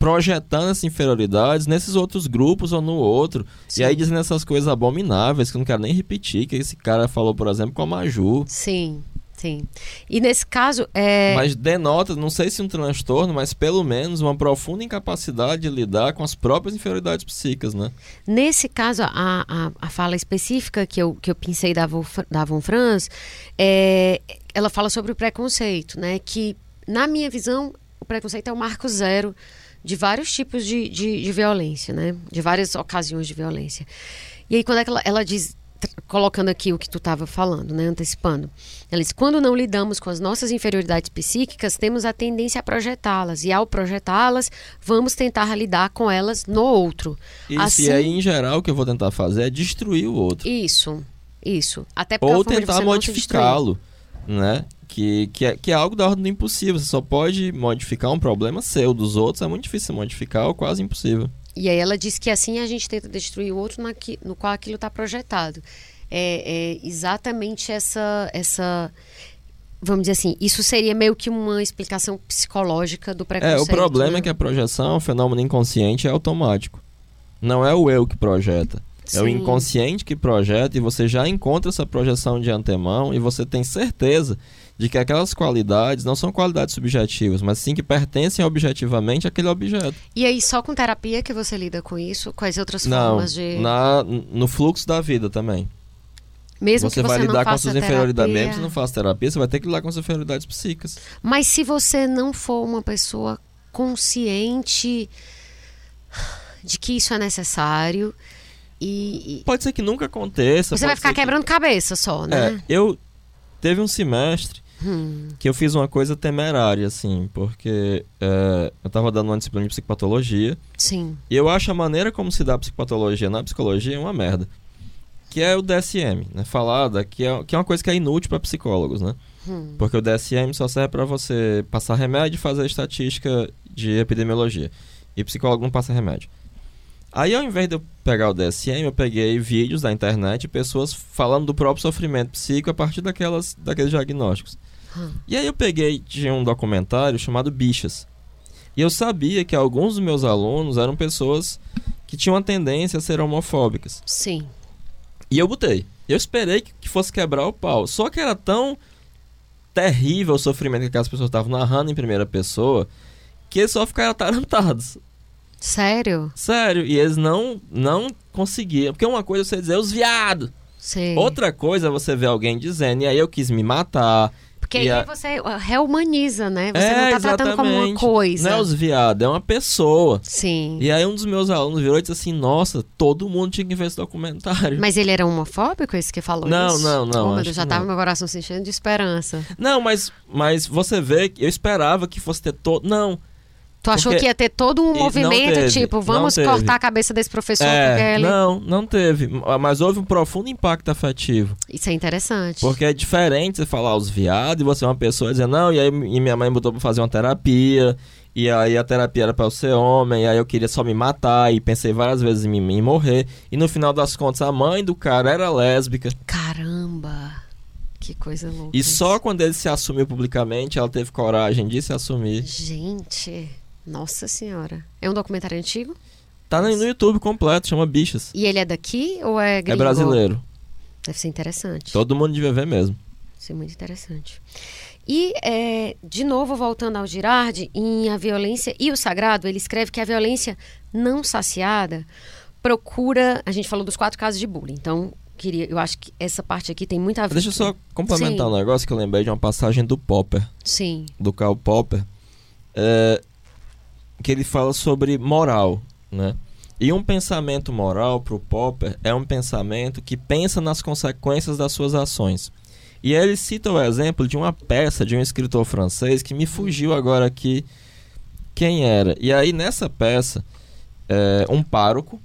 projetando essas inferioridades nesses outros grupos ou no outro. Sim. E aí dizendo essas coisas abomináveis que eu não quero nem repetir, que esse cara falou, por exemplo, com a Maju. Sim, sim. E nesse caso, é... Mas denota, não sei se um transtorno, mas pelo menos uma profunda incapacidade de lidar com as próprias inferioridades psíquicas, né? Nesse caso, a, a, a fala específica que eu, que eu pensei da, Von, da Von Franz, é, ela fala sobre o preconceito, né? Que, na minha visão, o preconceito é o marco zero de vários tipos de, de, de violência, né? De várias ocasiões de violência. E aí, quando é que ela, ela diz, colocando aqui o que tu estava falando, né? Antecipando. Ela diz, quando não lidamos com as nossas inferioridades psíquicas, temos a tendência a projetá-las. E ao projetá-las, vamos tentar lidar com elas no outro. Isso, Assim- E aí, em geral, o que eu vou tentar fazer é destruir o outro. Isso, isso. Até porque Ou tentar modificá-lo, né? Que, que, é, que é algo da ordem do impossível. Você só pode modificar um problema seu. Dos outros é muito difícil modificar ou quase impossível. E aí ela diz que assim a gente tenta destruir o outro naqui- no qual aquilo está projetado. É, é exatamente essa, essa, vamos dizer assim, isso seria meio que uma explicação psicológica do É, preconceito. o problema né? é que a projeção, o fenômeno inconsciente, é automático. Não é o eu que projeta. É o Sim. inconsciente que projeta e você já encontra essa projeção de antemão e você tem certeza de que aquelas qualidades não são qualidades subjetivas, mas sim que pertencem objetivamente àquele objeto. E aí só com terapia que você lida com isso? Quais outras Não, formas de na, no fluxo da vida também. mesmo você que vai você não lidar com suas inferioridades. Mesmo se não faça terapia, você vai ter que lidar com as inferioridades psíquicas. Mas se você não for uma pessoa consciente de que isso é necessário e, Pode ser que nunca aconteça. você vai ficar ser que- quebrando cabeça só, né? É, eu teve um semestre Hum, que eu fiz uma coisa temerária, assim, porque é, eu tava dando uma disciplina de psicopatologia sim. e eu acho a maneira como se dá a psicopatologia na psicologia uma merda. Que é o DSM, né? Falada, que é, que é uma coisa que é inútil para psicólogos, né? Hum, Porque o DSM só serve para você passar remédio e fazer estatística de epidemiologia. E psicólogo não passa remédio. Aí, ao invés de eu pegar o DSM, eu peguei vídeos da internet pessoas falando do próprio sofrimento psíquico a partir daquelas, daqueles diagnósticos. Hum. E aí eu peguei de um documentário chamado Bichas. E eu sabia que alguns dos meus alunos eram pessoas que tinham a tendência a ser homofóbicas. sim. E eu botei. Eu esperei que, que fosse quebrar o pau. Só que era tão terrível o sofrimento que aquelas pessoas estavam narrando em primeira pessoa que eles só ficaram atarantados. Sério? Sério. E eles não, não conseguiam. Porque uma coisa é você dizer os viados. Sim. Outra coisa é você ver alguém dizendo, e aí eu quis me matar. Porque aí a- você reumaniza, né? Você É, não tá tratando como uma coisa. Não é os viados, é uma pessoa. Sim. E aí um dos meus alunos virou e disse assim, nossa, todo mundo tinha que ver esse documentário. Mas ele era homofóbico, esse que falou Não, isso? não, não, Oh, acho Deus, já tava não. meu coração se enchendo de esperança. Não, mas, mas você vê, que eu esperava que fosse ter todo... Não, Tu achou Porque- que ia ter todo um movimento, teve, tipo, vamos cortar a cabeça desse professor é, ele... não, não teve. Mas houve um profundo impacto afetivo. Isso é interessante. Porque é diferente você falar os viados e você é uma pessoa dizer, não, e aí e minha mãe botou pra fazer uma terapia, e aí a terapia era pra eu ser homem, e aí eu queria só me matar, e pensei várias vezes em, mim- em morrer. E no final das contas, a mãe do cara era lésbica. Caramba! Que coisa louca. E isso. só quando ele se assumiu publicamente, ela teve coragem de se assumir. Gente, nossa senhora. É um documentário antigo? Tá no YouTube completo, chama Bichas. E ele é daqui ou é É gringo? brasileiro. Deve ser interessante. Todo mundo devia ver mesmo. Deve ser muito interessante. E, é, de novo, voltando ao Girardi, em A Violência e o Sagrado, ele escreve que a violência não saciada procura... A gente falou dos quatro casos de bullying, então queria, eu acho que essa parte aqui tem muito a ver... Deixa eu só complementar Sim. um negócio que eu lembrei de uma passagem do Popper. Sim, do Karl Popper, é, que ele fala sobre moral, né? E um pensamento moral para o Popper é um pensamento que pensa nas consequências das suas ações. E ele cita o exemplo de uma peça de um escritor francês que me fugiu agora aqui quem era. E aí nessa peça, é, um pároco,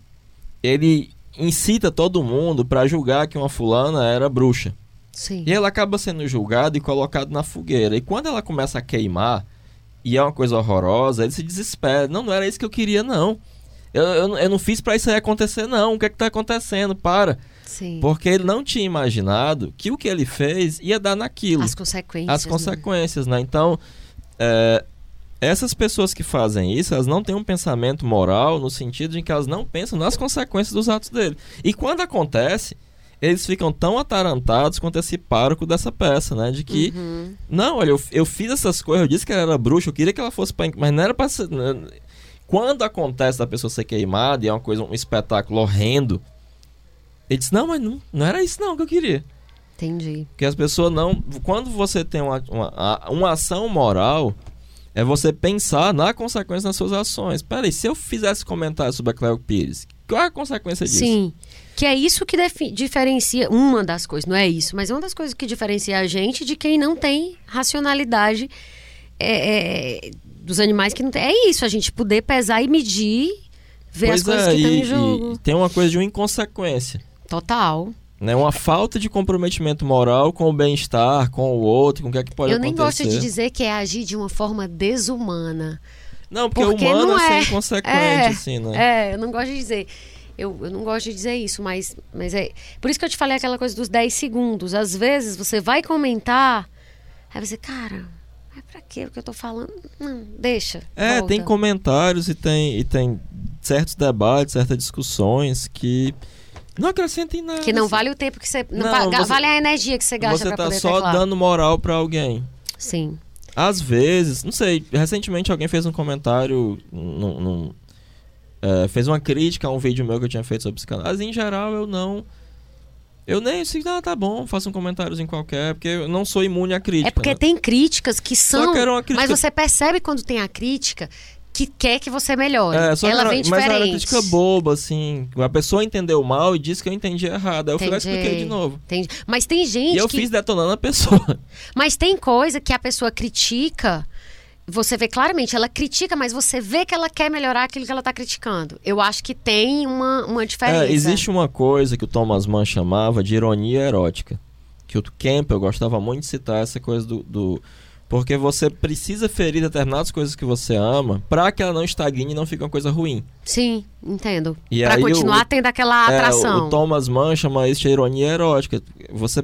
ele incita todo mundo para julgar que uma fulana era bruxa. Sim. E ela acaba sendo julgada e colocada na fogueira. E quando ela começa a queimar, e é uma coisa horrorosa, ele se desespera. Não, não era isso que eu queria, não. Eu, eu, eu não fiz para isso aí acontecer, não. O que é que tá acontecendo? Para. Sim. Porque ele não tinha imaginado que o que ele fez ia dar naquilo. As consequências. As né? consequências, né? Então, é, essas pessoas que fazem isso, elas não têm um pensamento moral no sentido de que elas não pensam nas consequências dos atos dele. E quando acontece, eles ficam tão atarantados quanto esse pároco dessa peça, né? De que, Uhum. não, olha, eu, eu fiz essas coisas, eu disse que ela era bruxa, eu queria que ela fosse pra... Mas não era pra ser... né? Quando acontece da pessoa ser queimada e é uma coisa, um espetáculo horrendo, ele diz, não, mas não, não era isso não que eu queria. Entendi. Porque as pessoas não. Quando você tem uma, uma, uma ação moral, é você pensar na consequência das suas ações. Peraí, se eu fizesse comentário sobre a Cleo Pires, qual é a consequência disso? Sim. Que é isso que diferencia, uma das coisas, não é isso, mas é uma das coisas que diferencia a gente de quem não tem racionalidade é, é, dos animais que não tem. É isso, a gente poder pesar e medir, ver as Pois coisas é, que estão em jogo. e tem uma coisa de uma inconsequência. Total. Né? Uma falta de comprometimento moral com o bem-estar, com o outro, com o que é que pode Eu nem acontecer. gosto de dizer que é agir de uma forma desumana. Não, porque, Porque o humano não é é. ser inconsequente, É, assim, né? É, eu não gosto de dizer. Eu, eu não gosto de dizer isso, mas, mas é. Por isso que eu te falei aquela coisa dos 10 segundos. Às vezes você vai comentar, aí você, cara, mas pra quê o que eu tô falando? Não, deixa. É, volta. tem comentários e tem, e tem certos debates, certas discussões que não acrescentem nada. Que não assim. vale o tempo que você. Não, Não, va- você- vale a energia que você gasta Você pra tá poder só teclar. dando moral pra alguém. Sim. Às vezes, não sei, recentemente alguém fez um comentário, num, num- é, fez uma crítica a um vídeo meu que eu tinha feito sobre psicanálise. Em geral, eu não. Eu nem assim, ah, tá bom, faça um comentáriozinho qualquer, porque eu não sou imune à crítica. É porque né? tem críticas que são. crítica- Mas você percebe quando tem a crítica que quer que você melhore. É, só Ela era- vem mas era diferente. crítica boba, assim. A pessoa entendeu mal e disse que eu entendi errado. Aí eu fui lá e expliquei Entendi. de novo. Entendi. Mas tem gente E eu que. fiz detonando a pessoa. *laughs* Mas tem coisa que a pessoa critica. Você vê claramente, ela critica, mas você vê que ela quer melhorar aquilo que ela tá criticando. Eu acho que tem uma, uma diferença. É, existe uma coisa que o Thomas Mann chamava de ironia erótica. Que o Campbell gostava muito de citar essa coisa do. do- porque você precisa ferir determinadas coisas que você ama pra que ela não estagne e não fique uma coisa ruim. Sim, entendo. E pra aí continuar o- tendo aquela É, atração. o Thomas Mann chama isso de ironia erótica. Você,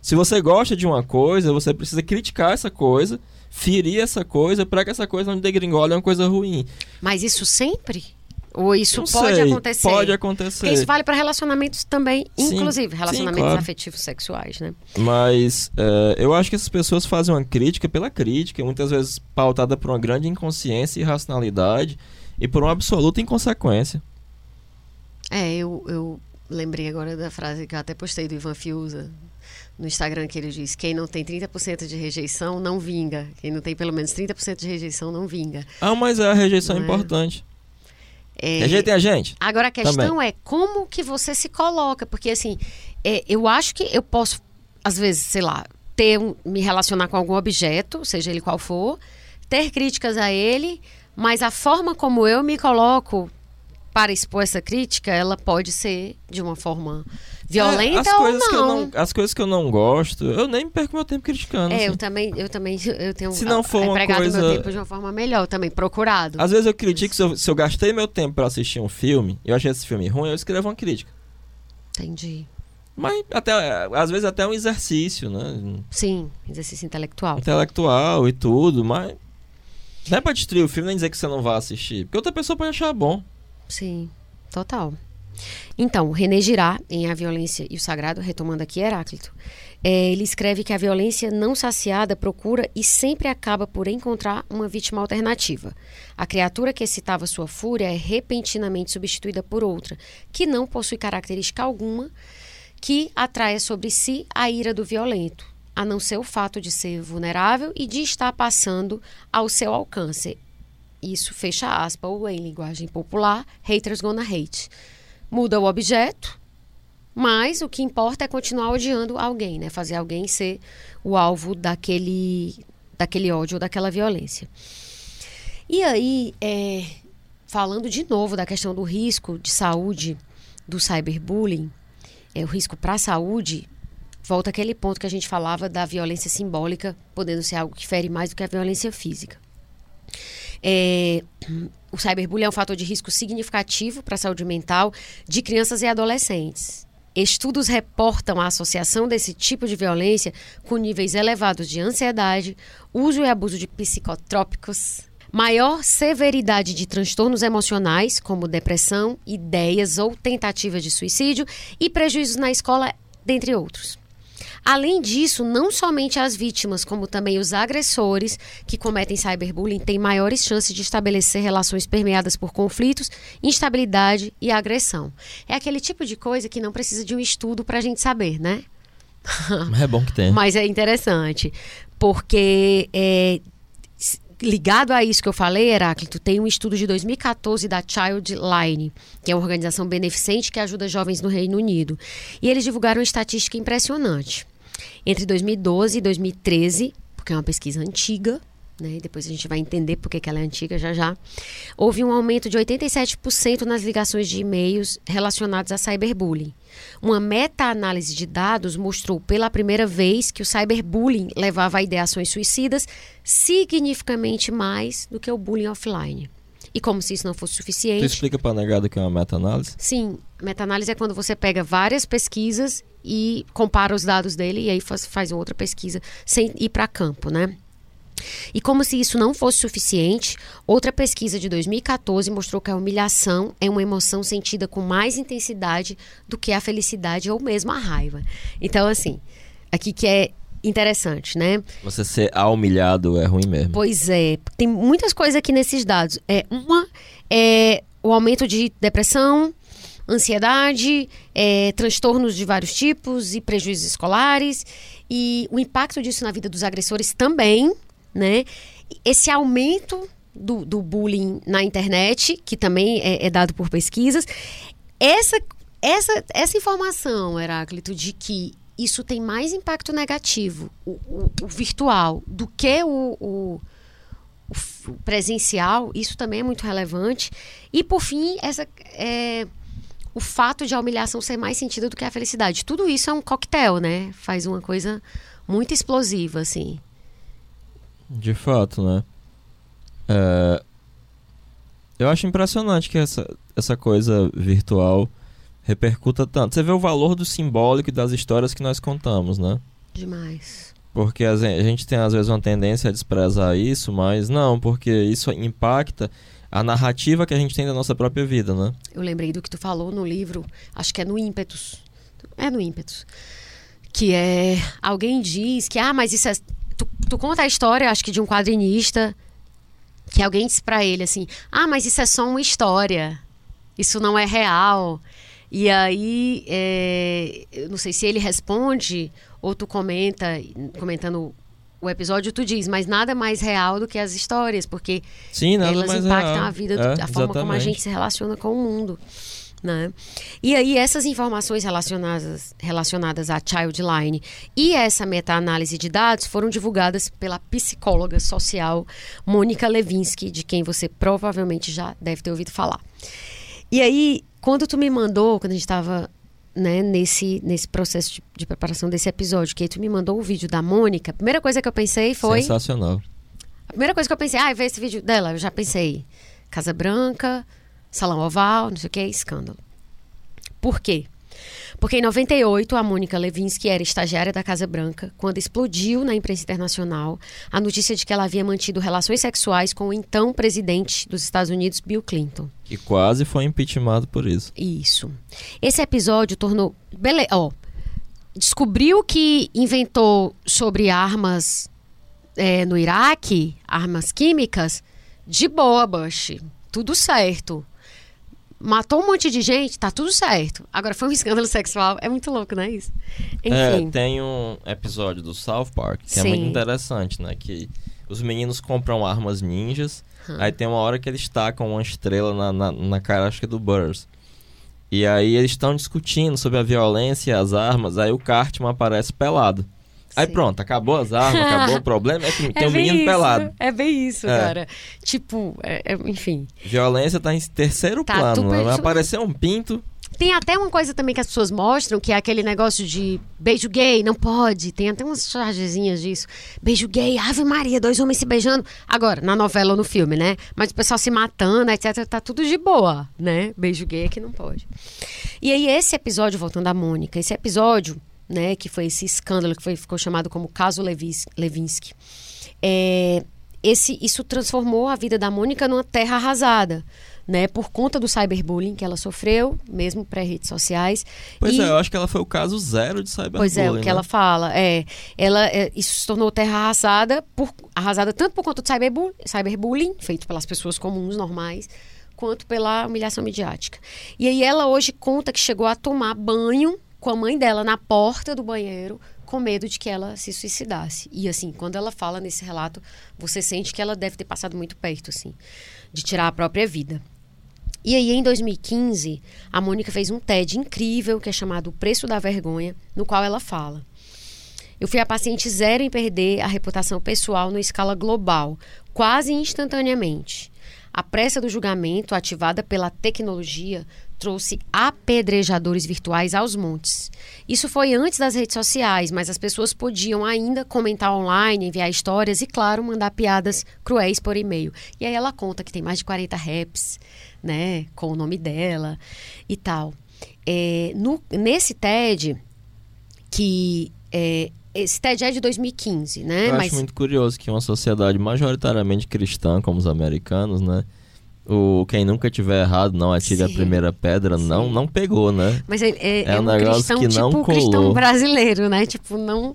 se você gosta de uma coisa, você precisa criticar essa coisa, ferir essa coisa, pra que essa coisa não degringole uma coisa ruim. Mas isso sempre? Ou isso Não pode sei, acontecer? Pode acontecer. Porque isso vale para relacionamentos também, Sim, inclusive sim, relacionamentos claro. afetivos sexuais, né? Mas é, eu acho que essas pessoas fazem uma crítica pela crítica, muitas vezes pautada por uma grande inconsciência e irracionalidade e por uma absoluta inconsequência. É, eu, eu lembrei agora da frase que eu até postei do Ivan Fiuza no Instagram, que ele diz: quem não tem 30% de rejeição não vinga. Quem não tem pelo menos 30% de rejeição não vinga. Ah, mas a rejeição é Não é? importante. É, Rejeitem a gente. Agora a questão é como que você se coloca, porque assim, é, eu acho que eu posso, às vezes, sei lá, ter um- me relacionar com algum objeto, seja ele qual for, ter críticas a ele, mas a forma como eu me coloco para expor essa crítica, ela pode ser de uma forma violenta É, as ou coisas Que eu não. não. As coisas que eu não gosto, eu nem perco meu tempo criticando. É, assim. eu também, eu também, eu tenho Se não for uma empregado coisa- meu tempo de uma forma melhor, também procurado. Às vezes eu critico, se eu, se eu gastei meu tempo pra assistir um filme, e eu achei esse filme ruim, eu escrevo uma crítica. Entendi. Mas até, às vezes até um exercício, né? Sim, exercício intelectual. Intelectual e tudo, mas. Não é pra destruir o filme nem dizer que você não vai assistir. Porque outra pessoa pode achar bom. Sim, total. Então, René Girard, em A Violência e o Sagrado, retomando aqui Heráclito, é, ele escreve que a violência não saciada procura e sempre acaba por encontrar uma vítima alternativa. A criatura que excitava sua fúria é repentinamente substituída por outra, que não possui característica alguma, que atraia sobre si a ira do violento, a não ser o fato de ser vulnerável e de estar passando ao seu alcance. Isso fecha aspas, ou em linguagem popular, haters gonna hate. Muda o objeto, mas o que importa é continuar odiando alguém, né? Fazer alguém ser o alvo daquele, daquele ódio ou daquela violência. E aí, é, falando de novo da questão do risco de saúde do cyberbullying, é, o risco para a saúde, volta aquele ponto que a gente falava da violência simbólica, podendo ser algo que fere mais do que a violência física. É, o cyberbullying é um fator de risco significativo para a saúde mental de crianças e adolescentes. Estudos reportam a associação desse tipo de violência com níveis elevados de ansiedade, uso e abuso de psicotrópicos, maior severidade de transtornos emocionais, como depressão, ideias ou tentativas de suicídio, e prejuízos na escola, dentre outros. Além disso, não somente as vítimas, como também os agressores que cometem cyberbullying têm maiores chances de estabelecer relações permeadas por conflitos, instabilidade e agressão. É aquele tipo de coisa que não precisa de um estudo para a gente saber, né? É bom que tenha. Mas é interessante, porque é, ligado a isso que eu falei, Heráclito, tem um estudo de 2014 da Childline, que é uma organização beneficente que ajuda jovens no Reino Unido. E eles divulgaram uma estatística impressionante. Entre 2012 e 2013, porque é uma pesquisa antiga, né? depois a gente vai entender porque que ela é antiga já já. Houve um aumento de 87% nas ligações de e-mails relacionados a cyberbullying. Uma meta-análise de dados mostrou pela primeira vez que o cyberbullying levava a ideações suicidas significativamente mais do que o bullying offline. E como se isso não fosse suficiente. Tu explica para a negada que é uma meta-análise? Sim, meta-análise é quando você pega várias pesquisas e compara os dados dele e aí faz, faz outra pesquisa sem ir para campo, né? E como se isso não fosse suficiente, outra pesquisa de 2014 mostrou que a humilhação é uma emoção sentida com mais intensidade do que a felicidade ou mesmo a raiva. Então, assim, aqui que é interessante, né? Você ser humilhado é ruim mesmo. Pois é, tem muitas coisas aqui nesses dados. É uma é o aumento de depressão, ansiedade, é, transtornos de vários tipos e prejuízos escolares e o impacto disso na vida dos agressores também, né? Esse aumento do, do bullying na internet, que também é, é dado por pesquisas, essa, essa, essa informação, Heráclito, de que isso tem mais impacto negativo, o, o, o virtual, do que o, o, presencial, isso também é muito relevante. E, por fim, essa, é, o fato de a humilhação ser mais sentida do que a felicidade. Tudo isso é um coquetel, né? Faz uma coisa muito explosiva, assim. De fato, né? É... Eu acho impressionante que essa, essa coisa virtual repercuta tanto. Você vê o valor do simbólico e das histórias que nós contamos, né? Demais. Porque a gente tem às vezes uma tendência a desprezar isso, mas não, porque isso impacta a narrativa que a gente tem da nossa própria vida, né? Eu lembrei do que tu falou no livro, acho que é no Ímpetus. É no Ímpetus. Que é. Alguém diz que, ah, mas isso é tu, tu conta a história, acho que de um quadrinista, que alguém disse para ele assim: ah, mas isso é só uma história, isso não é real. E aí, é, eu não sei se ele responde ou tu comenta, comentando o episódio, tu diz, mas nada mais real do que as histórias, porque Sim, elas impactam real. a vida, é, a forma exatamente. como a gente se relaciona com o mundo. Né? E aí, essas informações relacionadas, relacionadas à Childline e essa meta-análise de dados foram divulgadas pela psicóloga social Mônica Levinsky, de quem você provavelmente já deve ter ouvido falar. E aí, quando tu me mandou, quando a gente estava né, nesse, nesse processo de, de, preparação desse episódio, que aí tu me mandou o vídeo da Mônica, a primeira coisa que eu pensei foi. Sensacional. A primeira coisa que eu pensei, ah, ver esse vídeo dela, eu já pensei. Casa Branca, Salão Oval, não sei o que, escândalo. Por quê? Porque em 98, a Mônica Levinsky era estagiária da Casa Branca quando explodiu na imprensa internacional a notícia de que ela havia mantido relações sexuais com o então presidente dos Estados Unidos, Bill Clinton. E quase foi impeachmentado por isso. Isso. Esse episódio tornou. Bele... Ó, descobriu que inventou sobre armas é, no Iraque, armas químicas, de boa, Bush. Tudo certo matou um monte de gente, tá tudo certo. Agora foi um *laughs* escândalo sexual, é muito louco, não é isso? Enfim. É, tem um episódio do South Park que Sim. é muito interessante, né? Que os meninos compram armas ninjas, hum. aí tem uma hora que eles tacam uma estrela na, na, na cara, acho que é do Burrs. E aí eles estão discutindo sobre a violência e as armas, aí o Cartman aparece pelado. Aí pronto, acabou as armas, *laughs* acabou o problema, é que tem é um menino isso, pelado. É bem isso, é. cara. Tipo, é, é, enfim. Violência tá em terceiro tá, plano. Vai aparecer um pinto. Tem até uma coisa também que as pessoas mostram, que é aquele negócio de beijo gay, não pode. Tem até umas chargezinhas disso. Beijo gay, Ave Maria, dois homens se beijando. Agora, na novela ou no filme, né? Mas o pessoal se matando, etc. Tá tudo de boa, né? Beijo gay é que não pode. E aí, esse episódio, voltando à Mônica, esse episódio, né, que foi esse escândalo que foi, ficou chamado como caso Levis, Levinsky. É, esse, isso transformou a vida da Mônica numa terra arrasada né, por conta do cyberbullying que ela sofreu, mesmo pré-redes sociais. Pois e... é, eu acho que ela foi o caso zero de cyberbullying. Pois é, o que né? ela fala. É, ela, é, isso se tornou terra arrasada, por, arrasada tanto por conta do cyberbullying, cyberbullying, feito pelas pessoas comuns, normais, quanto pela humilhação midiática. E aí ela hoje conta que chegou a tomar banho com a mãe dela na porta do banheiro, com medo de que ela se suicidasse. E assim, quando ela fala nesse relato, você sente que ela deve ter passado muito perto, assim, de tirar a própria vida. E aí, em 2015, a Mônica fez um TED incrível que é chamado O Preço da Vergonha, no qual ela fala. Eu fui a paciente zero em perder a reputação pessoal na escala global, quase instantaneamente. A pressa do julgamento, ativada pela tecnologia, trouxe apedrejadores virtuais aos montes. Isso foi antes das redes sociais, mas as pessoas podiam ainda comentar online, enviar histórias e, claro, mandar piadas cruéis por e-mail. E aí ela conta que tem mais de 40 raps, né, com o nome dela e tal. É, no, nesse TED, que é, esse TED é de 2015, né? Eu mas... acho muito curioso que uma sociedade majoritariamente cristã, como os americanos, né? O quem nunca tiver errado não atire Sim. a primeira pedra, não não pegou, né? Mas é, é, É é um um negócio cristão que não tipo o cristão colou. brasileiro, né? Tipo, não.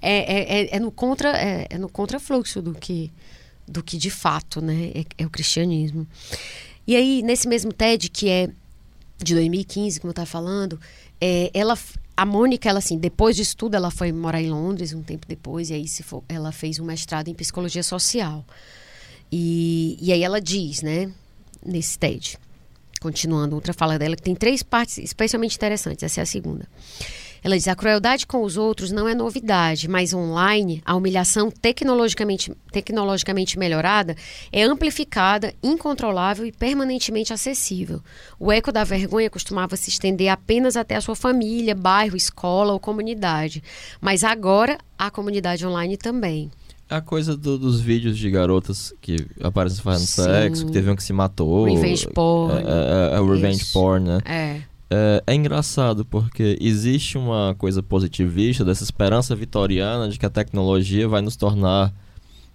É, é, é, é no contra, é, é no contrafluxo do que, do que de fato, né? É, é o cristianismo. E aí, nesse mesmo TED, que é de 2015, como eu estava falando, é, ela, a Mônica, ela assim, depois disso tudo, ela foi morar em Londres um tempo depois, e aí se for, ela fez um mestrado em psicologia social. E, e aí ela diz, né, nesse TED, continuando outra fala dela, que tem três partes especialmente interessantes, essa é a segunda. Ela diz: a crueldade com os outros não é novidade, mas online, a humilhação tecnologicamente, tecnologicamente melhorada é amplificada, incontrolável e permanentemente acessível. O eco da vergonha costumava se estender apenas até a sua família, bairro, escola ou comunidade. Mas agora, a comunidade online também. A coisa do- dos vídeos de garotas que aparecem fazendo Sim. sexo, que teve um que se matou. Revenge porn. É, é, é o revenge Isso. porn, né? É. É, é engraçado porque existe uma coisa positivista dessa esperança vitoriana de que a tecnologia vai nos tornar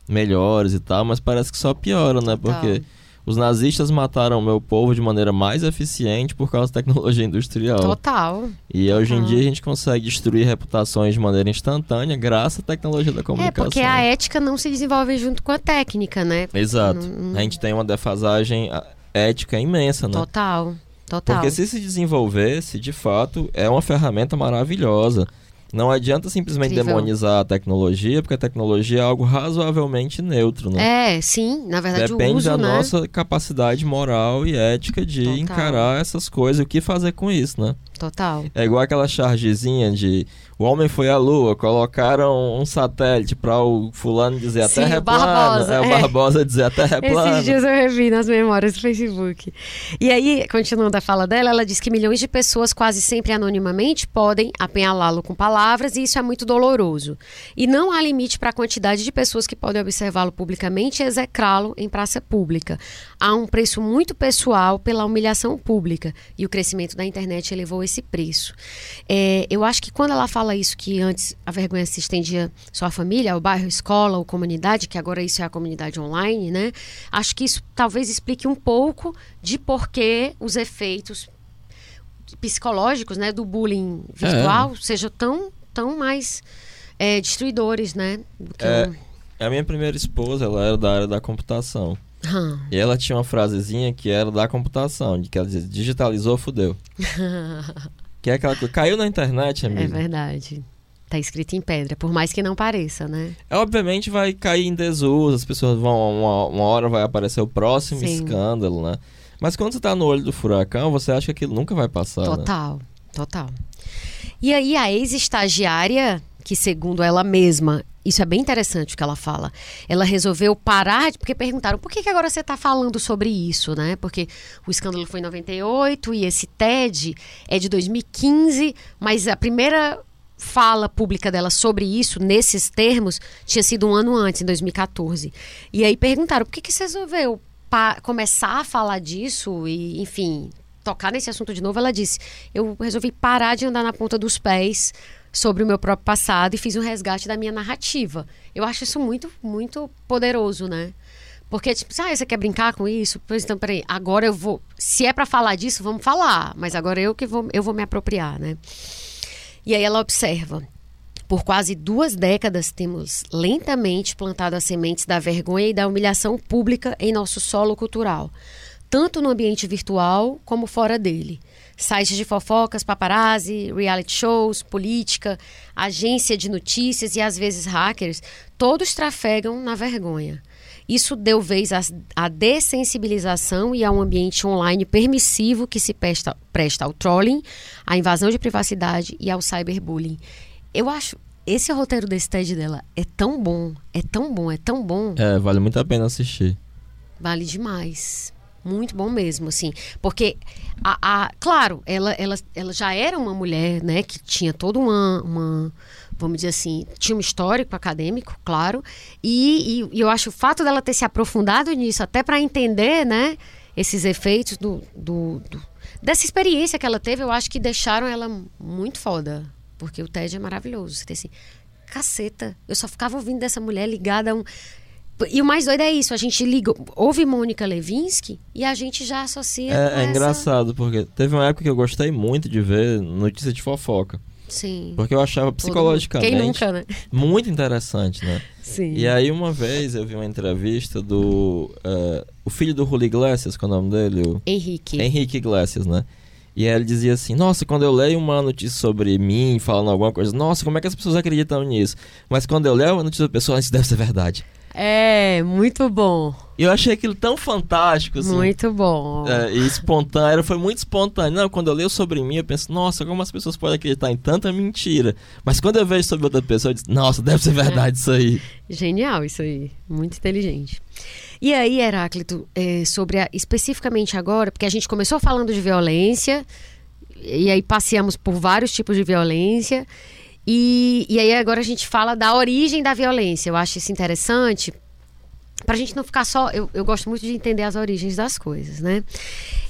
melhores e tal, mas parece que só piora, né? Porque os nazistas mataram o meu povo de maneira mais eficiente por causa da tecnologia industrial. Total. E hoje em dia a gente consegue destruir reputações de maneira instantânea graças à tecnologia da É, comunicação. porque a ética não se desenvolve junto com a técnica, né? Exato. Não- A gente tem uma defasagem ética imensa, né? Total. Total. Porque se se desenvolvesse, de fato, é uma ferramenta maravilhosa. Não adianta simplesmente Incrível. demonizar a tecnologia, porque a tecnologia é algo razoavelmente neutro, né? É, sim, na verdade Depende uso, da né? nossa capacidade moral e ética de Total. encarar essas coisas e o que fazer com isso, né? Total. É igual aquela chargezinha de o homem foi à lua, colocaram um satélite para o fulano dizer a Sim, terra é Barbosa, plana. É, o é. Barbosa dizer a terra é plana. Esses dias eu revi nas memórias do Facebook. E aí, continuando a fala dela, ela diz que milhões de pessoas, quase sempre anonimamente, podem apenhalá-lo com palavras e isso é muito doloroso. E não há limite para a quantidade de pessoas que podem observá-lo publicamente e execrá-lo em praça pública. Há um preço muito pessoal pela humilhação pública e o crescimento da internet elevou esse preço. É, eu acho que quando ela fala isso, que antes a vergonha se estendia só à família, ao bairro, escola ou comunidade, que agora isso é a comunidade online, né? Acho que isso talvez explique um pouco de por que os efeitos psicológicos, né, do bullying virtual sejam tão, tão mais é, destruidores, né? Do que É. um- A minha primeira esposa, ela era da área da computação. Hum. E ela tinha uma frasezinha que era da computação, de que ela dizia, digitalizou, fudeu. *laughs* que é aquela coisa, caiu na internet, É amigo. verdade. Tá escrito em pedra, por mais que não pareça, né? Obviamente vai cair em desuso, as pessoas vão, uma, uma hora vai aparecer o próximo Sim. escândalo, né? Mas quando você tá no olho do furacão, você acha que aquilo nunca vai passar, né? Total, total. E aí a ex-estagiária, que segundo ela mesma isso é bem interessante o que ela fala. Ela resolveu parar, porque perguntaram por que, que agora você está falando sobre isso, né? Porque o escândalo foi em 98 e esse TED é de 2015, mas a primeira fala pública dela sobre isso, nesses termos, tinha sido um ano antes, em 2014. E aí perguntaram por que, que você resolveu começar a falar disso e, enfim, tocar nesse assunto de novo. Ela disse: eu resolvi parar de andar na ponta dos pés sobre o meu próprio passado e fiz um resgate da minha narrativa. Eu acho isso muito, muito poderoso, né? Porque, tipo, ah, você quer brincar com isso? Pois então, peraí, agora eu vou. Se é para falar disso, vamos falar. Mas agora eu que vou, eu vou me apropriar, né? E aí ela observa. Por quase duas décadas temos lentamente plantado as sementes da vergonha e da humilhação pública em nosso solo cultural, tanto no ambiente virtual como fora dele. Sites de fofocas, paparazzi, reality shows, política, agência de notícias e às vezes hackers, todos trafegam na vergonha. Isso deu vez à, dessensibilização e a um ambiente online permissivo que se presta, presta ao trolling, à invasão de privacidade e ao cyberbullying. Eu acho esse roteiro desse TED dela é tão bom, é tão bom, é tão bom. É, vale muito a pena assistir. Vale demais. Muito bom mesmo, assim. Porque, a, a, claro, ela, ela, ela já era uma mulher, né, que tinha toda uma, uma vamos dizer assim, tinha um histórico acadêmico, claro, e, e, e eu acho o fato dela ter se aprofundado nisso, até para entender, né, esses efeitos do, do, do, dessa experiência que ela teve, eu acho que deixaram ela muito foda, porque o TED é maravilhoso. Você tem assim, caceta, eu só ficava ouvindo dessa mulher ligada a um. E o mais doido é isso, a gente liga, ouve Mônica Levinsky e a gente já associa. É, é essa... engraçado, porque teve uma época que eu gostei muito de ver notícia de fofoca. Sim. Porque eu achava psicologicamente nunca, né? muito interessante, né? Sim. E aí uma vez eu vi uma entrevista do uh, o filho do Julio Iglesias, qual é o nome dele? O... Henrique. Henrique Iglesias, né? E aí ele dizia assim: Nossa, quando eu leio uma notícia sobre mim, falando alguma coisa, nossa, como é que as pessoas acreditam nisso? Mas quando eu leio uma notícia da pessoa, isso deve ser verdade. É, muito bom. Eu achei aquilo tão fantástico, assim. Muito bom. É, e espontâneo, foi muito espontâneo. Não, quando eu leio sobre mim, eu penso, nossa, como as pessoas podem acreditar em tanta mentira. Mas quando eu vejo sobre outra pessoa, eu digo, nossa, deve ser verdade é. isso aí. Genial isso aí. Muito inteligente. E aí, Heráclito, é, sobre a, especificamente agora, porque a gente começou falando de violência, e aí passeamos por vários tipos de violência. E, e aí agora a gente fala da origem da violência. Eu acho isso interessante para a gente não ficar só. Eu, eu gosto muito de entender as origens das coisas, né?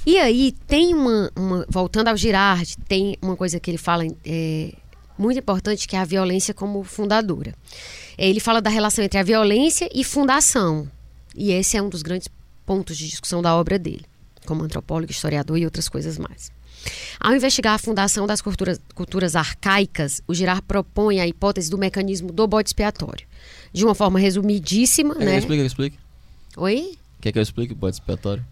E aí tem uma. uma voltando ao Girard, tem uma coisa que ele fala é, muito importante que é a violência como fundadora. Ele fala da relação entre a violência e fundação. E esse é um dos grandes pontos de discussão da obra dele, como antropólogo, historiador e outras coisas mais. Ao investigar a fundação das culturas, culturas arcaicas, o Girard propõe a hipótese do mecanismo do bode expiatório de uma forma resumidíssima, é, né? Explica, explica. Oi? Quer que eu explique o bode expiatório?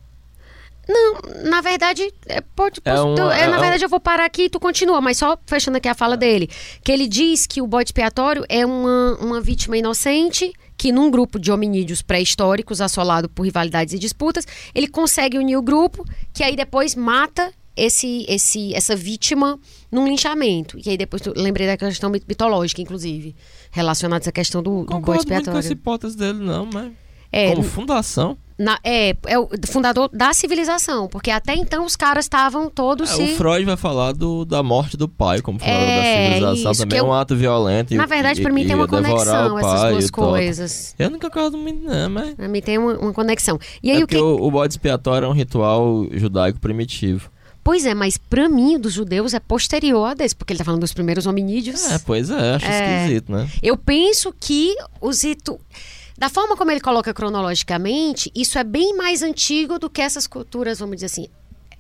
Não, na verdade, é, pode, é um, tu, é, é, na verdade eu vou parar aqui e tu continua, mas só fechando aqui a fala dele, que ele diz que o bode expiatório é uma, uma vítima inocente que num grupo de hominídeos pré-históricos assolado por rivalidades e disputas, ele consegue unir o grupo, que aí depois mata esse, esse, essa vítima num linchamento. E aí depois lembrei da questão mitológica, inclusive relacionada a essa questão do, do bode expiatório. Não com essa hipótese dele, não, mas... É, Como fundação? Na, é, é o fundador da civilização, porque até então os caras estavam todos. É, se... O Freud vai falar do, da morte do pai como fundador é, da civilização, isso, também é um ato violento. Na verdade, para mim tem uma conexão essas duas coisas. Eu nunca concordo muito, não, mas. Pra mim tem uma, uma conexão. E aí, é o que... o, o bode expiatório é um ritual judaico primitivo. Pois é, mas para mim, dos judeus, é posterior a desse, porque ele tá falando dos primeiros hominídeos. É, pois é, acho é, esquisito, né? Eu penso que os ritos. Da forma como ele coloca cronologicamente, isso é bem mais antigo do que essas culturas, vamos dizer assim,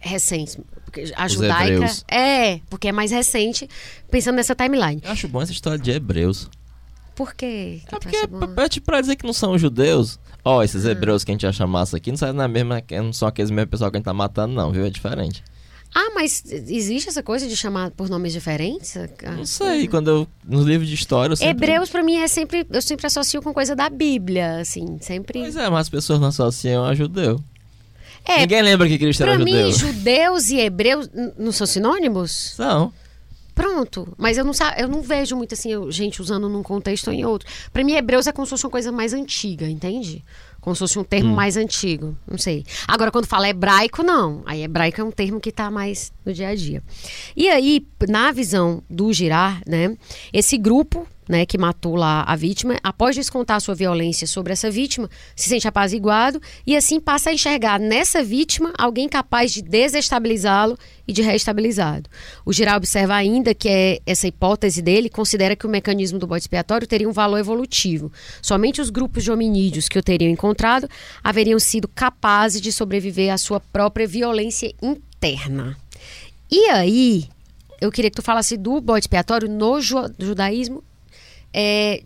recentes. Porque a Os judaica. Hebreus. É, porque é mais recente, pensando nessa timeline. Eu acho bom essa história de hebreus. Por quê? Que é porque é pra, pra dizer que não são judeus. Ó, oh, esses ah. hebreus que a gente acha massa aqui não, não são aqueles mesmos pessoal que a gente tá matando, não, viu? É diferente. Ah, mas existe essa coisa de chamar por nomes diferentes? Não sei, quando eu nos livros de história eu sempre... Hebreus para mim é sempre eu sempre associo com coisa da Bíblia, assim, sempre. Pois é, mas as pessoas não associam a judeu. É, Ninguém lembra que Cristo era judeu. Para mim, judeus e hebreus não são sinônimos? São. Pronto. Mas eu não, eu não vejo muito assim, gente usando num contexto ou em outro. Para mim, hebreus é como se fosse uma coisa mais antiga, entende? Como se fosse um termo hum. mais antigo. Não sei. Agora, quando fala hebraico, não. Aí hebraico é um termo que está mais no dia a dia. E aí, na visão do Girar, né? Esse grupo né, que matou lá a vítima, após descontar sua violência sobre essa vítima, se sente apaziguado e assim passa a enxergar nessa vítima alguém capaz de desestabilizá-lo e de reestabilizá-lo. O Giral observa ainda que é, essa hipótese dele considera que o mecanismo do bode expiatório teria um valor evolutivo. Somente os grupos de hominídeos que o teriam encontrado haveriam sido capazes de sobreviver à sua própria violência interna. E aí, eu queria que tu falasse do bode expiatório no judaísmo é,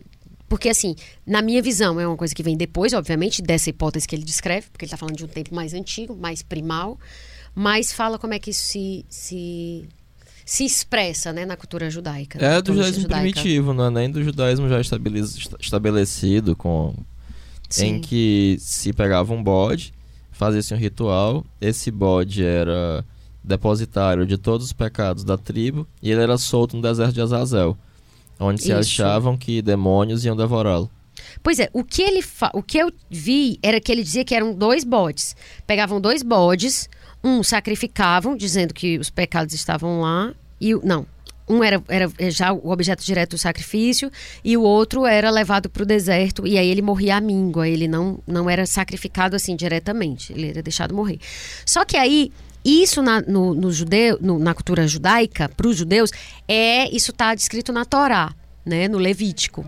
porque, assim, na minha visão, é uma coisa que vem depois, obviamente, dessa hipótese que ele descreve, porque ele está falando de um tempo mais antigo, mais primal, mas fala como é que isso se, se, se expressa né, na cultura judaica. É do judaísmo judaica. primitivo, não é nem do judaísmo já estabelecido, com, em que se pegava um bode, fazia-se um ritual, esse bode era depositário de todos os pecados da tribo e ele era solto no deserto de Azazel onde se achavam que demônios iam devorá-lo. Pois é, o que ele o que eu vi era que ele dizia que eram dois bodes. Pegavam dois bodes, um sacrificavam, dizendo que os pecados estavam lá, e não, um era, era já o objeto direto do sacrifício e o outro era levado para o deserto e aí ele morria à míngua, ele não, não era sacrificado assim diretamente, ele era deixado morrer. Só que aí isso na, no, no judeu, no, na cultura judaica, para os judeus, é isso está descrito na Torá, né, no Levítico.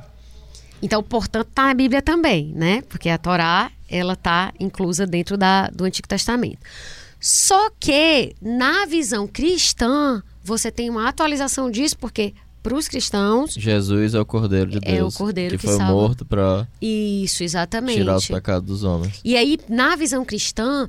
Então, portanto, está na Bíblia também, né? Porque a Torá ela está inclusa dentro da, do Antigo Testamento. Só que na visão cristã você tem uma atualização disso, porque para os cristãos Jesus é o Cordeiro de Deus, é o Cordeiro que, que foi salva. morto para isso exatamente tirar os pecados dos homens. E aí na visão cristã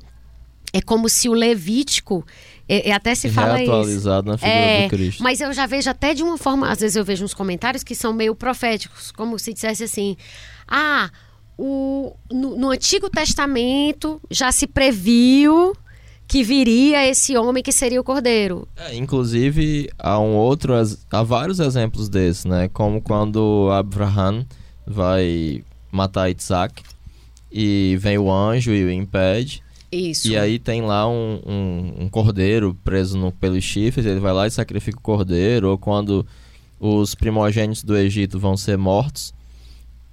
é como se o Levítico é, é, até se fala atualizado na figura é, do Cristo. Mas eu já vejo até de uma forma, às vezes eu vejo uns comentários que são meio proféticos, como se dissesse assim: ah, o, no, no Antigo Testamento já se previu que viria esse homem que seria o cordeiro. É, inclusive, há um outro, há vários exemplos desses, né? Como quando Abraham vai matar Isaac e vem o anjo e o impede. Isso. E aí tem lá um, um, um cordeiro preso no, pelos chifres, ele vai lá e sacrifica o cordeiro, ou quando os primogênitos do Egito vão ser mortos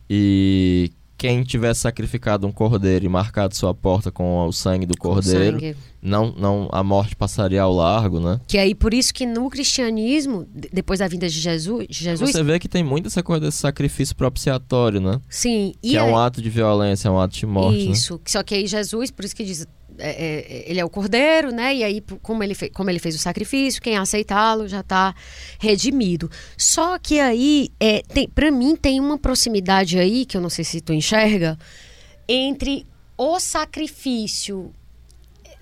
e quem tivesse sacrificado um cordeiro e marcado sua porta com o sangue do cordeiro, sangue. não, não a morte passaria ao largo, né? Que aí por isso que no cristianismo, depois da vinda de Jesus, Jesus você vê que tem muito essa coisa desse sacrifício propiciatório, né? Sim. Que é um ato de violência, é um ato de morte. Né? Isso. Né? Só que aí Jesus, por isso que diz é, é, ele é o cordeiro, né? E aí, como ele, fez, como ele fez o sacrifício, quem aceitá-lo já está redimido. Só que aí, é, para mim, tem uma proximidade aí, que eu não sei se tu enxerga, entre o sacrifício.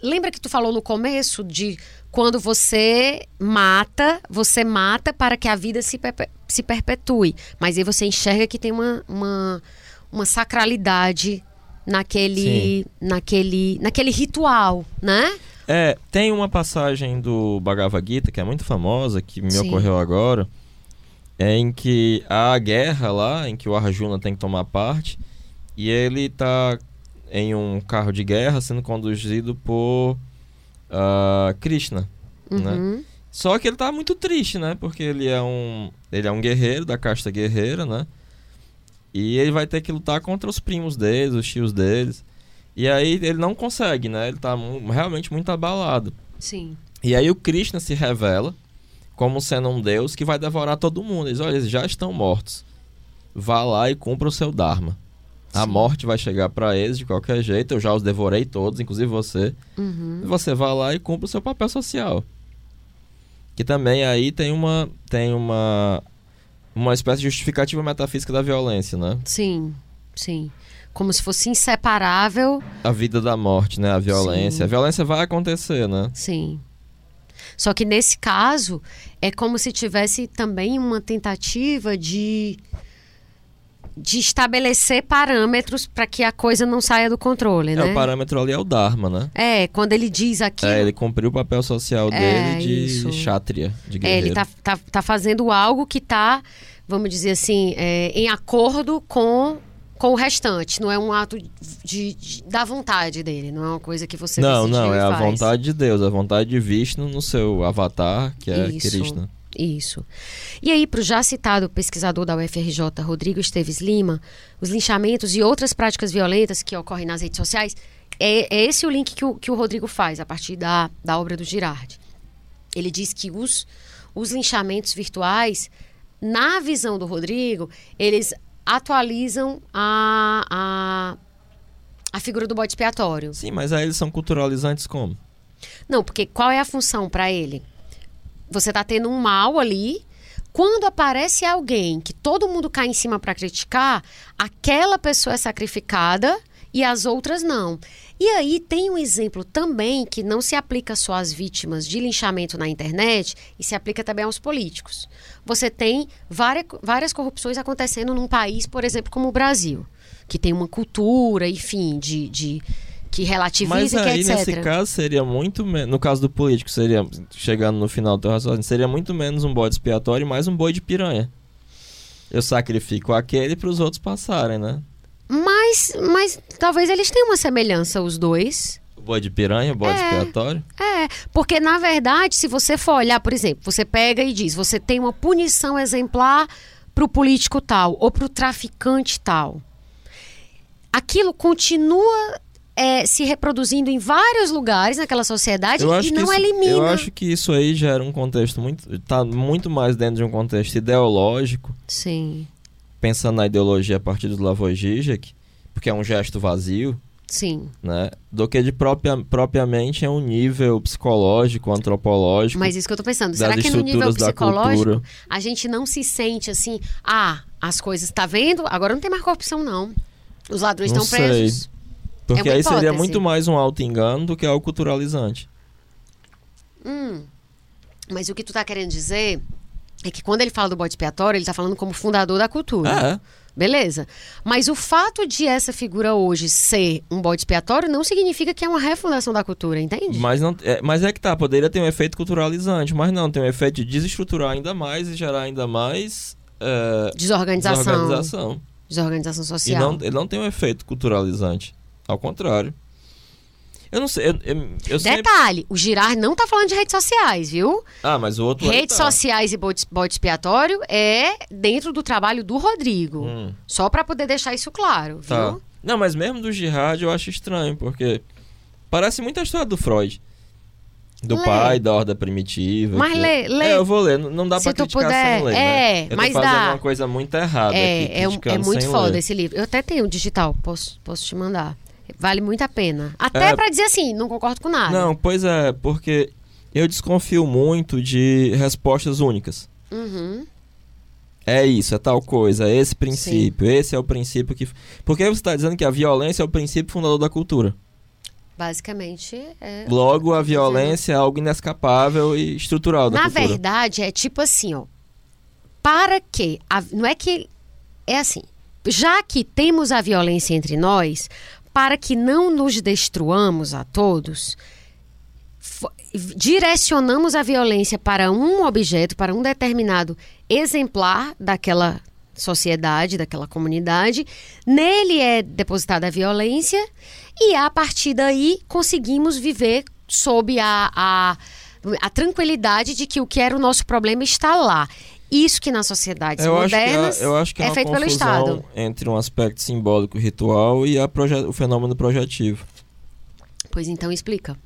Lembra que tu falou no começo de quando você mata, você mata para que a vida se, se perpetue. Mas aí você enxerga que tem uma, uma, uma sacralidade naquele, naquele, naquele ritual, né? É, tem uma passagem do Bhagavad Gita que é muito famosa, que me Sim. ocorreu agora, é em que há a guerra lá, em que o Arjuna tem que tomar parte, e ele tá em um carro de guerra sendo conduzido por uh, Krishna, né? uhum. né? Só que ele tá muito triste, né? Porque ele é um ele é um guerreiro da casta guerreira, né? E ele vai ter que lutar contra os primos deles, os tios deles. E aí ele não consegue, né? Ele tá realmente muito abalado. Sim. E aí o Krishna se revela como sendo um deus que vai devorar todo mundo. Ele diz, olha, eles já estão mortos. Vá lá e cumpra o seu Dharma. Sim. A morte vai chegar para eles de qualquer jeito. Eu já os devorei todos, inclusive você. Uhum. Você vá lá e cumpra o seu papel social. Que também aí tem uma, tem uma uma espécie de justificativa metafísica da violência, né? Sim, sim. Como se fosse inseparável. A vida da morte, né? A violência. Sim. A violência vai acontecer, né? Sim. Só que nesse caso, é como se tivesse também uma tentativa de de estabelecer parâmetros para que a coisa não saia do controle, É, né? o parâmetro ali é o Dharma, né? É, quando ele diz aqui. É, ele cumpriu o papel social É, dele de isso. Kshatriya, de É, guerreiro. ele tá, tá, tá fazendo algo que tá, vamos dizer assim, é, em acordo com, com o restante. Não é um ato de, de- da vontade dele. Não é uma coisa que você Não, não, é a faz. vontade de Deus, a vontade de Vishnu no seu avatar, que é Isso. Krishna. Isso. E aí, para o já citado pesquisador da UFRJ, Rodrigo Esteves Lima, os linchamentos e outras práticas violentas que ocorrem nas redes sociais, é, é esse o link que o, que o Rodrigo faz a partir da, da obra do Girardi. Ele diz que os, os linchamentos virtuais, na visão do Rodrigo, eles atualizam a, a, a figura do bode expiatório. Sim, mas aí eles são culturalizantes como? Não, porque qual é a função para ele? Você tá tendo um mal ali. Quando aparece alguém que todo mundo cai em cima para criticar, aquela pessoa é sacrificada e as outras não. E aí tem um exemplo também que não se aplica só às vítimas de linchamento na internet e se aplica também aos políticos. Você tem várias, várias corrupções acontecendo num país, por exemplo, como o Brasil, que tem uma cultura, enfim, de, de que relativiza Mas e que aí, etc. nesse caso, seria muito menos. No caso do político, seria. Chegando no final do teu raciocínio, seria muito menos um bode expiatório e mais um boi de piranha. Eu sacrifico aquele para os outros passarem, né? Mas, mas talvez eles tenham uma semelhança, os dois. O boi de piranha, o bode É. expiatório. É, porque na verdade, se você for olhar, por exemplo, você pega e diz, você tem uma punição exemplar para o político tal ou para o traficante tal. Aquilo continua é, se reproduzindo em vários lugares naquela sociedade e que não isso, elimina. Eu acho que isso aí gera um contexto muito. tá muito mais dentro de um contexto ideológico, Sim, pensando na ideologia a partir do Slavoj Žižek, porque é um gesto vazio, sim. né? Do que de própria, propriamente é um nível psicológico, antropológico. Mas isso que eu tô pensando. Será que no nível psicológico a gente não se sente assim, ah, as coisas, tá vendo? Agora não tem mais corrupção, não. Os ladrões Não estão sei. presos. Porque É aí seria muito mais um auto-engano do que algo culturalizante. Hum. Mas o que tu tá querendo dizer é que quando ele fala do bode expiatório, ele tá falando como fundador da cultura. É. Beleza. Mas o fato de essa figura hoje ser um bode expiatório não significa que é uma refundação da cultura, entende? Mas, não, é, mas é que tá, poderia ter um efeito culturalizante, mas não, tem um efeito de desestruturar ainda mais e gerar ainda mais é, Desorganização. desorganização. Desorganização E social. não, ele não tem um efeito culturalizante. Ao contrário. Eu não sei. Eu, eu, eu sempre... Detalhe, o Girar não tá falando de redes sociais, viu? Ah, mas o outro. Redes tá. sociais e bode, bode expiatório é dentro do trabalho do Rodrigo. Hum, Só pra poder deixar isso claro, viu? tá. Não, mas mesmo do jihad eu acho estranho, porque parece muito a história do Freud. Do Lê. pai, da horda primitiva. Mas que- lê, lê. É, eu vou ler. Não- Não dá Se pra criticar puder, sem ler, é, né? Eu tô mas fazendo dá. uma coisa muito errada aqui, É, é, um- é criticando muito foda ler. esse livro. Eu até tenho digital, posso, posso te mandar. Vale muito a pena. Até É. pra dizer assim, não concordo com nada. Não, pois é, porque eu desconfio muito de respostas únicas. Uhum. É isso, é tal coisa, é esse princípio, esse é o princípio que. Porque você está dizendo que a violência é o princípio fundador da cultura. Basicamente, é. Logo, a violência é algo inescapável e estrutural da Na cultura. verdade, é tipo assim, ó. Para que. a- não é que. É assim. Já que temos a violência entre nós, para que não nos destruamos a todos, direcionamos a violência para um objeto, para um determinado exemplar daquela sociedade, daquela comunidade. Nele é depositada a violência e a partir daí conseguimos viver sob a, a, a tranquilidade de que o que era o nosso problema está lá. Isso que nas sociedades Eu acho, que modernas é, eu acho que é, é feito pelo Estado. entre um aspecto simbólico ritual e a o fenômeno projetivo. Pois então explica.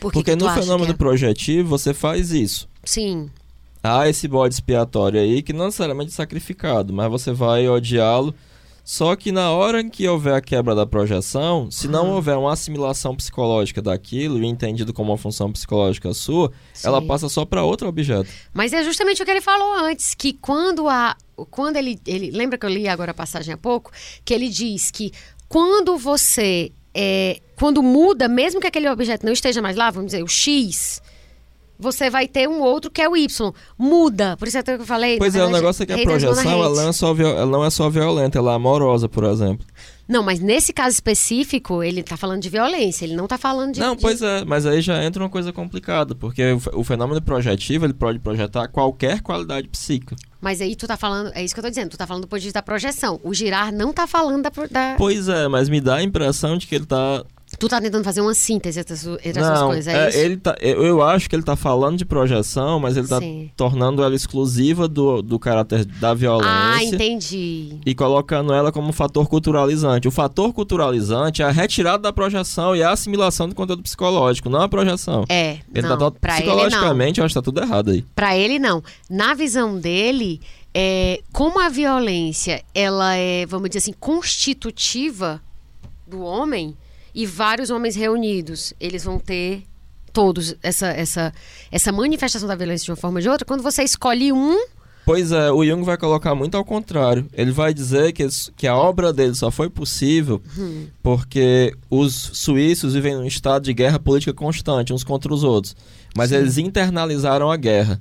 Por que Porque que no fenômeno é? projetivo você faz isso. Sim, Há esse bode expiatório aí que não necessariamente é sacrificado, mas você vai odiá-lo. Só que na hora em que houver a quebra da projeção, se não houver uma assimilação psicológica daquilo e entendido como uma função psicológica sua, ela sim. passa só para outro objeto. Mas é justamente o que ele falou antes, que quando a quando ele, ele lembra que eu li agora a passagem há pouco, que ele diz que quando você é, quando muda, mesmo que aquele objeto não esteja mais lá, vamos dizer, o X, você vai ter um outro que é o Y. Muda. Por isso é que eu falei. Pois é, o negócio é que a projeção ela não, é só ela não é só violenta, ela é amorosa, por exemplo. Não, mas nesse caso específico, ele tá falando de violência, ele não tá falando de. Não, de... pois é, mas aí já entra uma coisa complicada, porque o, fenômeno projetivo ele pode projetar qualquer qualidade psíquica. Mas aí tu tá falando, é isso que eu tô dizendo, tu tá falando do ponto de vista da projeção. O girar não tá falando da, da... Pois é, mas me dá a impressão de que ele tá Tu tá tentando fazer uma síntese entre essas coisas, é, é, isso? Ele tá, eu acho que ele tá falando de projeção, mas ele tá Sim. tornando ela exclusiva do, do caráter da violência. Ah, entendi. E colocando ela como um fator culturalizante. O fator culturalizante é a retirada da projeção e a assimilação do conteúdo psicológico, não a projeção. É, ele não, tá, psicologicamente, eu acho que tá tudo errado aí. Pra ele, não. Na visão dele, é, como a violência, ela é, vamos dizer assim, constitutiva do homem e vários homens reunidos, eles vão ter todos essa, essa, essa manifestação da violência de uma forma ou de outra. Quando você escolhe um. Pois é, o Jung vai colocar muito ao contrário. Ele vai dizer que, que a obra dele só foi possível hum. porque os suíços vivem num estado de guerra política constante, uns contra os outros. Mas Sim. eles internalizaram a guerra.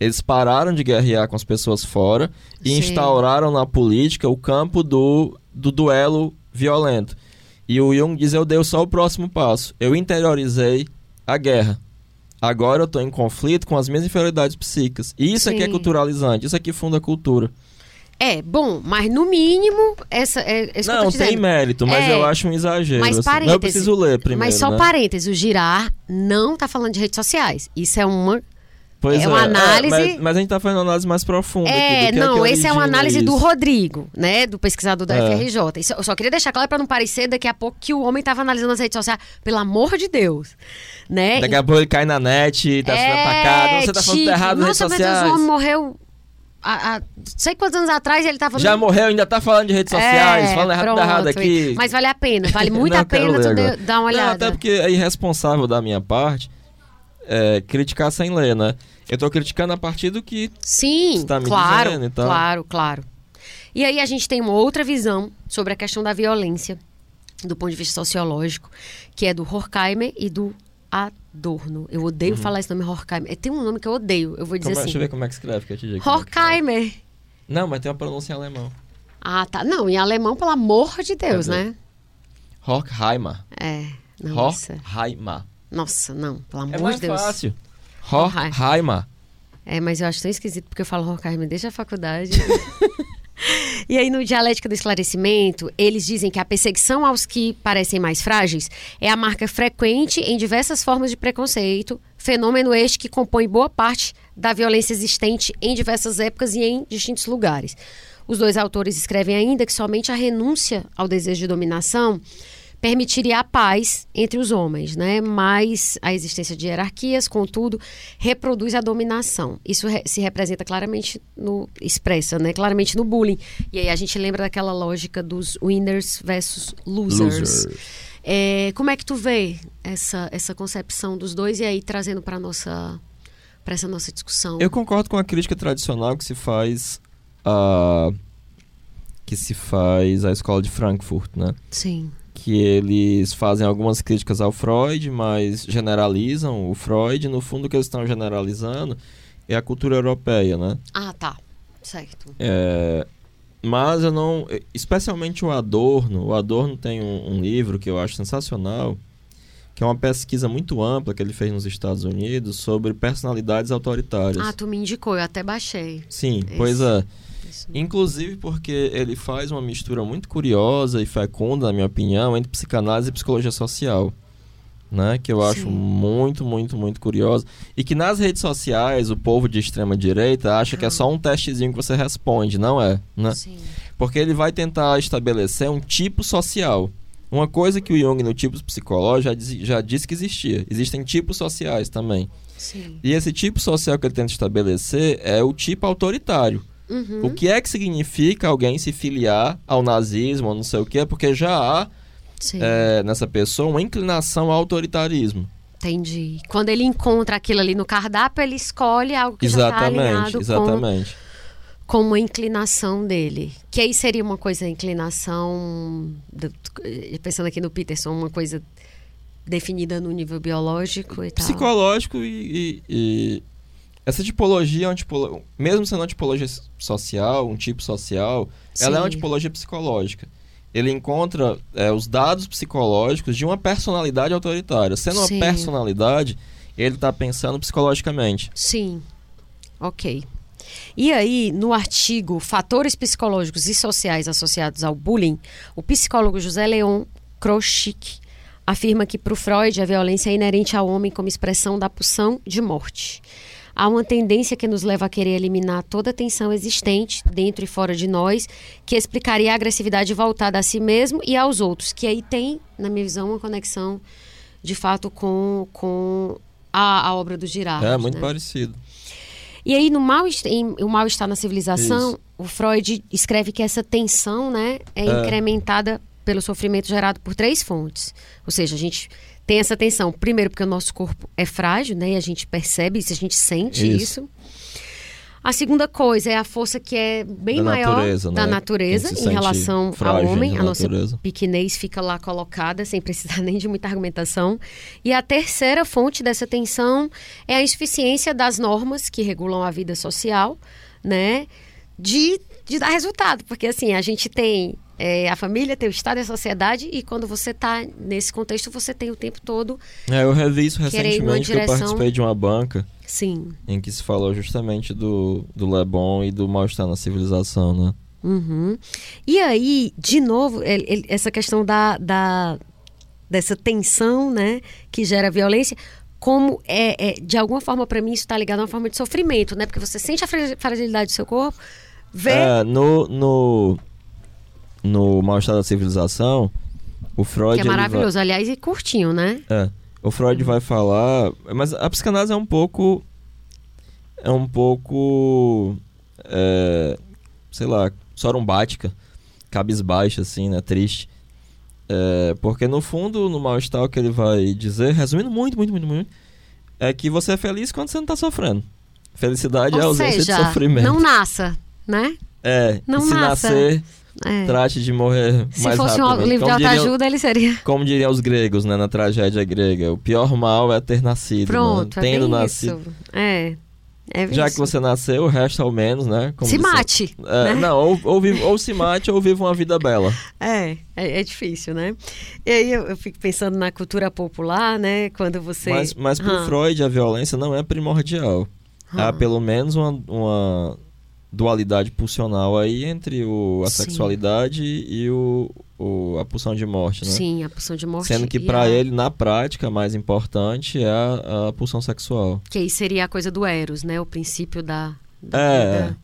Eles pararam de guerrear com as pessoas fora e Sim. instauraram na política o campo do, do duelo violento. E o Jung diz: Eu dei só o próximo passo. Eu interiorizei a guerra. Agora eu estou em conflito com as minhas inferioridades psíquicas. E isso Sim. aqui é culturalizante, isso aqui funda a cultura. É, bom, mas no mínimo, essa é, é Não, tem mérito, mas é, eu acho um exagero. Mas assim. eu preciso ler primeiro. Mas só né? parênteses, o girar não está falando de redes sociais. Isso é uma Pois é, uma é, análise. É, mas, mas, a gente está fazendo uma análise mais profunda. É, aqui, não, é esse é uma análise isso. do Rodrigo, né? Do pesquisador da é. FRJ. Isso, eu só queria deixar claro para não parecer daqui a pouco que o homem estava analisando as redes sociais. Pelo amor de Deus. Né? Daqui a pouco ele cai na net, tá sendo atacado. Você tá falando tipo, errado nas redes sociais. Nossa, o homem morreu há, há, sei quantos anos atrás ele tava Já morreu, ainda tá falando de redes sociais, é, falando errado, pronto, errado aqui. Mas vale a pena, vale *laughs* muito a pena tu dar uma olhada. Não, até porque é irresponsável da minha parte é, criticar sem ler, né? Eu tô criticando a partir do que Sim, está me claro, dizendo. Então... Claro, claro. E aí a gente tem uma outra visão sobre a questão da violência, do ponto de vista sociológico, que é do Horkheimer e do Adorno. Eu odeio uhum. falar esse nome Horkheimer. Tem um nome que eu odeio, eu vou dizer como, assim. Deixa eu ver como é que escreve, que eu te digo. É Horkheimer. Não, mas tem uma pronúncia em alemão. Ah, tá. Não, em alemão, pelo amor de Deus, né? Horkheimer. É. Não, Horkheimer. Nossa, não, pelo amor é mais de Deus. fácil. Horkheimer. É, mas eu acho tão esquisito porque eu falo Horkheimer desde a faculdade. *laughs* E aí, no Dialética do Esclarecimento, eles dizem que a perseguição aos que parecem mais frágeis é a marca frequente em diversas formas de preconceito, fenômeno este que compõe boa parte da violência existente em diversas épocas e em distintos lugares. Os dois autores escrevem ainda que somente a renúncia ao desejo de dominação permitiria a paz entre os homens, né? Mas a existência de hierarquias, contudo, reproduz a dominação. Isso re se representa claramente no expressa, né? Claramente no bullying. E aí a gente lembra daquela lógica dos winners versus losers. losers. É, como é que tu vê essa essa concepção dos dois e aí trazendo para nossa para essa nossa discussão? Eu concordo com a crítica tradicional que se faz a que se faz a escola de Frankfurt, né? Sim que eles fazem algumas críticas ao Freud, mas generalizam o Freud. No fundo, o que eles estão generalizando é a cultura europeia, né? Ah, tá. Certo. É, mas eu não... Especialmente o Adorno. O Adorno tem um, um livro que eu acho sensacional, que é uma pesquisa muito ampla que ele fez nos Estados Unidos sobre personalidades autoritárias. Ah, tu me indicou, eu até baixei. Sim, Esse. pois é. Inclusive porque ele faz uma mistura muito curiosa e fecunda, na minha opinião, entre psicanálise e psicologia social. Né? Que eu acho Sim. muito, muito, muito curiosa. E que nas redes sociais o povo de extrema direita acha que é só um testezinho que você responde, não é? Né? Sim. Porque ele vai tentar estabelecer um tipo social. Uma coisa que o Jung no tipo psicológico já, diz, já disse que existia. Existem tipos sociais também. Sim. E esse tipo social que ele tenta estabelecer é o tipo autoritário. Uhum. O que é que significa alguém se filiar ao nazismo ou não sei o que? Porque já há é, nessa pessoa uma inclinação ao autoritarismo. Entendi. Quando ele encontra aquilo ali no cardápio, ele escolhe algo que exatamente, já está alinhado exatamente. Com, com uma inclinação dele. Que aí seria uma coisa, inclinação... Pensando aqui no Peterson, uma coisa definida no nível biológico e tal. Psicológico e, e- e essa tipologia é uma tipolo... mesmo sendo uma tipologia social, um tipo social, ela é uma Sim. tipologia psicológica. Ele encontra é, os dados psicológicos de uma personalidade autoritária. Sendo uma Sim. personalidade, ele está pensando psicologicamente. Sim. Ok. E aí, no artigo Fatores Psicológicos e Sociais Associados ao Bullying, o psicólogo José Leon Kroschik afirma que para o Freud a violência é inerente ao homem como expressão da pulsão de morte. Há uma tendência que nos leva a querer eliminar toda a tensão existente dentro e fora de nós, que explicaria a agressividade voltada a si mesmo e aos outros, que aí tem, na minha visão, uma conexão de fato com, com a, a obra do Girard. é muito né? parecido. E aí, no mal, em O Mal Está na Civilização, Isso. o Freud escreve que essa tensão né, é, É. incrementada pelo sofrimento gerado por três fontes. Ou seja, a gente tem essa tensão, primeiro, porque o nosso corpo é frágil, né? E a gente percebe isso, a gente sente Isso. isso. A segunda coisa é a força que é bem Da maior natureza, da né? natureza se em relação ao homem. A nossa natureza. pequenez fica lá colocada, sem precisar *laughs* nem de muita argumentação. E a terceira fonte dessa tensão é a insuficiência das normas que regulam a vida social, né? De, de dar resultado. Porque assim, a gente tem é, a família, tem o Estado e a sociedade, e quando você está nesse contexto, você tem o tempo todo, É, eu revi isso recentemente, que eu direção- participei de uma banca sim. em que se falou justamente do, do Le Bon e do mal-estar na civilização, né? Uhum. E aí, de novo, ele- ele- essa questão da, da- dessa tensão, né, que gera violência, como é, é, de alguma forma para mim isso está ligado a uma forma de sofrimento, né? Porque você sente a fra- fragilidade do seu corpo, vê, É, no, no, no mal-estar da civilização, o Freud... que é ele vai- maravilhoso, aliás, e curtinho, né? É. O Freud vai falar. Mas a psicanálise é um pouco. É um pouco. é, sei lá, sorumbática. Cabisbaixa, assim, né? Triste. É, porque no fundo, no mal-estar, o que ele vai dizer, resumindo muito, muito, muito, muito, é que você é feliz quando você não tá sofrendo. Felicidade é a Ou ausência seja, de sofrimento. não nasça, né? É, não se nasça. nascer, É. trate de morrer Se mais fosse um livro de Como diriam- ele seria. como diriam os gregos, né, na tragédia grega, o pior mal é ter nascido. Pronto, né? é Tendo bem nascido. isso. É. é Já que você nasceu, o resto ao menos, né? como Se disse- mate. É, né? Não, ou, ou, ou se mate ou viva uma vida bela. É, é, é difícil, né? E aí eu, eu fico pensando na cultura popular, né? Quando você. Mas, mas pro Ah. Freud, a violência não é primordial. Há Ah. pelo menos uma, uma dualidade pulsional aí entre o, a Sim. sexualidade e o, o- a pulsão de morte, né? Sim, a pulsão de morte. Sendo que pra a- ele, na prática, mais importante é a, a pulsão sexual. Que aí seria a coisa do Eros, né? O princípio da. da É, vida.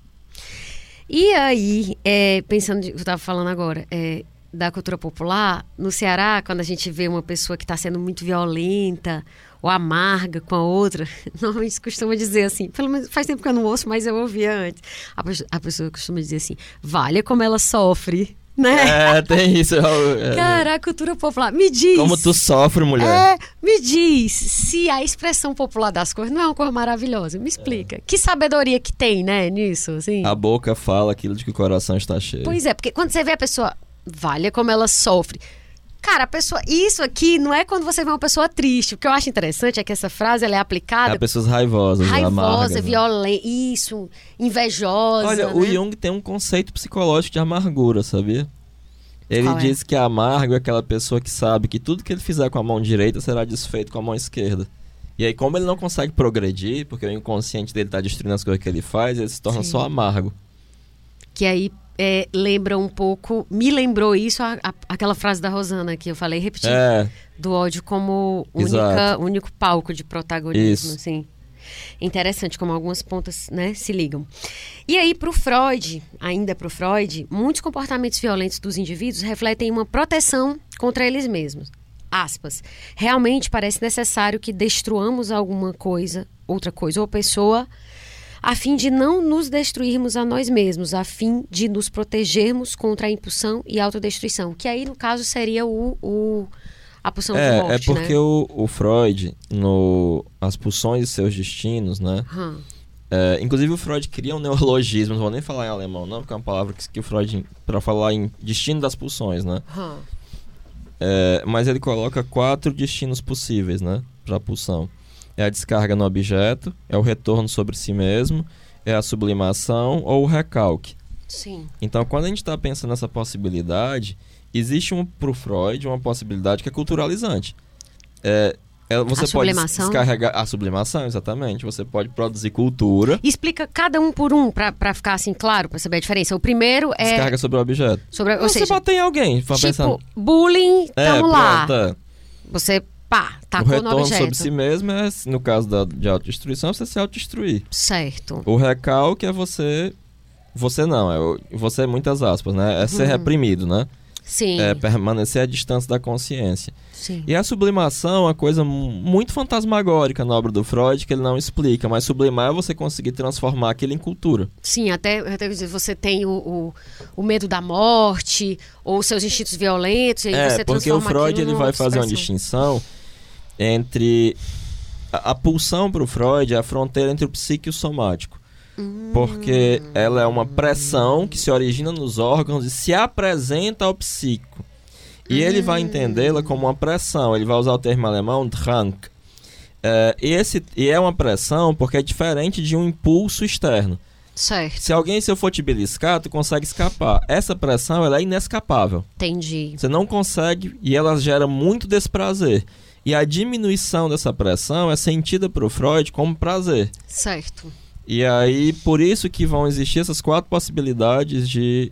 E aí, é, pensando, de- eu estava falando agora, é, da cultura popular, no Ceará, quando a gente vê uma pessoa que está sendo muito violenta ou amarga com a outra, *laughs* normalmente costuma dizer assim, pelo menos faz tempo que eu não ouço, mas eu ouvia antes. A, pessoa- a pessoa costuma dizer assim, valha como ela sofre, né? É, tem isso. é, Cara, a cultura popular, me diz. Como tu sofre, mulher. É, me diz se a expressão popular das coisas não é uma coisa maravilhosa. Me explica. Que sabedoria que tem, né, nisso, assim? A boca fala aquilo de que o coração está cheio. Pois é, porque quando você vê a pessoa, valha como ela sofre. Cara, a pessoa, isso aqui não é quando você vê uma pessoa triste. O que eu acho interessante é que essa frase ela é aplicada É pessoas raivosas, raivosa, amargas, né? violenta, isso, invejosa. Olha, o né? Jung tem um conceito psicológico de amargura, sabia? Ele Qual é? diz que amargo é aquela pessoa que sabe que tudo que ele fizer com a mão direita será desfeito com a mão esquerda. E aí, como ele não consegue progredir, porque o inconsciente dele está destruindo as coisas que ele faz, ele se torna Sim. só amargo. Que aí é, lembra um pouco, me lembrou isso, a- a- aquela frase da Rosana que eu falei, repeti, É, do ódio como única, único palco de protagonismo, Isso. assim. Interessante como algumas pontas, né, se ligam. E aí pro Freud, ainda pro Freud, muitos comportamentos violentos dos indivíduos refletem uma proteção contra eles mesmos. Aspas. Realmente parece necessário que destruamos alguma coisa, outra coisa ou pessoa a fim de não nos destruirmos a nós mesmos, a fim de nos protegermos contra a impulsão e a autodestruição. Que aí, no caso, seria o, o- a pulsão de é, morte, é porque né? o, o Freud, no As Pulsões e Seus Destinos, né? Hum, É, inclusive o Freud cria um neologismo, não vou nem falar em alemão, não, porque é uma palavra que, que o Freud, para falar em destino das pulsões, né? hum. É, mas ele coloca quatro destinos possíveis, né? Para a pulsão. É a descarga no objeto, é o retorno sobre si mesmo, é a sublimação ou o recalque. Sim. Então, quando a gente está pensando nessa possibilidade, existe um, para o Freud uma possibilidade que é culturalizante. É, é, você A pode sublimação? descarregar a sublimação, exatamente. Você pode produzir cultura, Explica cada um por um pra, pra ficar assim claro, pra saber a diferença. O primeiro é descarga sobre o objeto. sobre, ou você seja, bota em alguém, tipo, pensando. bullying, É, tamo lá. pronto, é. Você, pá, o tacou no retorno objeto. sobre si mesmo é, no caso da, de autodestruição, você se autodestruir. Certo. O recalque é você. Você não, é o- você, muitas aspas, né? É ser reprimido, né? Sim. É permanecer à distância da consciência. sim. E a sublimação é uma coisa mu- muito fantasmagórica na obra do Freud, que ele não explica, mas sublimar é você conseguir transformar aquilo em cultura. Sim, até, até você tem o, o, o medo da morte, ou seus instintos violentos, e aí é, você porque o transforma Freud ele vai fazer uma distinção entre. A, a pulsão para o Freud é a fronteira entre o psíquico e o somático. Porque ela é uma pressão que se origina nos órgãos e se apresenta ao psíquico. E ele vai entendê-la como uma pressão. Ele vai usar o termo alemão Drang. É, e, esse, e é uma pressão porque é diferente de um impulso externo. Certo, Se alguém se eu for te beliscar, tu consegue escapar. Essa pressão ela é inescapável. entendi. Você não consegue e ela gera muito desprazer. E a diminuição dessa pressão é sentida por Freud como prazer. Certo. E aí, por isso que vão existir essas quatro possibilidades de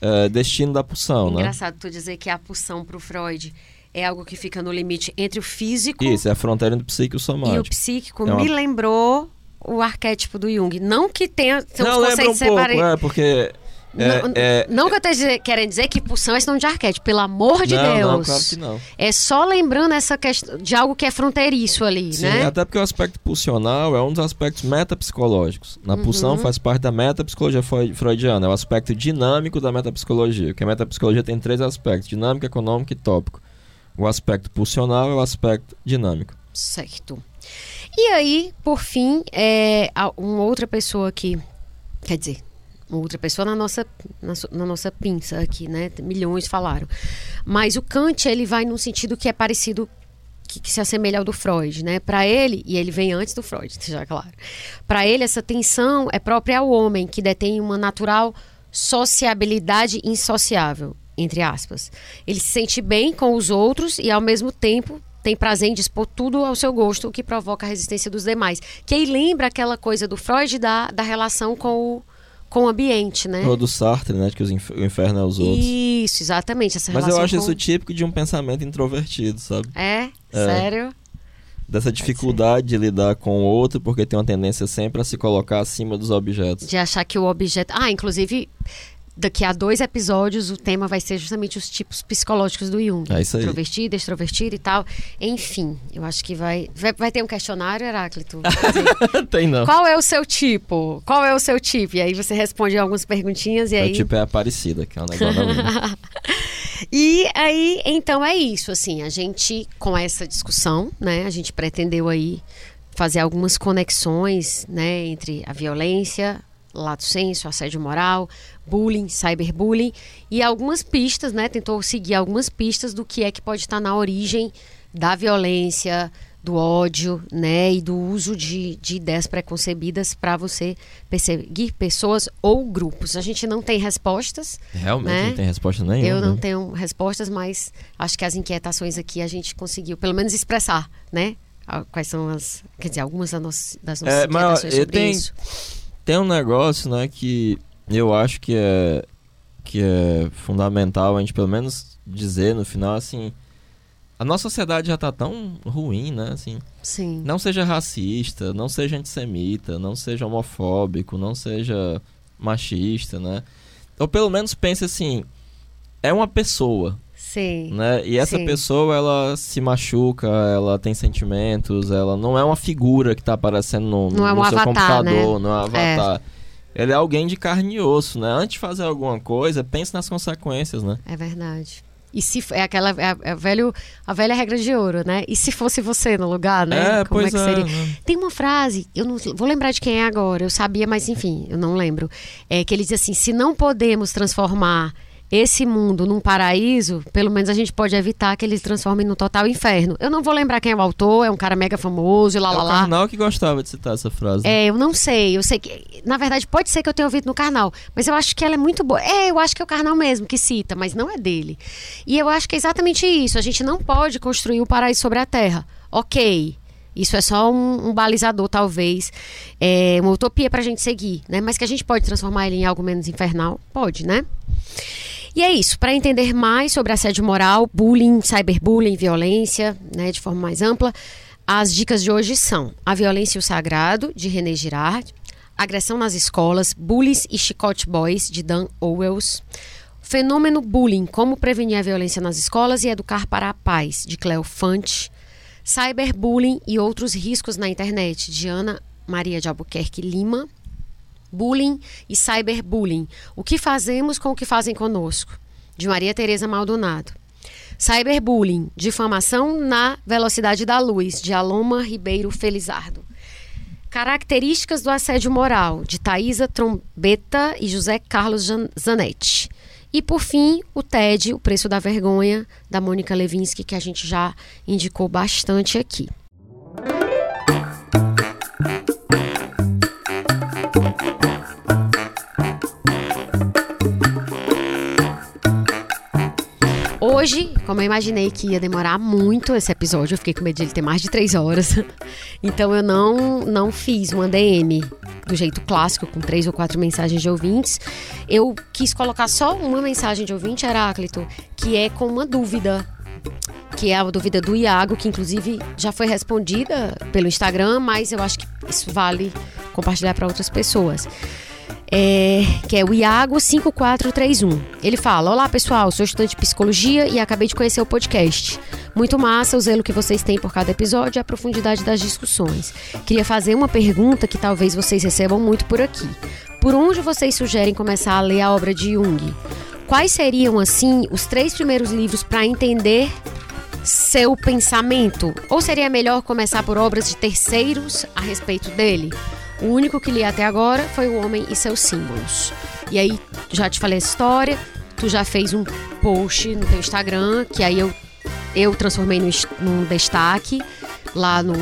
eh, destino da pulsão, né? Engraçado tu dizer que a pulsão pro Freud é algo que fica no limite entre o físico Isso, é a fronteira entre o psíquico e o e o somático. psíquico. É uma- Me lembrou o arquétipo do Jung. Não que tenha não, lembra um pouco, é, porque... É, não, é- não que eu esteja querendo dizer que pulsão é questão de arquétipo, pelo amor de não, Deus. não, claro que não. É só lembrando essa questão de algo que é fronteiriço ali, Sim, né? até porque o aspecto pulsional é um dos aspectos metapsicológicos. Na Uhum. pulsão faz parte da metapsicologia freu- freudiana, é o aspecto dinâmico da metapsicologia. Porque a metapsicologia tem três aspectos: dinâmico, econômico e tópico. O aspecto pulsional é o aspecto dinâmico. Certo. E aí, por fim, é uma outra pessoa aqui, quer dizer, outra pessoa na nossa, na, na nossa pinça aqui, né? Milhões falaram. Mas o Kant, ele vai num sentido que é parecido, que, que se assemelha ao do Freud, né? Para ele, e ele vem antes do Freud, *laughs* já claro. Para ele, essa tensão é própria ao homem, que detém uma natural sociabilidade insociável, entre aspas. Ele se sente bem com os outros e, ao mesmo tempo, tem prazer em dispor tudo ao seu gosto, o que provoca a resistência dos demais. Que aí lembra aquela coisa do Freud da, da relação com o, com o ambiente, né? Ou do Sartre, né? Que o inferno é os outros. Isso, exatamente. Essa Mas eu acho com... isso típico de um pensamento introvertido, sabe? É? Sério? Dessa dificuldade de lidar com o outro, porque tem uma tendência sempre a se colocar acima dos objetos. De achar que o objeto. Ah, inclusive, daqui a dois episódios o tema vai ser justamente os tipos psicológicos do Jung. É isso aí. Introvertido, extrovertido e tal. Enfim, eu acho que vai. Vai, vai ter um questionário, Heráclito? *laughs* tem não. Qual é o seu tipo? Qual é o seu tipo? E aí você responde algumas perguntinhas e aí. tipo é Aparecida, que é um negócio da. *laughs* E aí, então é isso, assim, a gente, com essa discussão, né, a gente pretendeu aí fazer algumas conexões, né, entre a violência, lato senso, assédio moral, bullying, cyberbullying e algumas pistas, né, tentou seguir algumas pistas do que é que pode estar na origem da violência, do ódio, né, e do uso de, de ideias preconcebidas para você perseguir pessoas ou grupos. A gente não tem respostas, Realmente Né? não tem resposta nenhuma. eu não né? tenho respostas, mas acho que as inquietações aqui a gente conseguiu, pelo menos, expressar, né? Ah, Quais são as. Quer dizer, algumas das nossas, das nossas É, inquietações sobre tenho- isso. Tem um negócio, né, que eu acho que é que é fundamental a gente pelo menos dizer no final assim, a nossa sociedade já tá tão ruim, né, assim, Sim. não seja racista, não seja antissemita, não seja homofóbico, não seja machista, né? Ou pelo menos pense assim, é uma pessoa, Sim. né? E essa Sim. pessoa, ela se machuca, ela tem sentimentos, ela não é uma figura que tá aparecendo no, Não é no um seu avatar, computador, né? não é um avatar. Ele é alguém de carne e osso, né? Antes de fazer alguma coisa, pense nas consequências, né? É verdade. E se é aquela é a, é velho, a velha regra de ouro, né? E se fosse você no lugar, né? É, Como é que é, seria? né? Tem uma frase, eu não vou lembrar de quem é agora, eu sabia, mas enfim, eu não lembro. É que ele diz assim: se não podemos transformar esse mundo num paraíso, pelo menos a gente pode evitar que ele se transforme num total inferno. Eu não vou lembrar quem é o autor, é um cara mega famoso e lá, é lá, o lá. Karnal que gostava de citar essa frase. É, eu não sei. Eu sei que. Na verdade, pode ser que eu tenha ouvido no Karnal. Mas eu acho que ela é muito boa. É, eu acho que é o Karnal mesmo que cita, mas não é dele. E eu acho que é exatamente isso. A gente não pode construir o um paraíso sobre a Terra. Ok. Isso é só um, um balizador, talvez. É uma utopia para a gente seguir, né? Mas que a gente pode transformar ele em algo menos infernal? Pode, né? E é isso. Para entender mais sobre assédio moral, bullying, cyberbullying, violência, né, de forma mais ampla, as dicas de hoje são A Violência e o Sagrado, de René Girard, Agressão nas Escolas, Bullies e Chicote Boys, de Dan Owells, Fenômeno Bullying, Como Prevenir a Violência nas Escolas e Educar para a Paz, de Cleo Fante, Cyberbullying e Outros Riscos na Internet, de Ana Maria de Albuquerque Lima, Bullying e Cyberbullying, O que fazemos com o que fazem conosco, de Maria Tereza Maldonado. Cyberbullying, Difamação na Velocidade da Luz, de Aloma Ribeiro Felizardo. Características do assédio moral, de Thaisa Trombeta e José Carlos Zanetti. E, por fim, o TED, O Preço da Vergonha, da Mônica Levinsky, que a gente já indicou bastante aqui. Hoje, como eu imaginei que ia demorar muito esse episódio, eu fiquei com medo de ele ter mais de três horas. *laughs* Então eu não, não fiz uma DM do jeito clássico, com três ou quatro mensagens de ouvintes. Eu quis colocar só uma mensagem de ouvinte, Heráclito, que é com uma dúvida. Que é a dúvida do Iago, que inclusive já foi respondida pelo Instagram, mas eu acho que isso vale compartilhar para outras pessoas é, que é o Iago 5431. Ele fala: Olá pessoal, sou estudante de psicologia e acabei de conhecer o podcast. Muito massa o zelo que vocês têm por cada episódio e a profundidade das discussões. Queria fazer uma pergunta que talvez vocês recebam muito por aqui. Por onde vocês sugerem começar a ler a obra de Jung? Quais seriam, assim, os três primeiros livros para entender seu pensamento? Ou seria melhor começar por obras de terceiros a respeito dele? O único que li até agora foi O Homem e Seus Símbolos. E aí, já te falei essa história, tu já fez um post no teu Instagram, que aí eu, eu transformei no, num destaque, lá no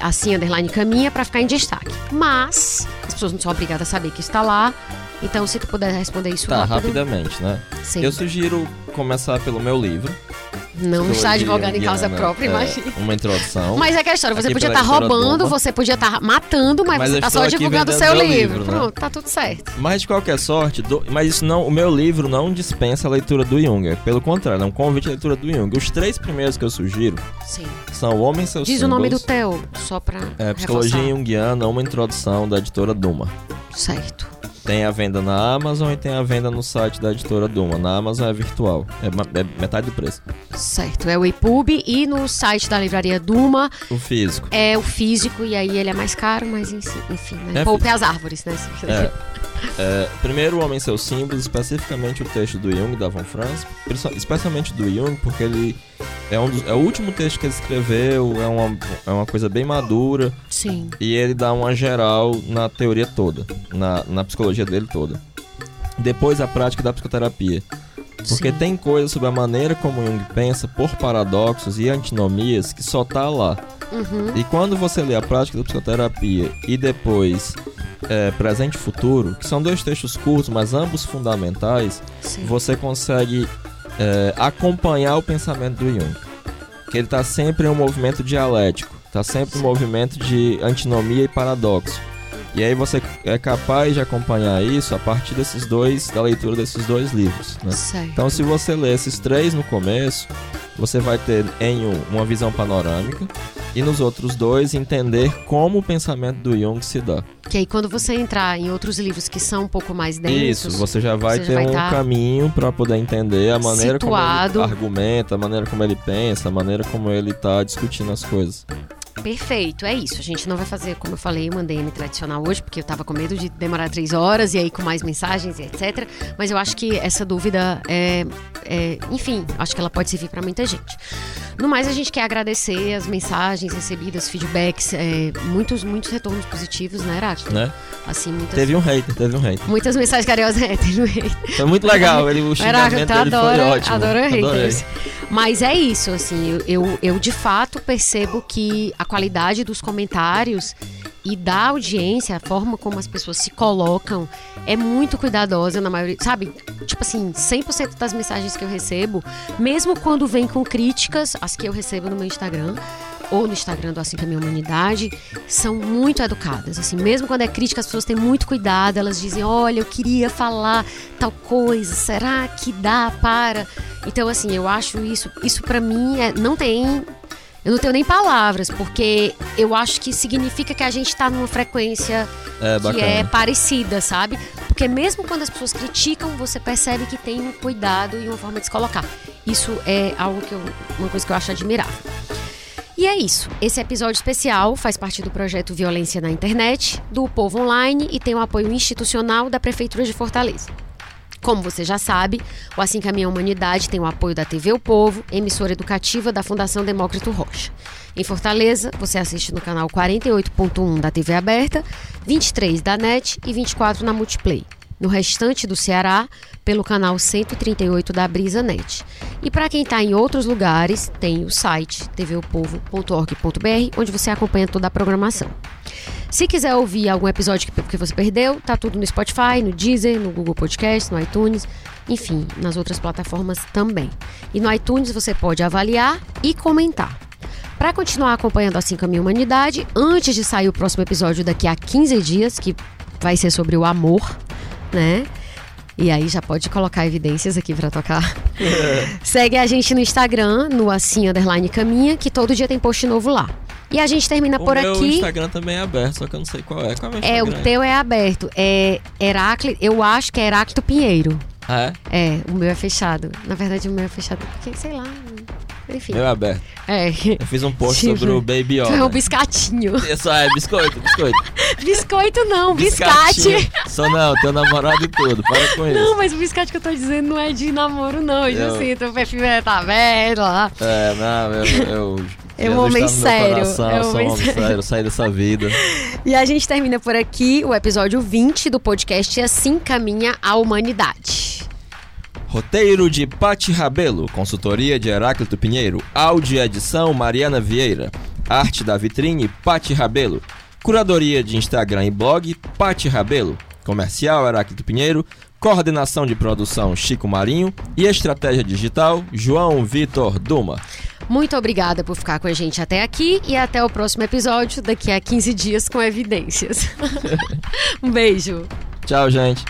assim, underline caminha, para ficar em destaque. Mas, as pessoas não são obrigadas a saber que está lá, então se tu puder responder isso tá, rápido. rapidamente, né? Sim. Eu sugiro começar pelo meu livro, não está advogado em causa própria, é, imagina. Uma introdução. Mas é que a história, você podia estar tá roubando, você podia estar tá matando, mas, mas você está só divulgando o seu livro. livro né? Pronto, tá tudo certo. Mas de qualquer sorte, do, mas isso não, o meu livro não dispensa a leitura do Jung. Pelo contrário, é um convite à leitura do Jung. Os três primeiros que eu sugiro Sim. são O Homem e Seus Diz Símbolos, o nome do Theo, só pra. É, Psicologia reforçar. Junguiana, uma introdução da editora Duma. Certo. Tem a venda na Amazon e tem a venda no site da editora Duma. Na Amazon é virtual, é, é metade do preço. Certo, é o EPUB e no site da livraria Duma. O físico. É o físico e aí ele é mais caro, mas enfim, né? É Poupe as árvores, né? É. É, primeiro, o Homem e Seus Símbolos, especificamente o texto do Jung, da Von Franz, especialmente do Jung, porque ele é, um dos, é o último texto que ele escreveu, é uma, é uma coisa bem madura. Sim. E ele dá uma geral na teoria toda, na, na psicologia dele toda. Depois, a prática da psicoterapia. Porque Sim. tem coisas sobre a maneira como Jung pensa, por paradoxos e antinomias, que só tá lá. Uhum. E quando você lê a prática da psicoterapia e depois é, Presente e Futuro, que são dois textos curtos, mas ambos fundamentais, Sim. você consegue é, acompanhar o pensamento do Jung. Que ele está sempre em um movimento dialético, está sempre em um movimento de antinomia e paradoxo. E aí você é capaz de acompanhar isso a partir desses dois, da leitura desses dois livros. Né? Então se você ler esses três no começo, você vai ter em um uma visão panorâmica e nos outros dois entender como o pensamento do Jung se dá. Que aí quando você entrar em outros livros que são um pouco mais densos, isso você já vai ter já vai um tá caminho para poder entender a maneira situado. como ele argumenta, a maneira como ele pensa, a maneira como ele está discutindo as coisas. Perfeito, é isso. A gente não vai fazer, como eu falei, uma DM tradicional hoje, porque eu tava com medo de demorar três horas e aí com mais mensagens e etc. Mas eu acho que essa dúvida é, é enfim, acho que ela pode servir para muita gente. No mais, a gente quer agradecer as mensagens recebidas, feedbacks, é, muitos, muitos retornos positivos, né, Heráclito? Né? Assim, muitas, Teve um hater, teve um hater. muitas mensagens carinhosas, *laughs* é, teve um hater. Foi muito legal, ele, o xingamento Heráclito adora, foi ótimo. adora Adorei. haters. Mas é isso, assim, eu, eu, eu de fato percebo que a qualidade dos comentários e da audiência, a forma como as pessoas se colocam é muito cuidadosa na maioria, sabe? Tipo assim, 100% das mensagens que eu recebo, mesmo quando vem com críticas, as que eu recebo no meu Instagram, ou no Instagram do Assim que a Minha Humanidade, são muito educadas. Assim, mesmo quando é crítica, as pessoas têm muito cuidado, elas dizem, olha, eu queria falar tal coisa, será que dá para? Então, assim, eu acho isso, isso para mim é, não tem eu não tenho nem palavras, porque eu acho que significa que a gente está numa frequência É, que bacana. é parecida, sabe? Porque mesmo quando as pessoas criticam, você percebe que tem um cuidado e uma forma de se colocar. Isso é algo que eu, uma coisa que eu acho admirável. E é isso. Esse episódio especial faz parte do projeto Violência na Internet, do Povo Online e tem o apoio institucional da Prefeitura de Fortaleza. Como você já sabe, o Assim Caminha a Humanidade tem o apoio da TV O Povo, emissora educativa da Fundação Demócrito Rocha. Em Fortaleza, você assiste no canal 48.1 da TV aberta, 23 da NET e 24 na Multiplay. No restante do Ceará, pelo canal 138 da Brisa Net. E para quem está em outros lugares, tem o site tvopovo.org.br, onde você acompanha toda a programação. Se quiser ouvir algum episódio que, você perdeu, tá tudo no Spotify, no Deezer, no Google Podcast, no iTunes, enfim, nas outras plataformas também. E no iTunes você pode avaliar e comentar. Para continuar acompanhando Assim Caminha a Humanidade, antes de sair o próximo episódio daqui a 15 dias, que vai ser sobre o amor, né? E aí já pode colocar evidências aqui para tocar. *laughs* Segue a gente no Instagram, no assim underline caminha, que todo dia tem post novo lá. E a gente termina o por meu aqui. Instagram também é aberto, só que eu não sei qual é. Qual é o meu É, o teu é aberto. É Heráclito, eu acho que é Heráclito Pinheiro. Ah, é? É, o meu é fechado. Na verdade, o meu é fechado porque, sei lá. Enfim. Meu é aberto. É. Eu fiz um post Tipo, sobre o Baby Tu é um Yoda. biscatinho. Isso é biscoito, biscoito. *laughs* Biscoito não, biscate. Só não, teu namorado e tudo. Para com isso. Não, mas o biscate que eu tô dizendo não é de namoro, não. Eu, Eu- assim, teu perfil é, tá aberto lá. É, não, eu. eu *laughs* É um homem sério, coração, é um eu sou um homem homem sério. sério, saí dessa vida. E a gente termina por aqui o episódio 20 do podcast Assim Caminha a Humanidade. Roteiro de Pati Rabelo, consultoria de Heráclito Pinheiro, áudio e edição Mariana Vieira, arte da vitrine Pati Rabelo, curadoria de Instagram e blog Pati Rabelo, comercial Heráclito Pinheiro, coordenação de produção Chico Marinho e estratégia digital João Vitor Duma. Muito obrigada por ficar com a gente até aqui e até o próximo episódio daqui a 15 dias com evidências. *laughs* um beijo. Tchau, gente.